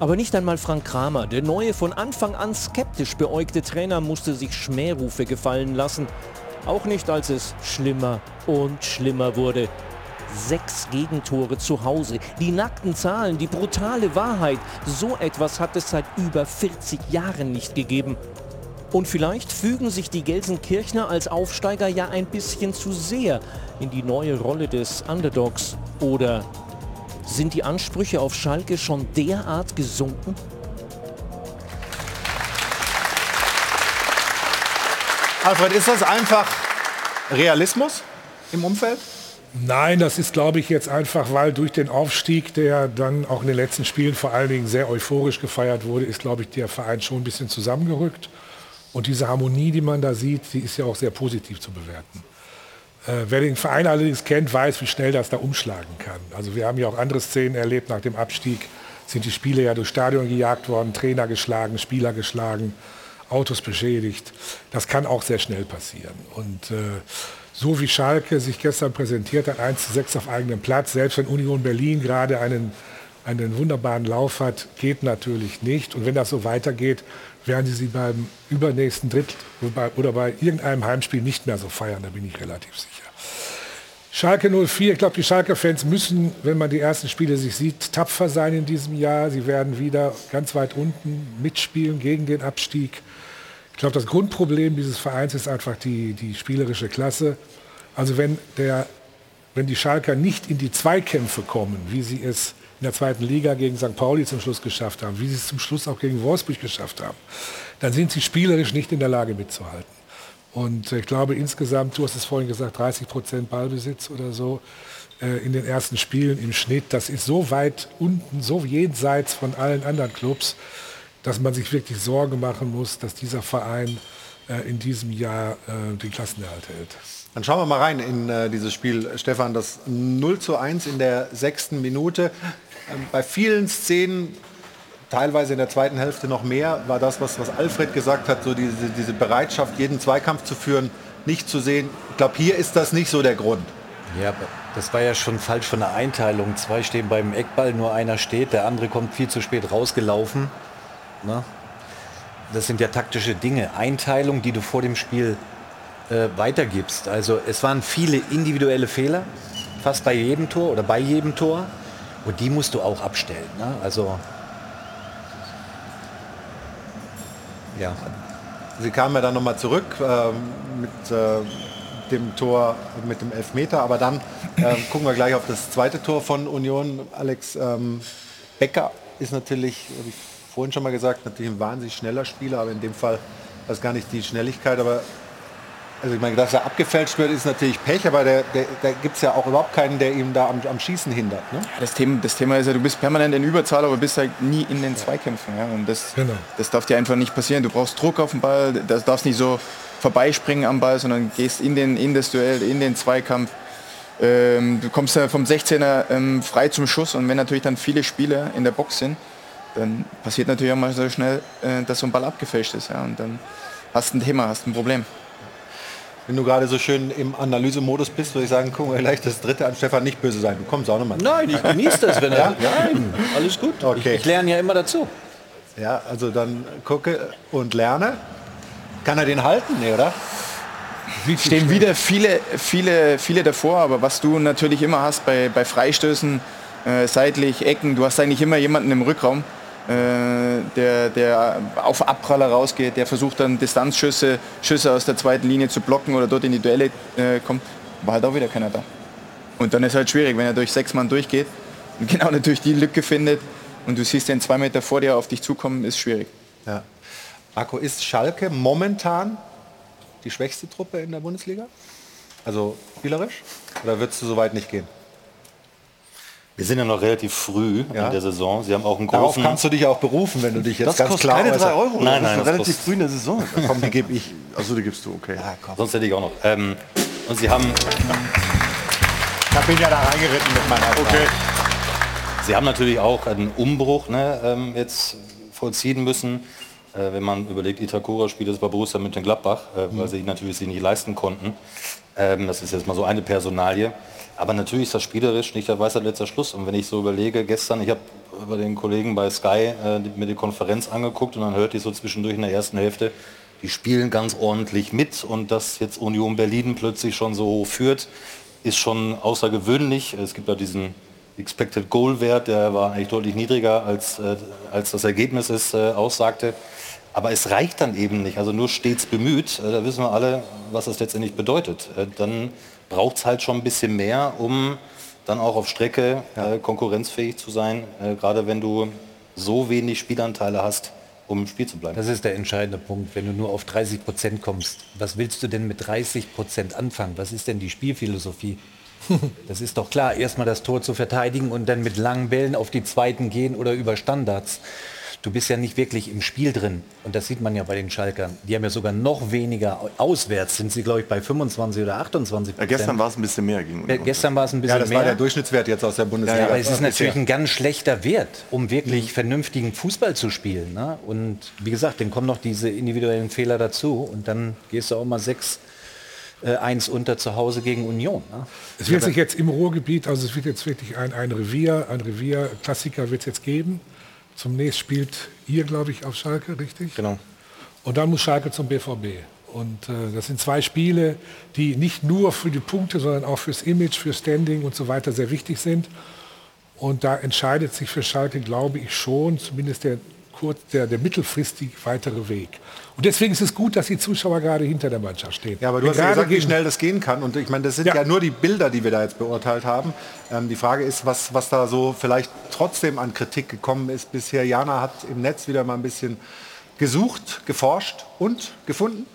Speaker 7: Aber nicht einmal Frank Kramer, der neue von Anfang an skeptisch beäugte Trainer, musste sich Schmährufe gefallen lassen. Auch nicht, als es schlimmer und schlimmer wurde. Sechs Gegentore zu Hause, die nackten Zahlen, die brutale Wahrheit. So etwas hat es seit über 40 Jahren nicht gegeben. Und vielleicht fügen sich die Gelsenkirchner als Aufsteiger ja ein bisschen zu sehr in die neue Rolle des Underdogs. Oder sind die Ansprüche auf Schalke schon derart gesunken?
Speaker 1: Alfred, ist das einfach Realismus im Umfeld?
Speaker 11: Nein, das ist, glaube ich, jetzt einfach, weil durch den Aufstieg, der dann auch in den letzten Spielen vor allen Dingen sehr euphorisch gefeiert wurde, ist, glaube ich, der Verein schon ein bisschen zusammengerückt. Und diese Harmonie, die man da sieht, die ist ja auch sehr positiv zu bewerten. Äh, wer den Verein allerdings kennt, weiß, wie schnell das da umschlagen kann. Also wir haben ja auch andere Szenen erlebt nach dem Abstieg. Sind die Spiele ja durch Stadion gejagt worden, Trainer geschlagen, Spieler geschlagen, Autos beschädigt. Das kann auch sehr schnell passieren. Und äh, so wie Schalke sich gestern präsentiert hat, 1 zu 6 auf eigenem Platz, selbst wenn Union Berlin gerade einen, einen wunderbaren Lauf hat, geht natürlich nicht. Und wenn das so weitergeht, werden sie sie beim übernächsten Dritt oder bei irgendeinem Heimspiel nicht mehr so feiern, da bin ich relativ sicher. Schalke 04, ich glaube, die Schalke-Fans müssen, wenn man die ersten Spiele sich sieht, tapfer sein in diesem Jahr. Sie werden wieder ganz weit unten mitspielen gegen den Abstieg. Ich glaube, das Grundproblem dieses Vereins ist einfach die, die spielerische Klasse. Also wenn, der, wenn die Schalker nicht in die Zweikämpfe kommen, wie sie es in der zweiten Liga gegen St. Pauli zum Schluss geschafft haben, wie sie es zum Schluss auch gegen Wolfsburg geschafft haben, dann sind sie spielerisch nicht in der Lage mitzuhalten. Und ich glaube insgesamt, du hast es vorhin gesagt, 30 Prozent Ballbesitz oder so äh, in den ersten Spielen im Schnitt. Das ist so weit unten, so jenseits von allen anderen Clubs, dass man sich wirklich Sorge machen muss, dass dieser Verein äh, in diesem Jahr äh, den Klassenerhalt hält.
Speaker 1: Dann schauen wir mal rein in äh, dieses Spiel, Stefan. Das 0 zu 1 in der sechsten Minute. Ähm, bei vielen Szenen, teilweise in der zweiten Hälfte noch mehr, war das, was, was Alfred gesagt hat, so diese, diese Bereitschaft, jeden Zweikampf zu führen, nicht zu sehen. Ich glaube, hier ist das nicht so der Grund.
Speaker 8: Ja, das war ja schon falsch von der Einteilung. Zwei stehen beim Eckball, nur einer steht, der andere kommt viel zu spät rausgelaufen. Na? Das sind ja taktische Dinge. Einteilung, die du vor dem Spiel äh, weitergibst. Also es waren viele individuelle Fehler, fast bei jedem Tor oder bei jedem Tor. Und die musst du auch abstellen. Ne? Also
Speaker 1: ja. Sie kamen ja dann nochmal zurück äh, mit äh, dem Tor, mit dem Elfmeter. Aber dann äh, gucken wir gleich auf das zweite Tor von Union. Alex ähm, Becker ist natürlich, habe ich vorhin schon mal gesagt, natürlich ein wahnsinnig schneller Spieler, aber in dem Fall das gar nicht die Schnelligkeit, aber also ich meine, dass er abgefälscht wird, ist natürlich Pech, aber da gibt es ja auch überhaupt keinen, der ihm da am, am Schießen hindert. Ne?
Speaker 2: Ja, das, Thema, das Thema ist ja, du bist permanent in Überzahl, aber bist halt nie in den Zweikämpfen. Ja? Und das, genau. das darf dir einfach nicht passieren. Du brauchst Druck auf den Ball, das darfst nicht so vorbeispringen am Ball, sondern gehst in, den, in das Duell, in den Zweikampf. Ähm, du kommst ja vom 16er ähm, frei zum Schuss und wenn natürlich dann viele Spieler in der Box sind, dann passiert natürlich auch mal so schnell, äh, dass so ein Ball abgefälscht ist. Ja? Und dann hast du ein Thema, hast ein Problem.
Speaker 1: Wenn du gerade so schön im Analysemodus bist, würde ich sagen, gucken wir gleich das dritte an. Stefan, nicht böse sein. Du kommst auch nochmal.
Speaker 8: Nein, ich genieße das, wenn er. ja? Nein, alles gut.
Speaker 1: Okay.
Speaker 8: Ich, ich lerne ja immer dazu.
Speaker 1: Ja, also dann gucke und lerne. Kann er den halten? Nee, oder?
Speaker 2: Stehen wieder viele, viele, viele davor, aber was du natürlich immer hast bei, bei Freistößen, äh, seitlich, Ecken, du hast eigentlich immer jemanden im Rückraum, der, der auf Abpraller rausgeht, der versucht dann Distanzschüsse Schüsse aus der zweiten Linie zu blocken oder dort in die Duelle äh, kommt, war halt auch wieder keiner da. Und dann ist halt schwierig, wenn er durch sechs Mann durchgeht und (laughs) genau natürlich die Lücke findet und du siehst den zwei Meter vor dir auf dich zukommen, ist schwierig.
Speaker 1: Ja. Marco, ist Schalke momentan die schwächste Truppe in der Bundesliga? Also spielerisch? Oder würdest du so weit nicht gehen?
Speaker 10: Wir sind ja noch relativ früh ja. in der Saison. Sie haben auch einen
Speaker 1: großen... Darauf kannst du dich auch berufen, wenn du dich jetzt
Speaker 9: das
Speaker 1: ganz
Speaker 9: kostet klar keine drei Euro.
Speaker 10: Nein, nein,
Speaker 9: das ist relativ früh in der Saison. komm, die gebe ich. Also die gibst du, okay. Ja,
Speaker 10: Sonst hätte ich auch noch. Ähm, und sie haben...
Speaker 1: Ich habe ihn ja da reingeritten mit meiner Frage. Okay.
Speaker 10: Sie haben natürlich auch einen Umbruch ne, ähm, jetzt vollziehen müssen. Äh, wenn man überlegt, Itakura spielt jetzt bei Borussia Mönchengladbach, äh, mhm. weil sie natürlich sie nicht leisten konnten. Ähm, das ist jetzt mal so eine Personalie. Aber natürlich ist das spielerisch nicht der weiße letzter Schluss. Und wenn ich so überlege, gestern, ich habe bei den Kollegen bei Sky äh, mir die Konferenz angeguckt und dann hörte ich so zwischendurch in der ersten Hälfte, die spielen ganz ordentlich mit und dass jetzt Union Berlin plötzlich schon so hoch führt, ist schon außergewöhnlich. Es gibt ja diesen Expected Goal Wert, der war eigentlich deutlich niedriger als, äh, als das Ergebnis es äh, aussagte. Aber es reicht dann eben nicht. Also nur stets bemüht, äh, da wissen wir alle, was das letztendlich bedeutet. Äh, dann braucht es halt schon ein bisschen mehr, um dann auch auf Strecke äh, konkurrenzfähig zu sein, äh, gerade wenn du so wenig Spielanteile hast, um im Spiel zu bleiben.
Speaker 8: Das ist der entscheidende Punkt, wenn du nur auf 30 Prozent kommst. Was willst du denn mit 30 Prozent anfangen? Was ist denn die Spielphilosophie? (laughs) Das ist doch klar, erstmal das Tor zu verteidigen und dann mit langen Bällen auf die zweiten gehen oder über Standards du bist ja nicht wirklich im Spiel drin. Und das sieht man ja bei den Schalkern. Die haben ja sogar noch weniger auswärts. Sind sie, glaube ich, bei 25 oder 28
Speaker 9: ja, Gestern war es ein bisschen mehr. Gegen
Speaker 8: äh, gestern war es ein bisschen mehr.
Speaker 1: Ja, das
Speaker 8: mehr.
Speaker 1: war der Durchschnittswert jetzt aus der Bundesliga.
Speaker 8: Ja, aber es ist natürlich ein ganz schlechter Wert, um wirklich mhm. vernünftigen Fußball zu spielen. Ne? Und wie gesagt, dann kommen noch diese individuellen Fehler dazu. Und dann gehst du auch mal sechs äh, eins unter zu Hause gegen Union. Ne?
Speaker 11: Es wird sich jetzt im Ruhrgebiet, also es wird jetzt wirklich ein, ein Revier, ein Revier-Klassiker wird es jetzt geben. Zum nächsten spielt ihr, glaube ich, auf Schalke, richtig?
Speaker 2: Genau.
Speaker 11: Und dann muss Schalke zum BVB. Und äh, das sind zwei Spiele, die nicht nur für die Punkte, sondern auch fürs Image, für Standing und so weiter sehr wichtig sind. Und da entscheidet sich für Schalke, glaube ich schon, zumindest der kurz, der, der mittelfristig weitere Weg. Und deswegen ist es gut, dass die Zuschauer gerade hinter der Mannschaft stehen.
Speaker 1: Ja, aber du
Speaker 11: Denn
Speaker 1: hast ja
Speaker 11: gerade
Speaker 1: gesagt, wie schnell das gehen kann. Und ich meine, das sind
Speaker 11: Ja.
Speaker 1: ja, nur die Bilder, die wir da jetzt beurteilt haben. Ähm, die Frage ist, was, was da so vielleicht trotzdem an Kritik gekommen ist bisher. Jana hat im Netz wieder mal ein bisschen gesucht, geforscht und gefunden.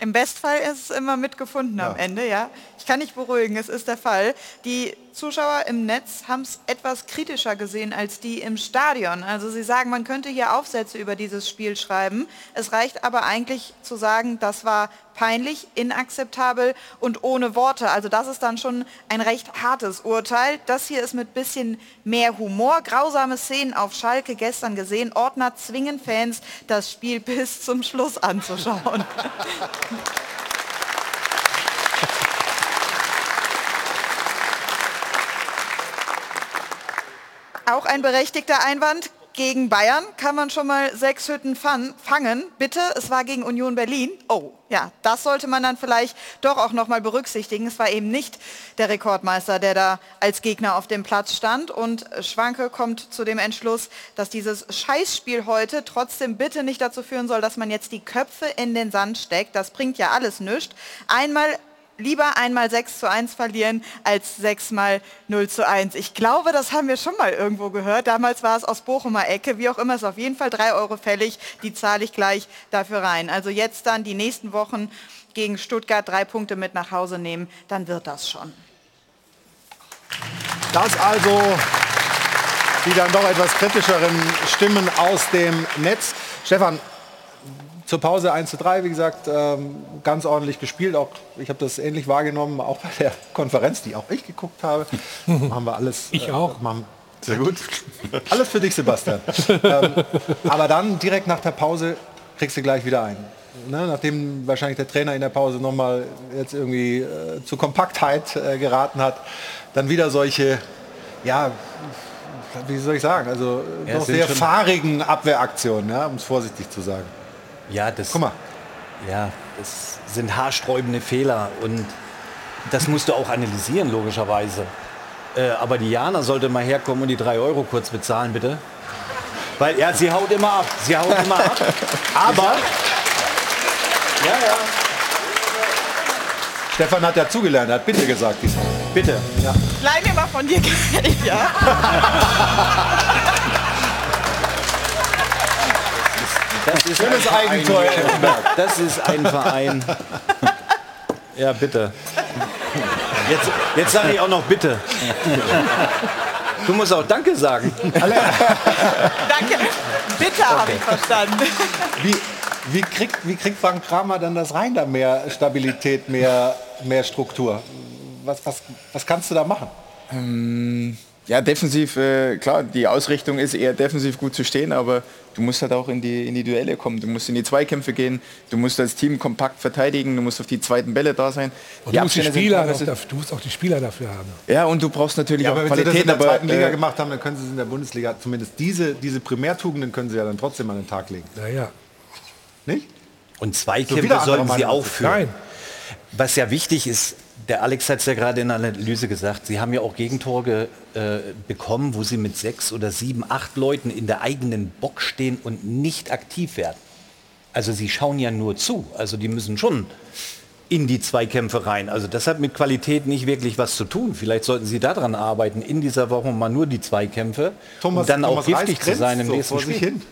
Speaker 5: Im Bestfall ist es immer mitgefunden am Ende, ja. Ich kann nicht beruhigen, es ist der Fall. Die Zuschauer im Netz haben es etwas kritischer gesehen als die im Stadion. Also sie sagen, man könnte hier Aufsätze über dieses Spiel schreiben. Es reicht aber eigentlich zu sagen, das war peinlich, inakzeptabel und ohne Worte. Also das ist dann schon ein recht hartes Urteil. Das hier ist mit bisschen mehr Humor. Grausame Szenen auf Schalke gestern gesehen. Ordner zwingen Fans, das Spiel (laughs) bis zum Schluss anzuschauen. (laughs) Auch ein berechtigter Einwand. Gegen Bayern kann man schon mal sechs Hütten fan- fangen. Bitte, es war gegen Union Berlin. Oh, ja, das sollte man dann vielleicht doch auch noch mal berücksichtigen. Es war eben nicht der Rekordmeister, der da als Gegner auf dem Platz stand. Und Schwanke kommt zu dem Entschluss, dass dieses Scheißspiel heute trotzdem bitte nicht dazu führen soll, dass man jetzt die Köpfe in den Sand steckt. Das bringt ja alles nichts. Einmal lieber einmal 6 zu 1 verlieren als 6 mal 0 zu 1. Ich glaube, das haben wir schon mal irgendwo gehört. Damals war es aus Bochumer Ecke. Wie auch immer, ist auf jeden Fall 3 Euro fällig. Die zahle ich gleich dafür rein. Also jetzt dann die nächsten Wochen gegen Stuttgart drei Punkte mit nach Hause nehmen, dann wird das schon.
Speaker 1: Das also die dann doch etwas kritischeren Stimmen aus dem Netz. Stefan, zur Pause 1 zu 3, wie gesagt, ähm, ganz ordentlich gespielt. Auch ich habe das ähnlich wahrgenommen, auch bei der Konferenz, die auch ich geguckt habe. (laughs) Machen wir alles.
Speaker 11: Ich auch.
Speaker 1: Machen, sehr gut. Alles für dich, Sebastian. ähm, aber dann direkt nach der Pause kriegst du gleich wieder ein. Ne, nachdem wahrscheinlich der Trainer in der Pause nochmal jetzt irgendwie äh, zu Kompaktheit äh, geraten hat, dann wieder solche, ja, wie soll ich sagen, also
Speaker 8: Ja,
Speaker 1: sehr fahrigen Abwehraktionen, ja, um es vorsichtig zu sagen.
Speaker 8: Ja, das.
Speaker 1: Guck mal.
Speaker 8: Ja, das sind haarsträubende Fehler und das musst du auch analysieren, logischerweise. Äh, aber die Jana sollte mal herkommen und die drei Euro kurz bezahlen, bitte. Weil ja, sie haut immer ab. Sie haut immer ab. (laughs) Aber. Ja, ja.
Speaker 1: Stefan hat ja zugelernt, er hat bitte gesagt diesmal.
Speaker 8: Bitte.
Speaker 1: Ja.
Speaker 5: Leih mir mal von dir Geld, (laughs) ja? (laughs)
Speaker 8: Das ist
Speaker 1: Schönes
Speaker 8: ein Verein,
Speaker 1: Eigentor.
Speaker 8: Das ist ein Verein. Ja, bitte. Jetzt, jetzt sage ich auch noch bitte. Du musst auch Danke sagen.
Speaker 5: Danke. Bitte habe ich verstanden.
Speaker 1: Wie, wie, kriegt, wie kriegt Frank Kramer dann das rein, da mehr Stabilität, mehr, mehr Struktur? Was, was, was kannst du da machen?
Speaker 2: Ähm, ja, defensiv, äh, klar, die Ausrichtung ist eher defensiv gut zu stehen, aber du musst halt auch in die, in die Duelle kommen. Du musst in die Zweikämpfe gehen, du musst als Team kompakt verteidigen, du musst auf die zweiten Bälle da sein.
Speaker 11: Und du, musst die Spieler noch, dafür- du musst auch die Spieler dafür haben.
Speaker 2: ja, und du brauchst natürlich
Speaker 1: Ja,
Speaker 2: auch
Speaker 1: aber wenn sie das in
Speaker 2: Qualität.
Speaker 1: der
Speaker 2: Aber,
Speaker 1: zweiten Liga
Speaker 2: äh,
Speaker 1: gemacht haben, dann können sie es in der Bundesliga zumindest diese, diese Primärtugenden können sie ja dann trotzdem an den Tag legen.
Speaker 11: Naja.
Speaker 1: Nicht?
Speaker 8: Und
Speaker 1: So
Speaker 8: Zweikämpfe
Speaker 1: andere
Speaker 8: sollten sie auch führen.
Speaker 11: Nein.
Speaker 8: Was ja wichtig ist, der Alex hat es ja gerade in der Analyse gesagt, sie haben ja auch Gegentore äh, bekommen, wo sie mit sechs oder sieben, acht Leuten in der eigenen Box stehen und nicht aktiv werden. Also sie schauen ja nur zu. Also die müssen schon in die Zweikämpfe rein. Also das hat mit Qualität nicht wirklich was zu tun. Vielleicht sollten Sie daran arbeiten, in dieser Woche mal nur die Zweikämpfe,
Speaker 1: Thomas,
Speaker 8: um dann auch
Speaker 1: Thomas
Speaker 8: giftig
Speaker 1: Reis
Speaker 8: zu sein im
Speaker 1: so
Speaker 8: nächsten Spiel.
Speaker 1: hin.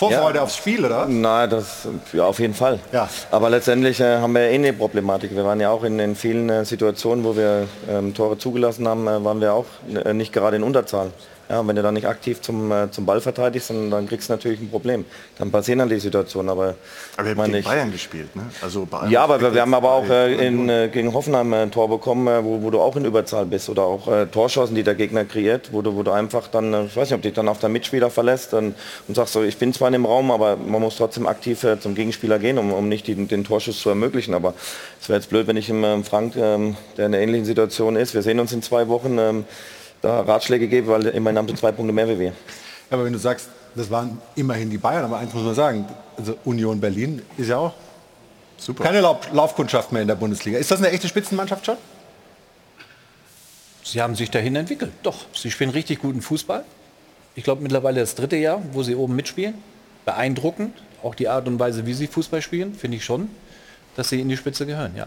Speaker 1: Vorfreude aufs Spiel, oder?
Speaker 3: Nein, das ja auf jeden Fall.
Speaker 1: Ja.
Speaker 3: Aber letztendlich äh, haben wir eh eine Problematik. Wir waren ja auch in, in vielen äh, Situationen, wo wir ähm, Tore zugelassen haben, äh, waren wir auch äh, nicht gerade in Unterzahl. Ja, und wenn du dann nicht aktiv zum, äh, zum Ball verteidigst, dann, dann kriegst du natürlich ein Problem. Dann passieren dann die Situationen. Aber,
Speaker 9: Aber wir haben gegen Bayern gespielt, ne? Also allem
Speaker 3: ja, aber wir, wir haben aber auch äh, in, äh, gegen Hoffenheim ein Tor bekommen, äh, wo, wo du auch in Überzahl bist oder auch äh, Torschancen, die der Gegner kreiert, wo du, wo du einfach dann, äh, ich weiß nicht, ob dich dann auf der Mitspieler verlässt dann, und sagst so, ich bin zwar in dem Raum, aber man muss trotzdem aktiv äh, zum Gegenspieler gehen, um, um nicht die, den Torschuss zu ermöglichen. Aber es wäre jetzt blöd, wenn ich ähm, Frank, ähm, der in einer ähnlichen Situation ist, wir sehen uns in zwei Wochen, ähm, da Ratschläge gebe, weil immerhin haben sie zwei Punkte mehr wie wir.
Speaker 1: Aber wenn du sagst, das waren immerhin die Bayern, aber eins muss man sagen, also Union Berlin ist ja auch
Speaker 9: Super.
Speaker 1: keine Lauf Laufkundschaft mehr in der Bundesliga. Ist das eine echte Spitzenmannschaft schon?
Speaker 8: Sie haben sich dahin entwickelt. Doch, sie spielen richtig guten Fußball. Ich glaube mittlerweile das dritte Jahr, wo sie oben mitspielen. beeindruckend. Auch die Art und Weise, wie sie Fußball spielen, finde ich schon, dass sie in die Spitze gehören, ja.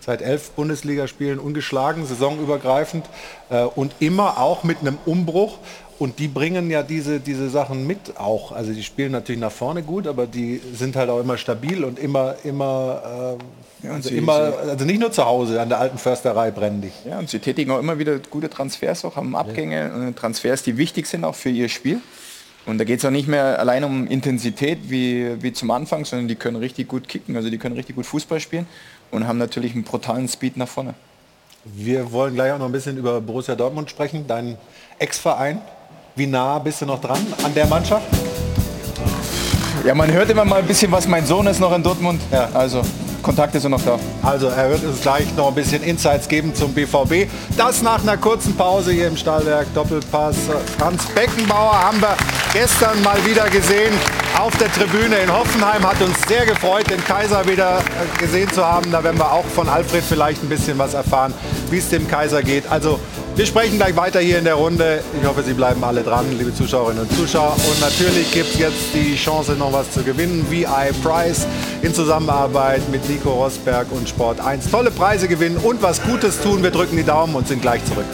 Speaker 1: Seit elf Bundesligaspielen ungeschlagen, saisonübergreifend äh, und immer auch mit einem Umbruch. Und die bringen ja diese, diese Sachen mit auch. Also die spielen natürlich nach vorne gut, aber die sind halt auch immer stabil und immer, immer, äh,
Speaker 2: Ja, und
Speaker 1: also,
Speaker 2: sie-
Speaker 1: immer
Speaker 2: sie-
Speaker 1: also nicht nur zu Hause an der alten Försterei brenndig.
Speaker 2: Ja, und sie tätigen auch immer wieder gute Transfers, auch haben Abgänge, und Transfers, die wichtig sind auch für ihr Spiel. Und da geht es auch nicht mehr allein um Intensität wie, wie zum Anfang, sondern die können richtig gut kicken, also die können richtig gut Fußball spielen und haben natürlich einen brutalen Speed nach vorne.
Speaker 1: Wir wollen gleich auch noch ein bisschen über Borussia Dortmund sprechen, dein Ex-Verein. Wie nah bist du noch dran an der Mannschaft?
Speaker 2: Ja, man hört immer mal ein bisschen was, mein Sohn ist noch in Dortmund, also Kontakte sind noch da.
Speaker 1: Also er wird uns gleich noch ein bisschen Insights geben zum BVB. Das nach einer kurzen Pause hier im Stahlwerk Doppelpass. Franz Beckenbauer haben wir gestern mal wieder gesehen auf der Tribüne in Hoffenheim. Hat uns sehr gefreut, den Kaiser wieder gesehen zu haben. Da werden wir auch von Alfred vielleicht ein bisschen was erfahren, wie es dem Kaiser geht. Also wir sprechen gleich weiter hier in der Runde. Ich hoffe, Sie bleiben alle dran, liebe Zuschauerinnen und Zuschauer. Und natürlich gibt es jetzt die Chance, noch was zu gewinnen. VI Prize in Zusammenarbeit mit Nico Rosberg und Sport 1. Tolle Preise gewinnen und was Gutes tun. Wir drücken die Daumen und sind gleich zurück.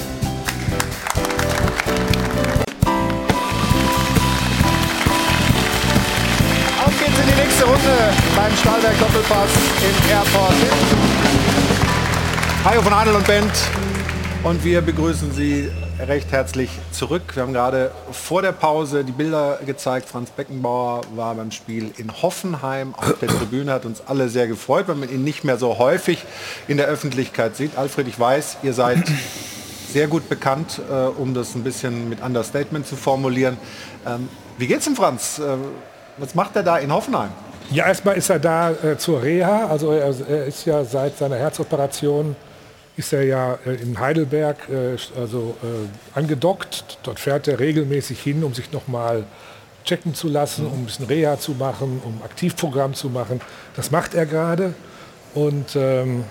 Speaker 1: Auf geht's in die nächste Runde beim Stahlwerk Doppelpass in Airport. Hajo von Adel und Bent und wir begrüßen Sie recht herzlich zurück. Wir haben gerade vor der Pause die Bilder gezeigt. Franz Beckenbauer war beim Spiel in Hoffenheim auf der Tribüne, hat uns alle sehr gefreut, weil man ihn nicht mehr so häufig in der Öffentlichkeit sieht. Alfred, ich weiß, ihr seid sehr gut bekannt, äh, um das ein bisschen mit Understatement zu formulieren. Ähm, wie geht's dem Franz? Äh, was macht er da in Hoffenheim?
Speaker 11: Ja, erstmal ist er da äh, zur Reha. Also er, er ist ja seit seiner Herzoperation ist er ja äh, in Heidelberg äh, also äh, angedockt. Dort fährt er regelmäßig hin, um sich nochmal checken zu lassen, um ein bisschen Reha zu machen, um Aktivprogramm zu machen. Das macht er gerade. Und ähm,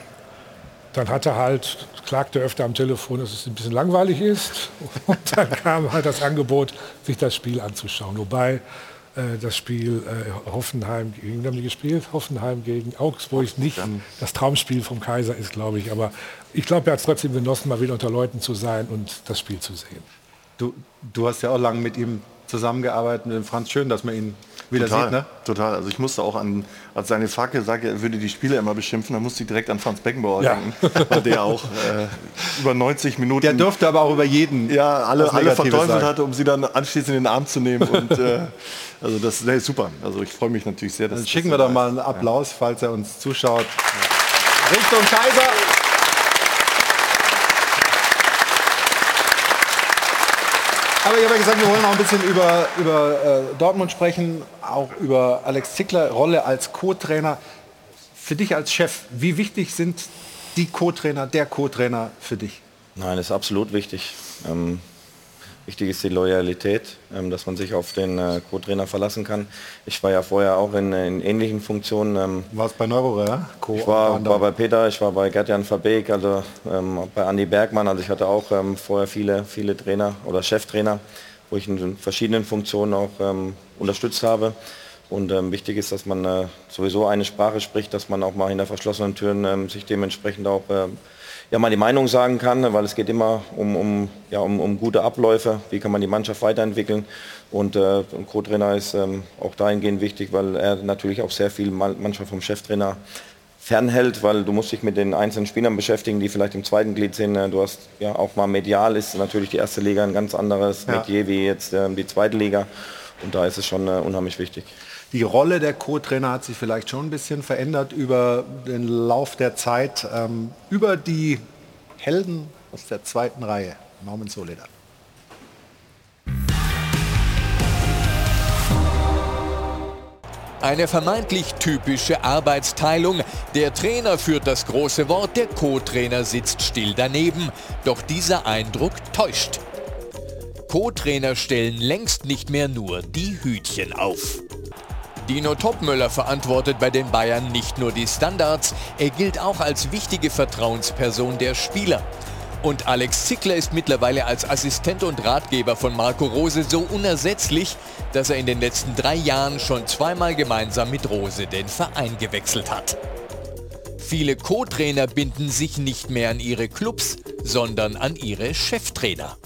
Speaker 11: dann hat er halt, klagte öfter am Telefon, dass es ein bisschen langweilig ist. (laughs) Und dann kam halt das Angebot, sich das Spiel anzuschauen. Wobei das Spiel äh, Hoffenheim gegen, wen haben die gespielt? Hoffenheim gegen Augsburg nicht das Traumspiel vom Kaiser ist, glaube ich. Aber ich glaube, er hat es trotzdem genossen, mal wieder unter Leuten zu sein und das Spiel zu sehen.
Speaker 1: Du, du hast ja auch lange mit ihm zusammengearbeitet, mit dem Franz. Schön, dass man ihn wieder
Speaker 9: total,
Speaker 1: sieht, ne?
Speaker 9: Total. Also ich musste auch an, als seine Fackel sagte, er würde die Spieler immer beschimpfen, da musste ich direkt an Franz Beckenbauer
Speaker 1: Ja.
Speaker 9: denken, weil der auch äh, über 90 Minuten...
Speaker 1: Der durfte aber auch über jeden
Speaker 9: ja, alle, alle verteufelt
Speaker 1: sagen.
Speaker 9: hatte, um sie dann anschließend in den Arm zu nehmen. Und, äh, also das nee, ist super. Also ich freue mich natürlich sehr, dass
Speaker 1: Dann schicken
Speaker 9: er
Speaker 1: wir
Speaker 9: da
Speaker 1: doch mal einen Applaus, falls er uns zuschaut. Richtung Kaiser. Aber ich habe ja gesagt, wir wollen noch ein bisschen über, über äh, Dortmund sprechen, auch über Alex Zickler, Rolle als Co-Trainer. Für dich als Chef, wie wichtig sind die Co-Trainer, der Co-Trainer für dich?
Speaker 3: Nein, das ist absolut wichtig. Ähm, wichtig ist die Loyalität, ähm, dass man sich auf den äh, Co-Trainer verlassen kann. Ich war ja vorher auch in, in ähnlichen Funktionen. Ähm,
Speaker 1: Warst bei Neurore, ja? Co
Speaker 3: ich war, war bei Peter, ich war bei Gerd-Jan Verbeek, also ähm, bei Andy Bergmann. Also ich hatte auch vorher viele, viele Trainer oder Cheftrainer, wo ich in verschiedenen Funktionen auch unterstützt habe. Und ähm, wichtig ist, dass man äh, sowieso eine Sprache spricht, dass man auch mal hinter verschlossenen Türen ähm, sich dementsprechend auch ähm, ja, die Meinung sagen kann, weil es geht immer um, um, ja, um, um gute Abläufe, wie kann man die Mannschaft weiterentwickeln. Und äh, ein Co-Trainer ist ähm, auch dahingehend wichtig, weil er natürlich auch sehr viel mal- manchmal vom Cheftrainer fernhält, weil du musst dich mit den einzelnen Spielern beschäftigen, die vielleicht im zweiten Glied sind. Äh, Du hast ja auch mal medial ist natürlich die erste Liga ein ganz anderes
Speaker 1: Ja.
Speaker 3: Metier wie jetzt ähm, die zweite Liga. Und da ist es schon äh, unheimlich wichtig.
Speaker 1: Die Rolle der Co-Trainer hat sich vielleicht schon ein bisschen verändert über den Lauf der Zeit, ähm, über die Helden aus der zweiten Reihe. Norman Soledad.
Speaker 18: Eine vermeintlich typische Arbeitsteilung. Der Trainer führt das große Wort, der Co-Trainer sitzt still daneben. Doch dieser Eindruck täuscht. Co-Trainer stellen längst nicht mehr nur die Hütchen auf. Dino Topmöller verantwortet bei den Bayern nicht nur die Standards, er gilt auch als wichtige Vertrauensperson der Spieler. Und Alex Zickler ist mittlerweile als Assistent und Ratgeber von Marco Rose so unersetzlich, dass er in den letzten drei Jahren schon zweimal gemeinsam mit Rose den Verein gewechselt hat. Viele Co-Trainer binden sich nicht mehr an ihre Clubs, sondern an ihre Cheftrainer.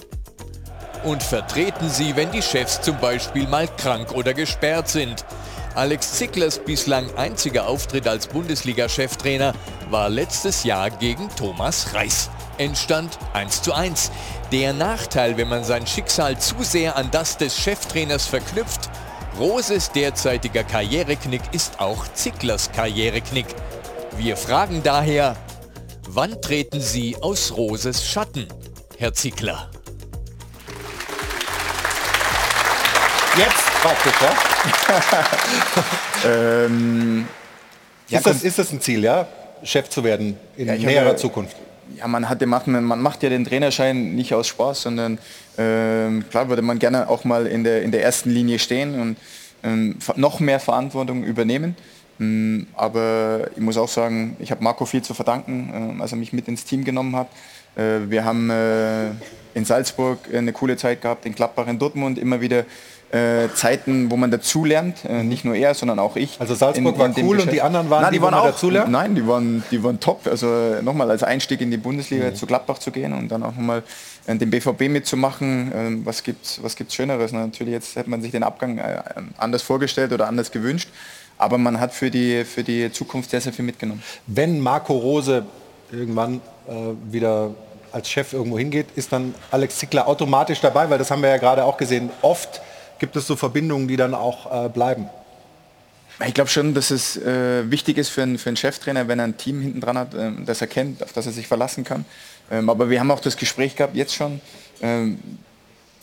Speaker 18: Und vertreten sie, wenn die Chefs zum Beispiel mal krank oder gesperrt sind. Alex Zicklers bislang einziger Auftritt als Bundesliga-Cheftrainer war letztes Jahr gegen Thomas Reis. Endstand 1 zu 1. Der Nachteil, wenn man sein Schicksal zu sehr an das des Cheftrainers verknüpft, Roses derzeitiger Karriereknick ist auch Zicklers Karriereknick. Wir fragen daher, wann treten Sie aus Roses Schatten, Herr Zickler?
Speaker 1: Jetzt praktisch, ja?
Speaker 2: ähm,
Speaker 1: ist, das, ist das ein Ziel, ja? Chef zu werden in
Speaker 2: Ja,
Speaker 1: näherer
Speaker 2: habe-
Speaker 1: Zukunft?
Speaker 2: Ja, man, hat, macht, man man macht ja den Trainerschein nicht aus Spaß, sondern ähm, klar würde man gerne auch mal in der, in der ersten Linie stehen und ähm, noch mehr Verantwortung übernehmen. Mm, aber ich muss auch sagen, ich habe Marco viel zu verdanken, ähm, als er mich mit ins Team genommen hat. Äh, wir haben äh, in Salzburg eine coole Zeit gehabt, in Gladbach, in Dortmund immer wieder äh, Zeiten, wo man dazulernt, äh, nicht nur er, sondern auch ich.
Speaker 1: Also Salzburg war
Speaker 2: dem
Speaker 1: cool und
Speaker 2: Geschäft.
Speaker 1: die anderen waren
Speaker 2: Nein,
Speaker 1: die,
Speaker 2: die waren auch
Speaker 1: dazulernt?
Speaker 2: Nein, die waren, die waren top. Also nochmal als Einstieg in die Bundesliga zu Gladbach zu gehen und dann auch nochmal äh, den BVB mitzumachen. Ähm, was gibt's, was gibt's Schöneres? Natürlich jetzt hätte man sich den Abgang äh, anders vorgestellt oder anders gewünscht. Aber man hat für die, für die Zukunft sehr, sehr viel mitgenommen.
Speaker 1: Wenn Marco Rose irgendwann äh, wieder als Chef irgendwo hingeht, ist dann Alex Zickler automatisch dabei, weil das haben wir ja gerade auch gesehen. Oft gibt es so Verbindungen, die dann auch äh, bleiben.
Speaker 2: Ich glaube schon, dass es äh, wichtig ist für einen, für einen Cheftrainer, wenn er ein Team hinten dran hat, ähm, das er kennt, auf das er sich verlassen kann. Ähm, aber wir haben auch das Gespräch gehabt, jetzt schon, ähm,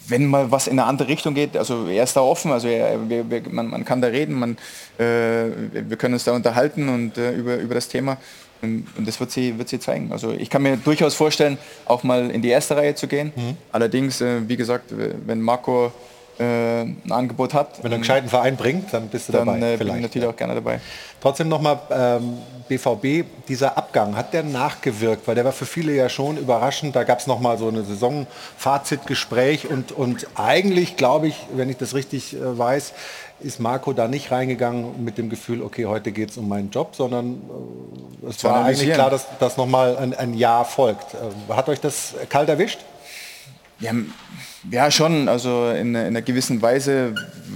Speaker 2: wenn mal was in eine andere Richtung geht, also er ist da offen, also er, wir, wir, man, man kann da reden, man, äh, wir können uns da unterhalten und äh, über, über das Thema und, das wird sie, wird sie zeigen. Also ich kann mir durchaus vorstellen, auch mal in die erste Reihe zu gehen. Allerdings, äh, wie gesagt, wenn Marco äh, ein Angebot hat,
Speaker 1: Wenn er einen gescheiten Verein bringt, dann bist du
Speaker 2: dann
Speaker 1: dabei.
Speaker 2: äh, bin ich
Speaker 1: vielleicht.
Speaker 2: natürlich auch gerne dabei.
Speaker 1: Trotzdem nochmal ähm, BVB, dieser Abgang, hat der nachgewirkt? Weil der war für viele ja schon überraschend. Da gab es nochmal so eine Saisonfazitgespräch und, und eigentlich, glaube ich, wenn ich das richtig äh, weiß, ist Marco da nicht reingegangen mit dem Gefühl, okay, heute geht es um meinen Job, sondern äh, es war eigentlich klar, dass, dass nochmal ein, ein Jahr folgt. Äh, hat euch das kalt erwischt?
Speaker 2: Ja, ja schon, also in, in einer gewissen Weise.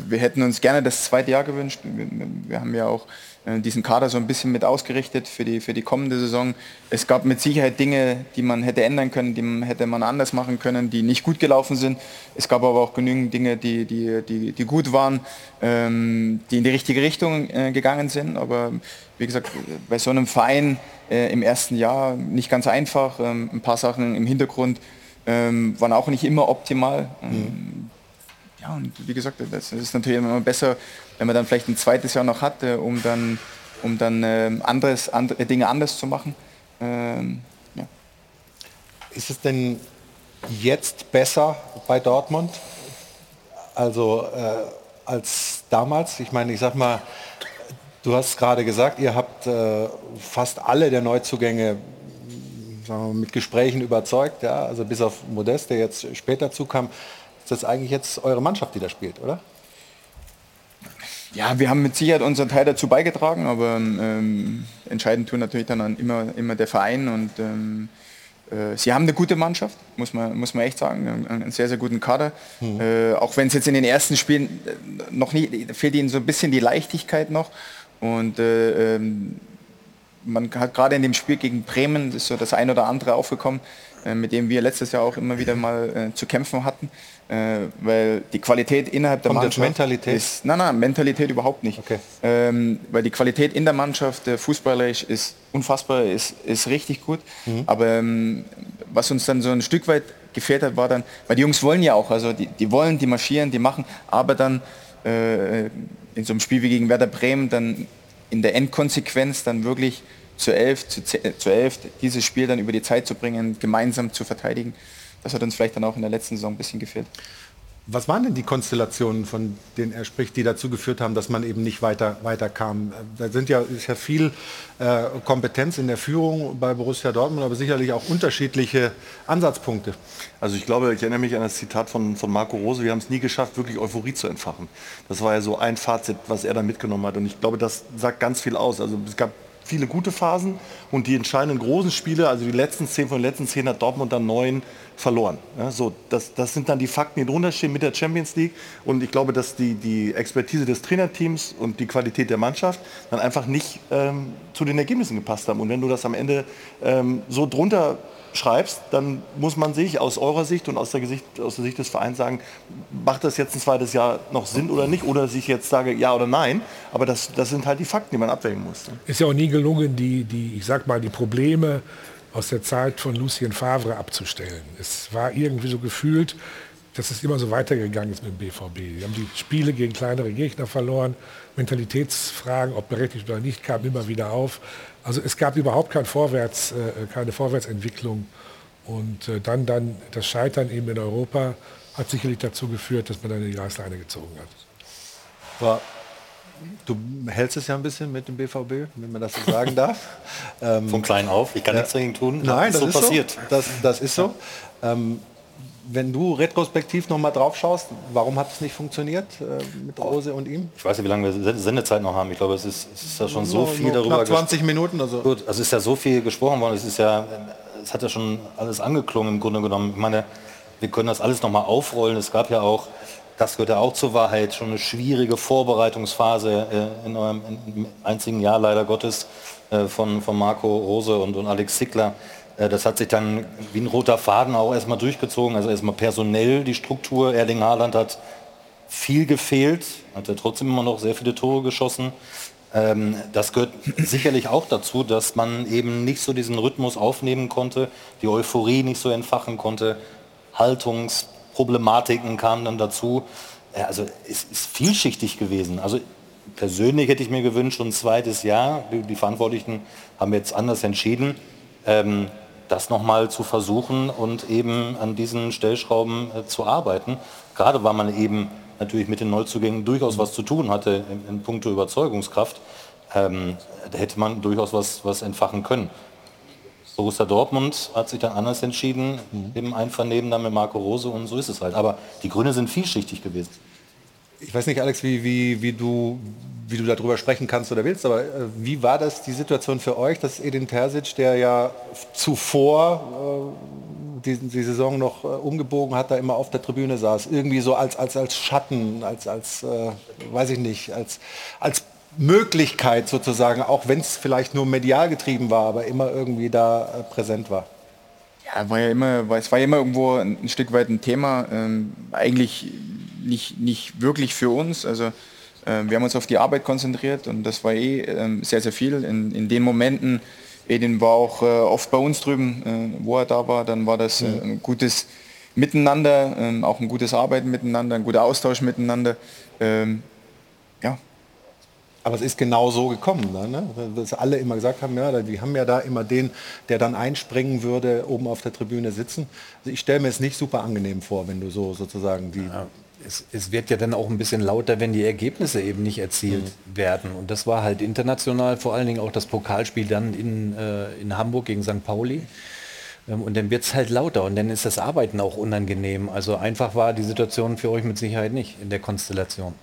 Speaker 2: Wir hätten uns gerne das zweite Jahr gewünscht. Wir, wir haben ja auch äh, diesen Kader so ein bisschen mit ausgerichtet für die, für die kommende Saison. Es gab mit Sicherheit Dinge, die man hätte ändern können, die man hätte man anders machen können, die nicht gut gelaufen sind. Es gab aber auch genügend Dinge, die, die, die, die gut waren, ähm, die in die richtige Richtung äh, gegangen sind. Aber wie gesagt, bei so einem Verein äh, im ersten Jahr nicht ganz einfach. Ähm, ein paar Sachen im Hintergrund ähm, waren auch nicht immer optimal. Ähm, Ja, und wie gesagt, das ist natürlich immer besser, wenn man dann vielleicht ein zweites Jahr noch hat, äh, um dann, um dann ähm, anderes, andere Dinge anders zu machen. Ähm, ja.
Speaker 1: Ist es denn jetzt besser bei Dortmund? Also äh, als damals? Ich meine, ich sag mal, du hast gerade gesagt, ihr habt äh, fast alle der Neuzugänge wir mit Gesprächen überzeugt, ja, also bis auf Modest, der jetzt später zukam. Ist das eigentlich jetzt eure Mannschaft, die da spielt, oder?
Speaker 2: ja, wir haben mit Sicherheit unseren Teil dazu beigetragen, aber ähm, entscheidend tun natürlich dann immer, immer der Verein und ähm, äh, sie haben eine gute Mannschaft, muss man, muss man echt sagen, einen, einen sehr, sehr guten Kader. Äh, auch wenn es jetzt in den ersten Spielen äh, noch nie, fehlt ihnen so ein bisschen die Leichtigkeit noch und äh, ähm, man hat gerade in dem Spiel gegen Bremen ist so das ein oder andere aufgekommen, äh, mit dem wir letztes Jahr auch immer wieder mal äh, zu kämpfen hatten, äh, weil die Qualität innerhalb der
Speaker 1: Kommt jetzt
Speaker 2: Mannschaft
Speaker 1: Mentalität?
Speaker 2: ist, nein, nein, Mentalität überhaupt nicht, ähm, weil die Qualität in der Mannschaft äh, fußballerisch ist unfassbar, ist, ist richtig gut,
Speaker 1: Mhm.
Speaker 2: aber ähm, was uns dann so ein Stück weit gefehlt hat, war dann, weil die Jungs wollen ja auch, also die, die wollen, die marschieren, die machen, aber dann äh, in so einem Spiel wie gegen Werder Bremen dann in der Endkonsequenz dann wirklich zu elf, zu, zu elf dieses Spiel dann über die Zeit zu bringen, gemeinsam zu verteidigen. Das hat uns vielleicht dann auch in der letzten Saison ein bisschen gefehlt.
Speaker 1: Was waren denn die Konstellationen, von denen er spricht, die dazu geführt haben, dass man eben nicht weiter, weiter kam? Da sind ja, ist ja viel äh, Kompetenz in der Führung bei Borussia Dortmund, aber sicherlich auch unterschiedliche Ansatzpunkte.
Speaker 9: Also ich glaube, ich erinnere mich an das Zitat von, von Marco Rose, wir haben es nie geschafft, wirklich Euphorie zu entfachen. Das war ja so ein Fazit, was er da mitgenommen hat. Und ich glaube, das sagt ganz viel aus. Also es gab viele gute Phasen und die entscheidenden großen Spiele, also die letzten zehn von den letzten zehn hat Dortmund dann neun verloren. Ja, so, das, das sind dann die Fakten, die drunter stehen mit der Champions League und ich glaube, dass die, die Expertise des Trainerteams und die Qualität der Mannschaft dann einfach nicht ähm, zu den Ergebnissen gepasst haben. Und wenn du das am Ende ähm, so drunter schreibst, dann muss man sich aus eurer Sicht und aus der, Gesicht, aus der Sicht des Vereins sagen, macht das jetzt ein zweites Jahr noch Sinn oder nicht? Oder sich jetzt sage ja oder nein. Aber das, das sind halt die Fakten, die man abwägen muss.
Speaker 11: Ist ja auch nie gelungen, die, die, ich sag mal, die Probleme aus der Zeit von Lucien Favre abzustellen. Es war irgendwie so gefühlt, dass es immer so weitergegangen ist mit dem BVB. Die haben die Spiele gegen kleinere Gegner verloren, Mentalitätsfragen, ob berechtigt oder nicht, kamen immer wieder auf. Also es gab überhaupt kein Vorwärts, äh, keine Vorwärtsentwicklung. Und äh, dann, dann das Scheitern eben in Europa hat sicherlich dazu geführt, dass man dann die Reißleine gezogen hat.
Speaker 1: Aber du hältst es ja ein bisschen mit dem BVB, wenn man das so sagen darf. (laughs)
Speaker 10: Ähm, Von klein auf, ich kann ja. nichts dagegen tun.
Speaker 1: Nein, das, das ist so passiert. Das, das ist so. Ähm, wenn du retrospektiv noch mal drauf schaust, warum hat es nicht funktioniert äh, mit Rose und ihm?
Speaker 10: Ich weiß nicht, wie lange wir Sendezeit noch haben. Ich glaube, es ist, es ist ja schon so, so viel
Speaker 1: no,
Speaker 10: darüber.
Speaker 1: 20 Minuten. Also.
Speaker 10: Gut, also es ist ja so viel gesprochen worden. Es ist ja, es hat ja schon alles angeklungen im Grunde genommen. Ich meine, wir können das alles noch mal aufrollen. Es gab ja auch, das gehört ja auch zur Wahrheit, schon eine schwierige Vorbereitungsphase äh, in eurem in einzigen Jahr leider Gottes äh, von, von Marco Rose und, und Alex Zickler äh, das hat sich dann wie ein roter Faden auch erstmal durchgezogen. Also erstmal personell die Struktur. Erling Haaland hat viel gefehlt, hat er trotzdem immer noch sehr viele Tore geschossen. Ähm, das gehört sicherlich auch dazu, dass man eben nicht so diesen Rhythmus aufnehmen konnte, die Euphorie nicht so entfachen konnte. Haltungsproblematiken kamen dann dazu. Also es ist vielschichtig gewesen. Also persönlich hätte ich mir gewünscht, ein zweites Jahr. Die Verantwortlichen haben jetzt anders entschieden. Ähm, das nochmal zu versuchen und eben an diesen Stellschrauben äh, zu arbeiten. Gerade weil man eben natürlich mit den Neuzugängen durchaus was zu tun hatte in, in puncto Überzeugungskraft, ähm, da hätte man durchaus was, was entfachen können. Borussia Dortmund hat sich dann anders entschieden, mhm. im Einvernehmen dann mit Marco Rose und so ist es halt. Aber die Gründe sind vielschichtig gewesen.
Speaker 1: Ich weiß nicht, Alex, wie, wie, wie, du, wie du darüber sprechen kannst oder willst, aber äh, wie war das die Situation für euch, dass Edin Terzic, der ja zuvor äh, die, die Saison noch äh, umgebogen hat, da immer auf der Tribüne saß, irgendwie so als, als, als Schatten, als, als äh, weiß ich nicht, als, als Möglichkeit sozusagen, auch wenn es vielleicht nur medial getrieben war, aber immer irgendwie da äh, präsent war?
Speaker 2: Ja, war ja immer, es war ja immer irgendwo ein, Stück weit ein Thema. Ähm, eigentlich nicht, nicht wirklich für uns. Also äh, wir haben uns auf die Arbeit konzentriert und das war eh äh, sehr, sehr viel. In, in den Momenten, Edin war auch äh, oft bei uns drüben, äh, wo er da war, dann war das äh, mhm. ein gutes Miteinander, ähm, auch ein gutes Arbeiten miteinander, ein guter Austausch miteinander. Ähm, ja,
Speaker 1: aber es ist genau so gekommen, ne? dass alle immer gesagt haben, ja, die haben ja da immer den, der dann einspringen würde, oben auf der Tribüne sitzen. Also ich stelle mir es nicht super angenehm vor, wenn du so sozusagen die ja
Speaker 8: es, es, wird ja dann auch ein bisschen lauter, wenn die Ergebnisse eben nicht erzielt mhm. werden. Und das war halt international, vor allen Dingen auch das Pokalspiel dann in, äh, in Hamburg gegen St. Pauli. Ähm, und dann wird es halt lauter und dann ist das Arbeiten auch unangenehm. Also einfach war die Situation für euch mit Sicherheit nicht in der Konstellation.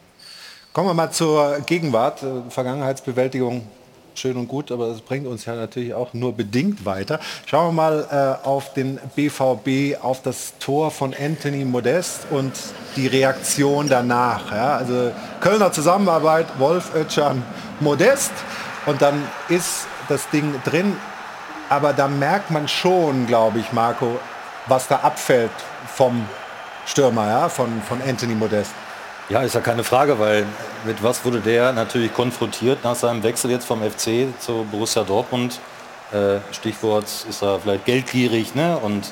Speaker 1: Kommen wir mal zur Gegenwart, äh, Vergangenheitsbewältigung schön und gut, aber es bringt uns ja natürlich auch nur bedingt weiter. Schauen wir mal äh, auf den BVB, auf das Tor von Anthony Modest und die Reaktion danach. Ja? Also Kölner Zusammenarbeit, Wolf Özcan Modest und dann ist das Ding drin. Aber da merkt man schon, glaube ich, Marco, was da abfällt vom Stürmer, ja? von, von Anthony Modest.
Speaker 10: Ja, ist ja keine Frage, weil mit was wurde der natürlich konfrontiert nach seinem Wechsel jetzt vom FC zu Borussia Dortmund? Äh, Stichwort ist er vielleicht geldgierig, ne? Und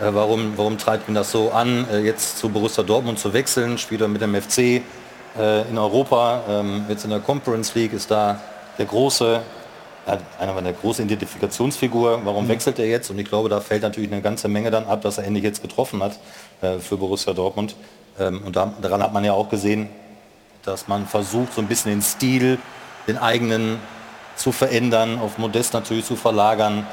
Speaker 10: äh, warum, warum treibt ihn das so an, äh, jetzt zu Borussia Dortmund zu wechseln? Spielt er mit dem FC äh, in Europa, ähm, jetzt in der Conference League ist da der große, einer der großen Identifikationsfigur. Warum mhm. wechselt er jetzt? Und ich glaube, da fällt natürlich eine ganze Menge dann ab, dass er endlich jetzt getroffen hat äh, für Borussia Dortmund. Ähm, und daran hat man ja auch gesehen, dass man versucht, so ein bisschen den Stil, den eigenen zu verändern, auf Modest natürlich zu verlagern,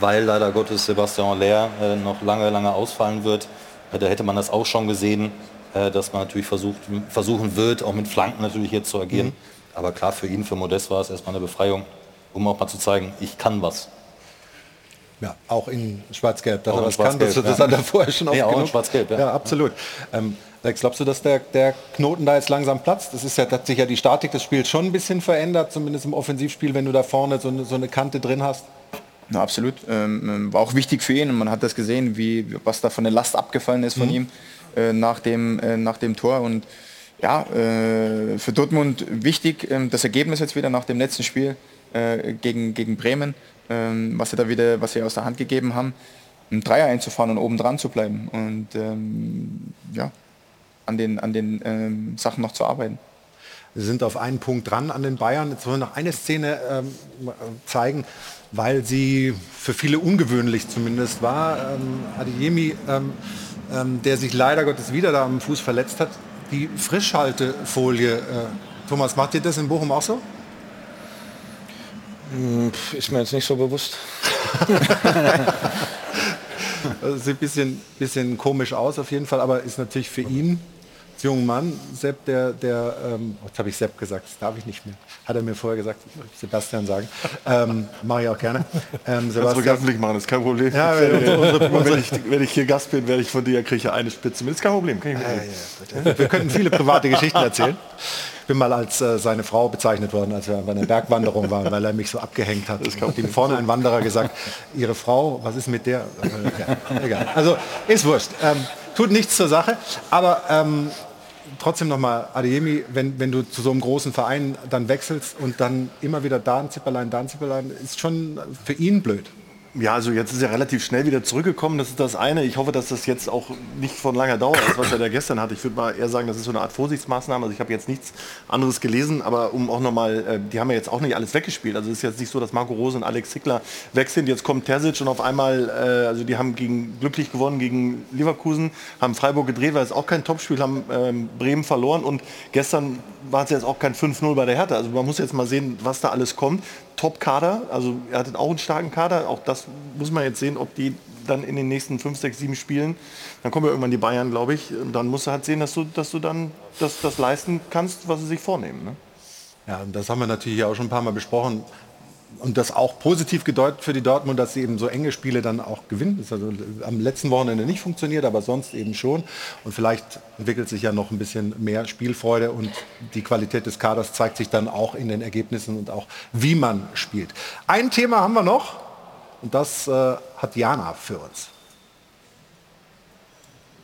Speaker 10: weil leider Gottes Sebastian Lehr äh, noch lange, lange ausfallen wird. Äh, da hätte man das auch schon gesehen, äh, dass man natürlich versucht, versuchen wird, auch mit Flanken natürlich jetzt zu agieren. Mhm. Aber klar, für ihn, für Modest war es erstmal eine Befreiung, um auch mal zu zeigen, ich kann was.
Speaker 1: Ja, auch in Schwarz-Gelb, dass auch er was kann, das, das ja. hat er vorher schon (laughs)
Speaker 10: oft nee, auch in Schwarz-Gelb, ja.
Speaker 1: ja. absolut. Ähm, Lex, glaubst du, dass der, der Knoten da jetzt langsam platzt? Das ist ja, hat sich ja die Statik des Spiels schon ein bisschen verändert, zumindest im Offensivspiel, wenn du da vorne so eine, so eine Kante drin hast.
Speaker 2: Na, absolut. Ähm, ähm war auch wichtig für ihn und man hat das gesehen, wie, was da von der Last abgefallen ist von mhm. ihm äh, nach, dem, äh, nach dem Tor. Und ja, äh, für Dortmund wichtig, ähm, das Ergebnis jetzt wieder nach dem letzten Spiel äh, gegen, gegen Bremen, ähm, was sie da wieder, was sie aus der Hand gegeben haben, einen Dreier einzufahren und oben dran zu bleiben. Und ähm, ja, an den, an den ähm, Sachen noch zu arbeiten.
Speaker 1: Wir sind auf einen Punkt dran an den Bayern. Jetzt wollen wir noch eine Szene ähm, zeigen, weil sie für viele ungewöhnlich zumindest war. Ähm, Adeyemi, ähm, der sich leider Gottes wieder da am Fuß verletzt hat, die Frischhaltefolie. Äh, Thomas, macht ihr das in Bochum auch so?
Speaker 3: Hm, ist mir jetzt nicht so bewusst. (laughs)
Speaker 1: Also sieht ein bisschen, bisschen komisch aus auf jeden Fall, aber ist natürlich für ihn jungen Mann, Sepp, der, der ähm, jetzt habe ich Sepp gesagt, das darf ich nicht mehr. Hat er mir vorher gesagt, Sebastian sagen. Ähm, Mache ich auch gerne.
Speaker 9: Ähm, Sebastian. Kannst du machen, ist kein Problem. Ja, wenn, wenn, ich, wenn, ich, hier Gast bin, werde ich von dir kriege ich eine Spitze. Ist kein Problem.
Speaker 1: Ah, ja, wir könnten viele private Geschichten erzählen. Ich bin mal als äh, seine Frau bezeichnet worden, als wir bei einer Bergwanderung waren, weil er mich so abgehängt hat. Es hat ihm vorne ein Wanderer gesagt, Ihre Frau, was ist mit der? Egal. Also ist wurscht. Ähm, tut nichts zur Sache. Aber ähm, trotzdem nochmal, Adeyemi, wenn, wenn du zu so einem großen Verein dann wechselst und dann immer wieder da ein Zipperlein, da ein Zipperlein, ist schon für ihn blöd.
Speaker 9: Ja, also jetzt ist er relativ schnell wieder zurückgekommen. Das ist das eine. Ich hoffe, dass das jetzt auch nicht von langer Dauer ist, was er da gestern hatte. Ich würde mal eher sagen, das ist so eine Art Vorsichtsmaßnahme. Also ich habe jetzt nichts anderes gelesen, aber um auch nochmal, äh, die haben ja jetzt auch nicht alles weggespielt. Also es ist jetzt nicht so, dass Marco Rose und Alex Zickler weg sind. Jetzt kommt Terzic und auf einmal, äh, also die haben gegen, glücklich gewonnen gegen Leverkusen, haben Freiburg gedreht, weil es auch kein Topspiel, haben ähm, Bremen verloren und gestern war es jetzt auch kein 5-0 bei der Hertha. Also man muss jetzt mal sehen, was da alles kommt. Top-Kader, also er hat auch einen starken Kader. Auch das muss man jetzt sehen, ob die dann in den nächsten 5, 6, 7 Spielen, dann kommen ja irgendwann die Bayern, glaube ich. Und dann musst du halt sehen, dass du, dass du dann das, das leisten kannst, was sie sich vornehmen. Ne?
Speaker 1: Ja, das haben wir natürlich auch schon ein paar Mal besprochen und das auch positiv gedeutet für die Dortmund, dass sie eben so enge Spiele dann auch gewinnen. Das ist also am letzten Wochenende nicht funktioniert, aber sonst eben schon. Und vielleicht entwickelt sich ja noch ein bisschen mehr Spielfreude und die Qualität des Kaders zeigt sich dann auch in den Ergebnissen und auch wie man spielt. Ein Thema haben wir noch und das äh, hat Jana für uns.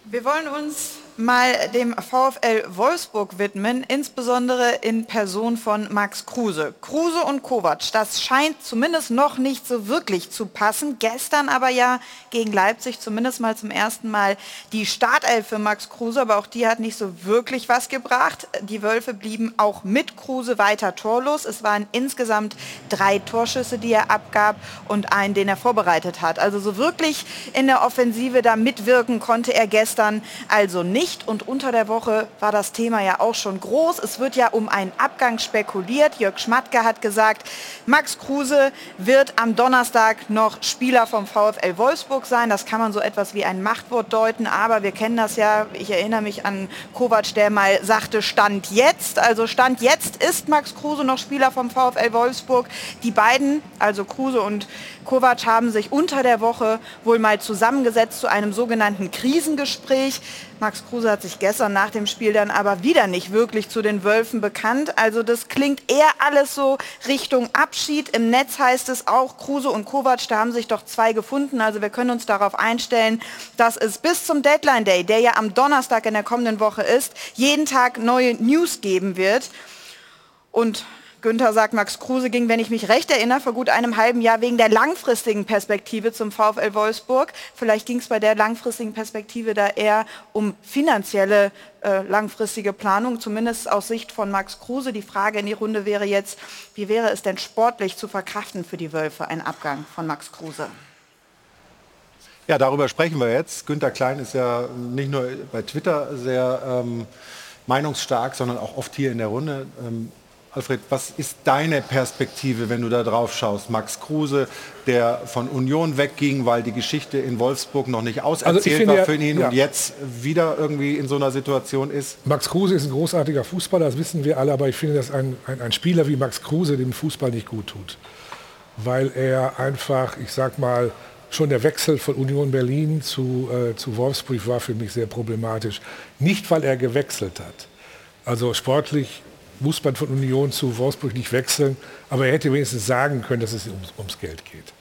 Speaker 5: Wir wollen uns mal dem VfL Wolfsburg widmen, insbesondere in Person von Max Kruse. Kruse und Kovac, das scheint zumindest noch nicht so wirklich zu passen. Gestern aber ja gegen Leipzig zumindest mal zum ersten Mal die Startelf für Max Kruse, aber auch die hat nicht so wirklich was gebracht. Die Wölfe blieben auch mit Kruse weiter torlos. Es waren insgesamt drei Torschüsse, die er abgab und einen, den er vorbereitet hat. Also so wirklich in der Offensive da mitwirken konnte er gestern also nicht nicht. Und unter der Woche war das Thema ja auch schon groß. Es wird ja um einen Abgang spekuliert. Jörg Schmatke hat gesagt, Max Kruse wird am Donnerstag noch Spieler vom VfL Wolfsburg sein. Das kann man so etwas wie ein Machtwort deuten, aber wir kennen das ja. Ich erinnere mich an Kovac, der mal sagte, Stand jetzt. Also Stand jetzt ist Max Kruse noch Spieler vom VfL Wolfsburg. Die beiden, also Kruse und Kovac, haben sich unter der Woche wohl mal zusammengesetzt zu einem sogenannten Krisengespräch. Max Kruse hat sich gestern nach dem Spiel dann aber wieder nicht wirklich zu den Wölfen bekannt. Also das klingt eher alles so Richtung Abschied. Im Netz heißt es auch, Kruse und Kovac, da haben sich doch zwei gefunden. Also wir können uns darauf einstellen, dass es bis zum Deadline Day, der ja am Donnerstag in der kommenden Woche ist, jeden Tag neue News geben wird. Und Günther sagt, Max Kruse ging, wenn ich mich recht erinnere, vor gut einem halben Jahr wegen der langfristigen Perspektive zum VfL Wolfsburg. Vielleicht ging es bei der langfristigen Perspektive da eher um finanzielle äh, langfristige Planung, zumindest aus Sicht von Max Kruse. Die Frage in die Runde wäre jetzt, wie wäre es denn sportlich zu verkraften für die Wölfe, ein Abgang von Max Kruse?
Speaker 1: Ja, darüber sprechen wir jetzt. Günter Klein ist ja nicht nur bei Twitter sehr ähm, meinungsstark, sondern auch oft hier in der Runde. Ähm, Alfred, was ist deine Perspektive, wenn du da drauf schaust? Max Kruse, der von Union wegging, weil die Geschichte in Wolfsburg noch nicht auserzählt also war für ihn ja. und jetzt wieder irgendwie in so einer Situation ist?
Speaker 11: Max Kruse ist ein großartiger Fußballer, das wissen wir alle, aber ich finde, dass ein, ein, ein Spieler wie Max Kruse dem Fußball nicht gut tut. Weil er einfach, ich sag mal, schon der Wechsel von Union Berlin zu, äh, zu Wolfsburg war für mich sehr problematisch. Nicht, weil er gewechselt hat. Also sportlich muss man von Union zu Wolfsburg nicht wechseln, aber er hätte wenigstens sagen können, dass es ums, ums Geld geht.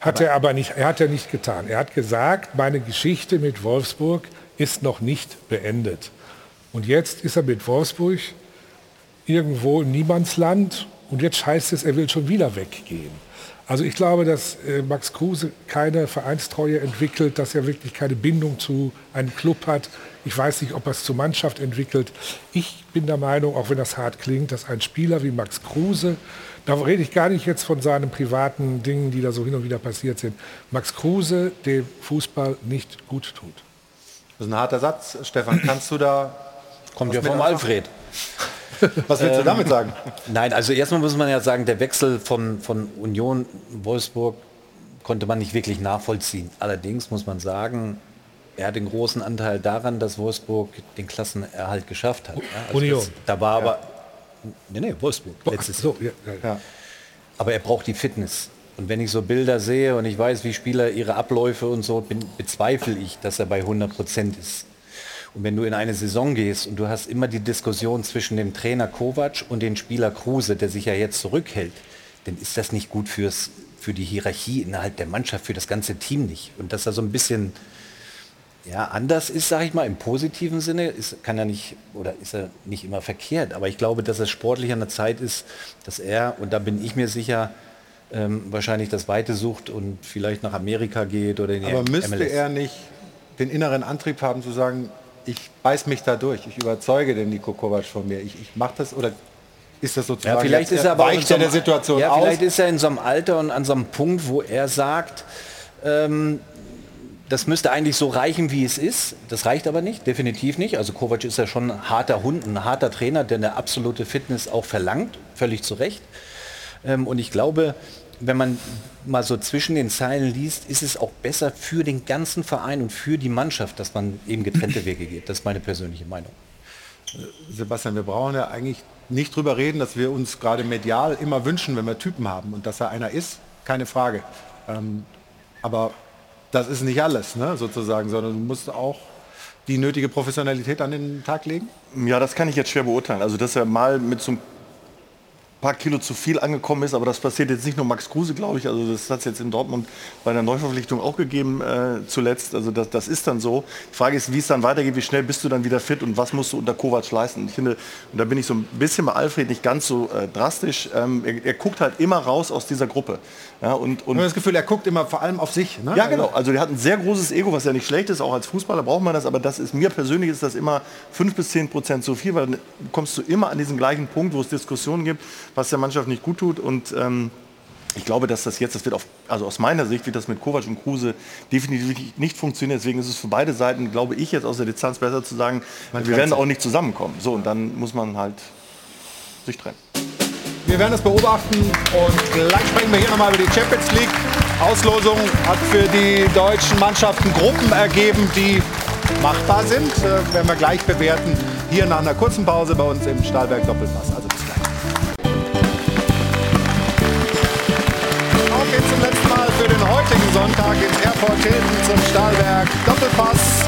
Speaker 11: Hat aber er aber nicht, er hat er nicht getan. Er hat gesagt, meine Geschichte mit Wolfsburg ist noch nicht beendet. Und jetzt ist er mit Wolfsburg irgendwo im Niemandsland und jetzt heißt es, er will schon wieder weggehen. Also ich glaube, dass äh, Max Kruse keine Vereinstreue entwickelt, dass er wirklich keine Bindung zu einem Club hat. Ich weiß nicht, ob er es zur Mannschaft entwickelt. Ich bin der Meinung, auch wenn das hart klingt, dass ein Spieler wie Max Kruse, da rede ich gar nicht jetzt von seinen privaten Dingen, die da so hin und wieder passiert sind, Max Kruse dem Fußball nicht gut tut.
Speaker 1: Das ist ein harter Satz. Stefan, kannst du da...
Speaker 8: Kommt ja vom Alfred. (laughs)
Speaker 1: Was willst du ähm, damit sagen?
Speaker 8: Nein, also erstmal muss man ja sagen, der Wechsel von, von Union Wolfsburg konnte man nicht wirklich nachvollziehen. Allerdings muss man sagen, er hat den großen Anteil daran, dass Wolfsburg den Klassenerhalt geschafft hat. Ja,
Speaker 11: also Union. Das,
Speaker 8: da war aber, nee, nee, Wolfsburg, letztes
Speaker 11: so, ja, ja.
Speaker 8: Aber er braucht die Fitness. Und wenn ich so Bilder sehe und ich weiß, wie Spieler ihre Abläufe und so, bin, bezweifle ich, dass er bei 100 Prozent ist. Und wenn du in eine Saison gehst und du hast immer die Diskussion zwischen dem Trainer Kovac und dem Spieler Kruse, der sich ja jetzt zurückhält, dann ist das nicht gut fürs, für die Hierarchie innerhalb der Mannschaft, für das ganze Team nicht. Und dass er so ein bisschen ja, anders ist, sage ich mal, im positiven Sinne, ist, kann er nicht oder ist er nicht immer verkehrt. Aber ich glaube, dass es sportlich an der Zeit ist, dass er, und da bin ich mir sicher, ähm, wahrscheinlich das Weite sucht und vielleicht nach Amerika geht oder in die
Speaker 1: Aber müsste MLS. er nicht den inneren Antrieb haben zu sagen, ich beiß mich da durch, ich überzeuge den Nico Kovac von mir, ich, ich mache das oder ist das sozusagen
Speaker 8: ja, vielleicht ist er aber
Speaker 1: weicht so der Situation
Speaker 8: ja,
Speaker 1: aus?
Speaker 8: Vielleicht ist er in so einem Alter und an so einem Punkt, wo er sagt, ähm, das müsste eigentlich so reichen, wie es ist. Das reicht aber nicht, definitiv nicht. Also Kovac ist ja schon ein harter Hund, ein harter Trainer, der eine absolute Fitness auch verlangt, völlig zu Recht. Ähm, und ich glaube, wenn man mal so zwischen den Zeilen liest, ist es auch besser für den ganzen Verein und für die Mannschaft, dass man eben getrennte (laughs) Wege geht. Das ist meine persönliche Meinung.
Speaker 1: Sebastian, wir brauchen ja eigentlich nicht drüber reden, dass wir uns gerade medial immer wünschen, wenn wir Typen haben und dass er einer ist, keine Frage. Ähm, aber das ist nicht alles, ne, sozusagen, sondern du musst auch die nötige Professionalität an den Tag legen?
Speaker 9: Ja, das kann ich jetzt schwer beurteilen. Also, dass er mal mit so einem paar Kilo zu viel angekommen ist, aber das passiert jetzt nicht nur Max Kruse, glaube ich, also das hat es jetzt in Dortmund bei der Neuverpflichtung auch gegeben äh, zuletzt, also das, das ist dann so. Die Frage ist, wie es dann weitergeht, wie schnell bist du dann wieder fit und was musst du unter Kovac leisten. Ich finde, und da bin ich so ein bisschen bei Alfred nicht ganz so äh, drastisch, ähm, er, er, guckt halt immer raus aus dieser Gruppe. Ja, und, und
Speaker 1: das Gefühl, er guckt immer vor allem auf sich.
Speaker 9: Ne? Ja, genau. Also der hat ein sehr großes Ego, was ja nicht schlecht ist. Auch als Fußballer braucht man das. Aber das ist mir persönlich ist das immer 5 bis 10 Prozent zu viel, weil dann kommst du immer an diesen gleichen Punkt, wo es Diskussionen gibt, was der Mannschaft nicht gut tut. Und ähm, ich glaube, dass das jetzt, das wird auf, also aus meiner Sicht, wird das mit Kovac und Kruse definitiv nicht funktionieren. Deswegen ist es für beide Seiten, glaube ich, jetzt aus der Distanz besser zu sagen, man wir werden auch nicht zusammenkommen. So, und dann muss man halt sich trennen.
Speaker 1: Wir werden das beobachten und gleich sprechen wir hier nochmal über die Champions League. Auslosung hat für die deutschen Mannschaften Gruppen ergeben, die machbar sind. Äh, werden wir gleich bewerten. Hier nach einer kurzen Pause bei uns im Stahlberg Doppelpass. Also bis gleich. Auf geht's zum letzten Mal für den heutigen Sonntag ins Airport Hilton zum Stahlberg Doppelpass.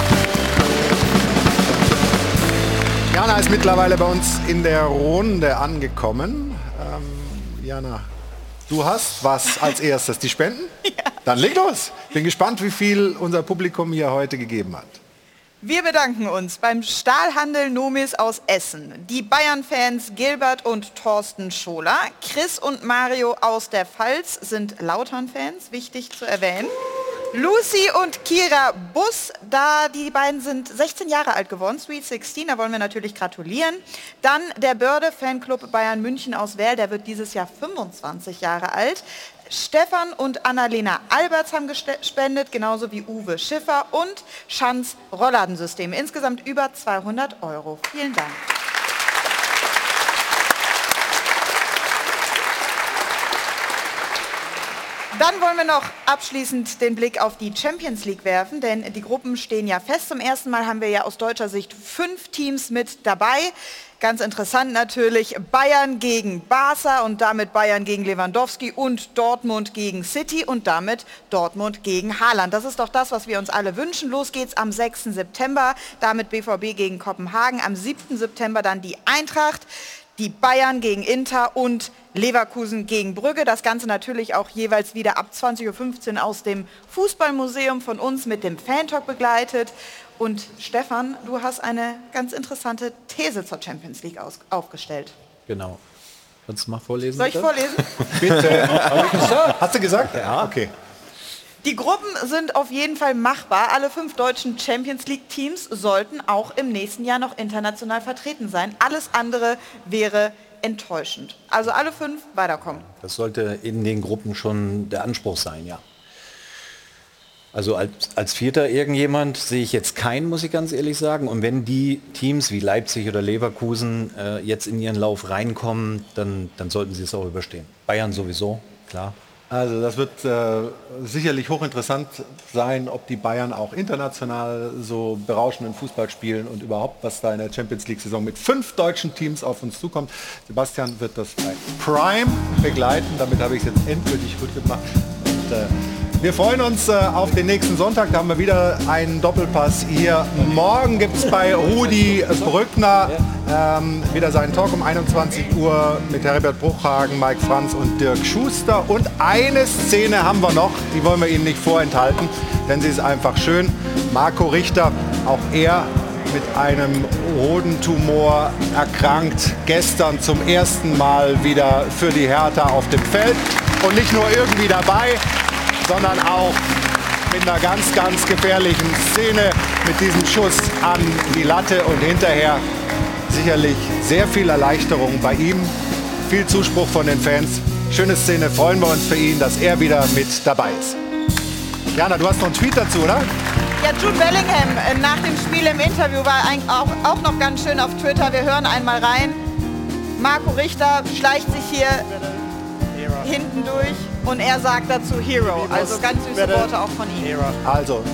Speaker 1: Jana ist mittlerweile bei uns in der Runde angekommen. Jana, du hast was als erstes? Die Spenden? (laughs) ja. Dann leg los. Bin gespannt, wie viel unser Publikum hier heute gegeben hat.
Speaker 5: Wir bedanken uns beim Stahlhandel Nomis aus Essen, die Bayern-Fans Gilbert und Thorsten Scholer, Chris und Mario aus der Pfalz sind Lautern-Fans, wichtig zu erwähnen. Lucy und Kira Bus, da die beiden sind 16 Jahre alt geworden, Sweet 16, da wollen wir natürlich gratulieren. Dann der Börde Fanclub Bayern München aus Werl, der wird dieses Jahr 25 Jahre alt. Stefan und Annalena Alberts haben gespendet, genauso wie Uwe Schiffer und Schanz Rolladensystem. Insgesamt über 200 Euro. Vielen Dank. Dann wollen wir noch abschließend den Blick auf die Champions League werfen, denn die Gruppen stehen ja fest. Zum ersten Mal haben wir ja aus deutscher Sicht fünf Teams mit dabei. Ganz interessant natürlich Bayern gegen Barca und damit Bayern gegen Lewandowski und Dortmund gegen City und damit Dortmund gegen Haaland. Das ist doch das, was wir uns alle wünschen. Los geht's am 6. September, damit BVB gegen Kopenhagen. Am 7. September dann die Eintracht die Bayern gegen Inter und Leverkusen gegen Brügge. Das Ganze natürlich auch jeweils wieder ab 20.15 Uhr aus dem Fußballmuseum von uns mit dem Fantalk begleitet. Und Stefan, du hast eine ganz interessante These zur Champions League aus, aufgestellt.
Speaker 8: Genau. Kannst du mal vorlesen?
Speaker 5: Soll ich
Speaker 8: bitte?
Speaker 5: vorlesen? (laughs)
Speaker 9: Bitte. Hast du gesagt? Ja. Okay.
Speaker 5: Die Gruppen sind auf jeden Fall machbar. Alle fünf deutschen Champions League Teams sollten auch im nächsten Jahr noch international vertreten sein. Alles andere wäre enttäuschend. Also alle fünf weiterkommen.
Speaker 8: Das sollte in den Gruppen schon der Anspruch sein, ja. Also als, als Vierter irgendjemand sehe ich jetzt keinen, muss ich ganz ehrlich sagen. Und wenn die Teams wie Leipzig oder Leverkusen äh, jetzt in ihren Lauf reinkommen, dann, dann sollten sie es auch überstehen. Bayern sowieso, klar.
Speaker 1: Also das wird äh, sicherlich hochinteressant sein, ob die Bayern auch international so berauschenden Fußball spielen und überhaupt, was da in der Champions League-Saison mit fünf deutschen Teams auf uns zukommt. Sebastian wird das bei Prime begleiten. Damit habe ich es jetzt endgültig gut gemacht. Und, äh, wir freuen uns äh, auf den nächsten Sonntag. Da haben wir wieder einen Doppelpass hier. Morgen gibt es bei Rudi Brückner ähm, wieder seinen Talk um 21 Uhr mit Herbert Bruchhagen, Mike Franz und Dirk Schuster. Und eine Szene haben wir noch, die wollen wir Ihnen nicht vorenthalten, denn sie ist einfach schön. Marco Richter, auch er mit einem Hodentumor erkrankt, gestern zum ersten Mal wieder für die Hertha auf dem Feld. Und nicht nur irgendwie dabei, sondern auch mit einer ganz, ganz gefährlichen Szene mit diesem Schuss an die Latte und hinterher sicherlich sehr viel Erleichterung bei ihm, viel Zuspruch von den Fans. Schöne Szene, freuen wir uns für ihn, dass er wieder mit dabei ist. Jana, du hast noch einen Tweet dazu, oder?
Speaker 5: Ja, Jude Bellingham äh, nach dem Spiel im Interview war eigentlich auch, auch noch ganz schön auf Twitter. Wir hören einmal rein. Marco Richter schleicht sich hier hinten durch und er sagt dazu Hero. Also ganz süße Worte auch von ihm.
Speaker 9: Also,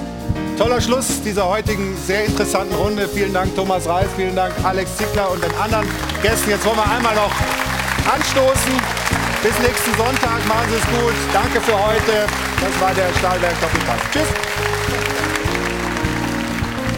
Speaker 9: toller Schluss dieser heutigen sehr interessanten Runde. Vielen Dank Thomas Reis, vielen Dank Alex Zickler und den anderen Gästen. Jetzt wollen wir einmal noch anstoßen. Bis nächsten Sonntag, machen Sie es gut. Danke für heute. Das war der Stahlwerk Doppelpass. Tschüss.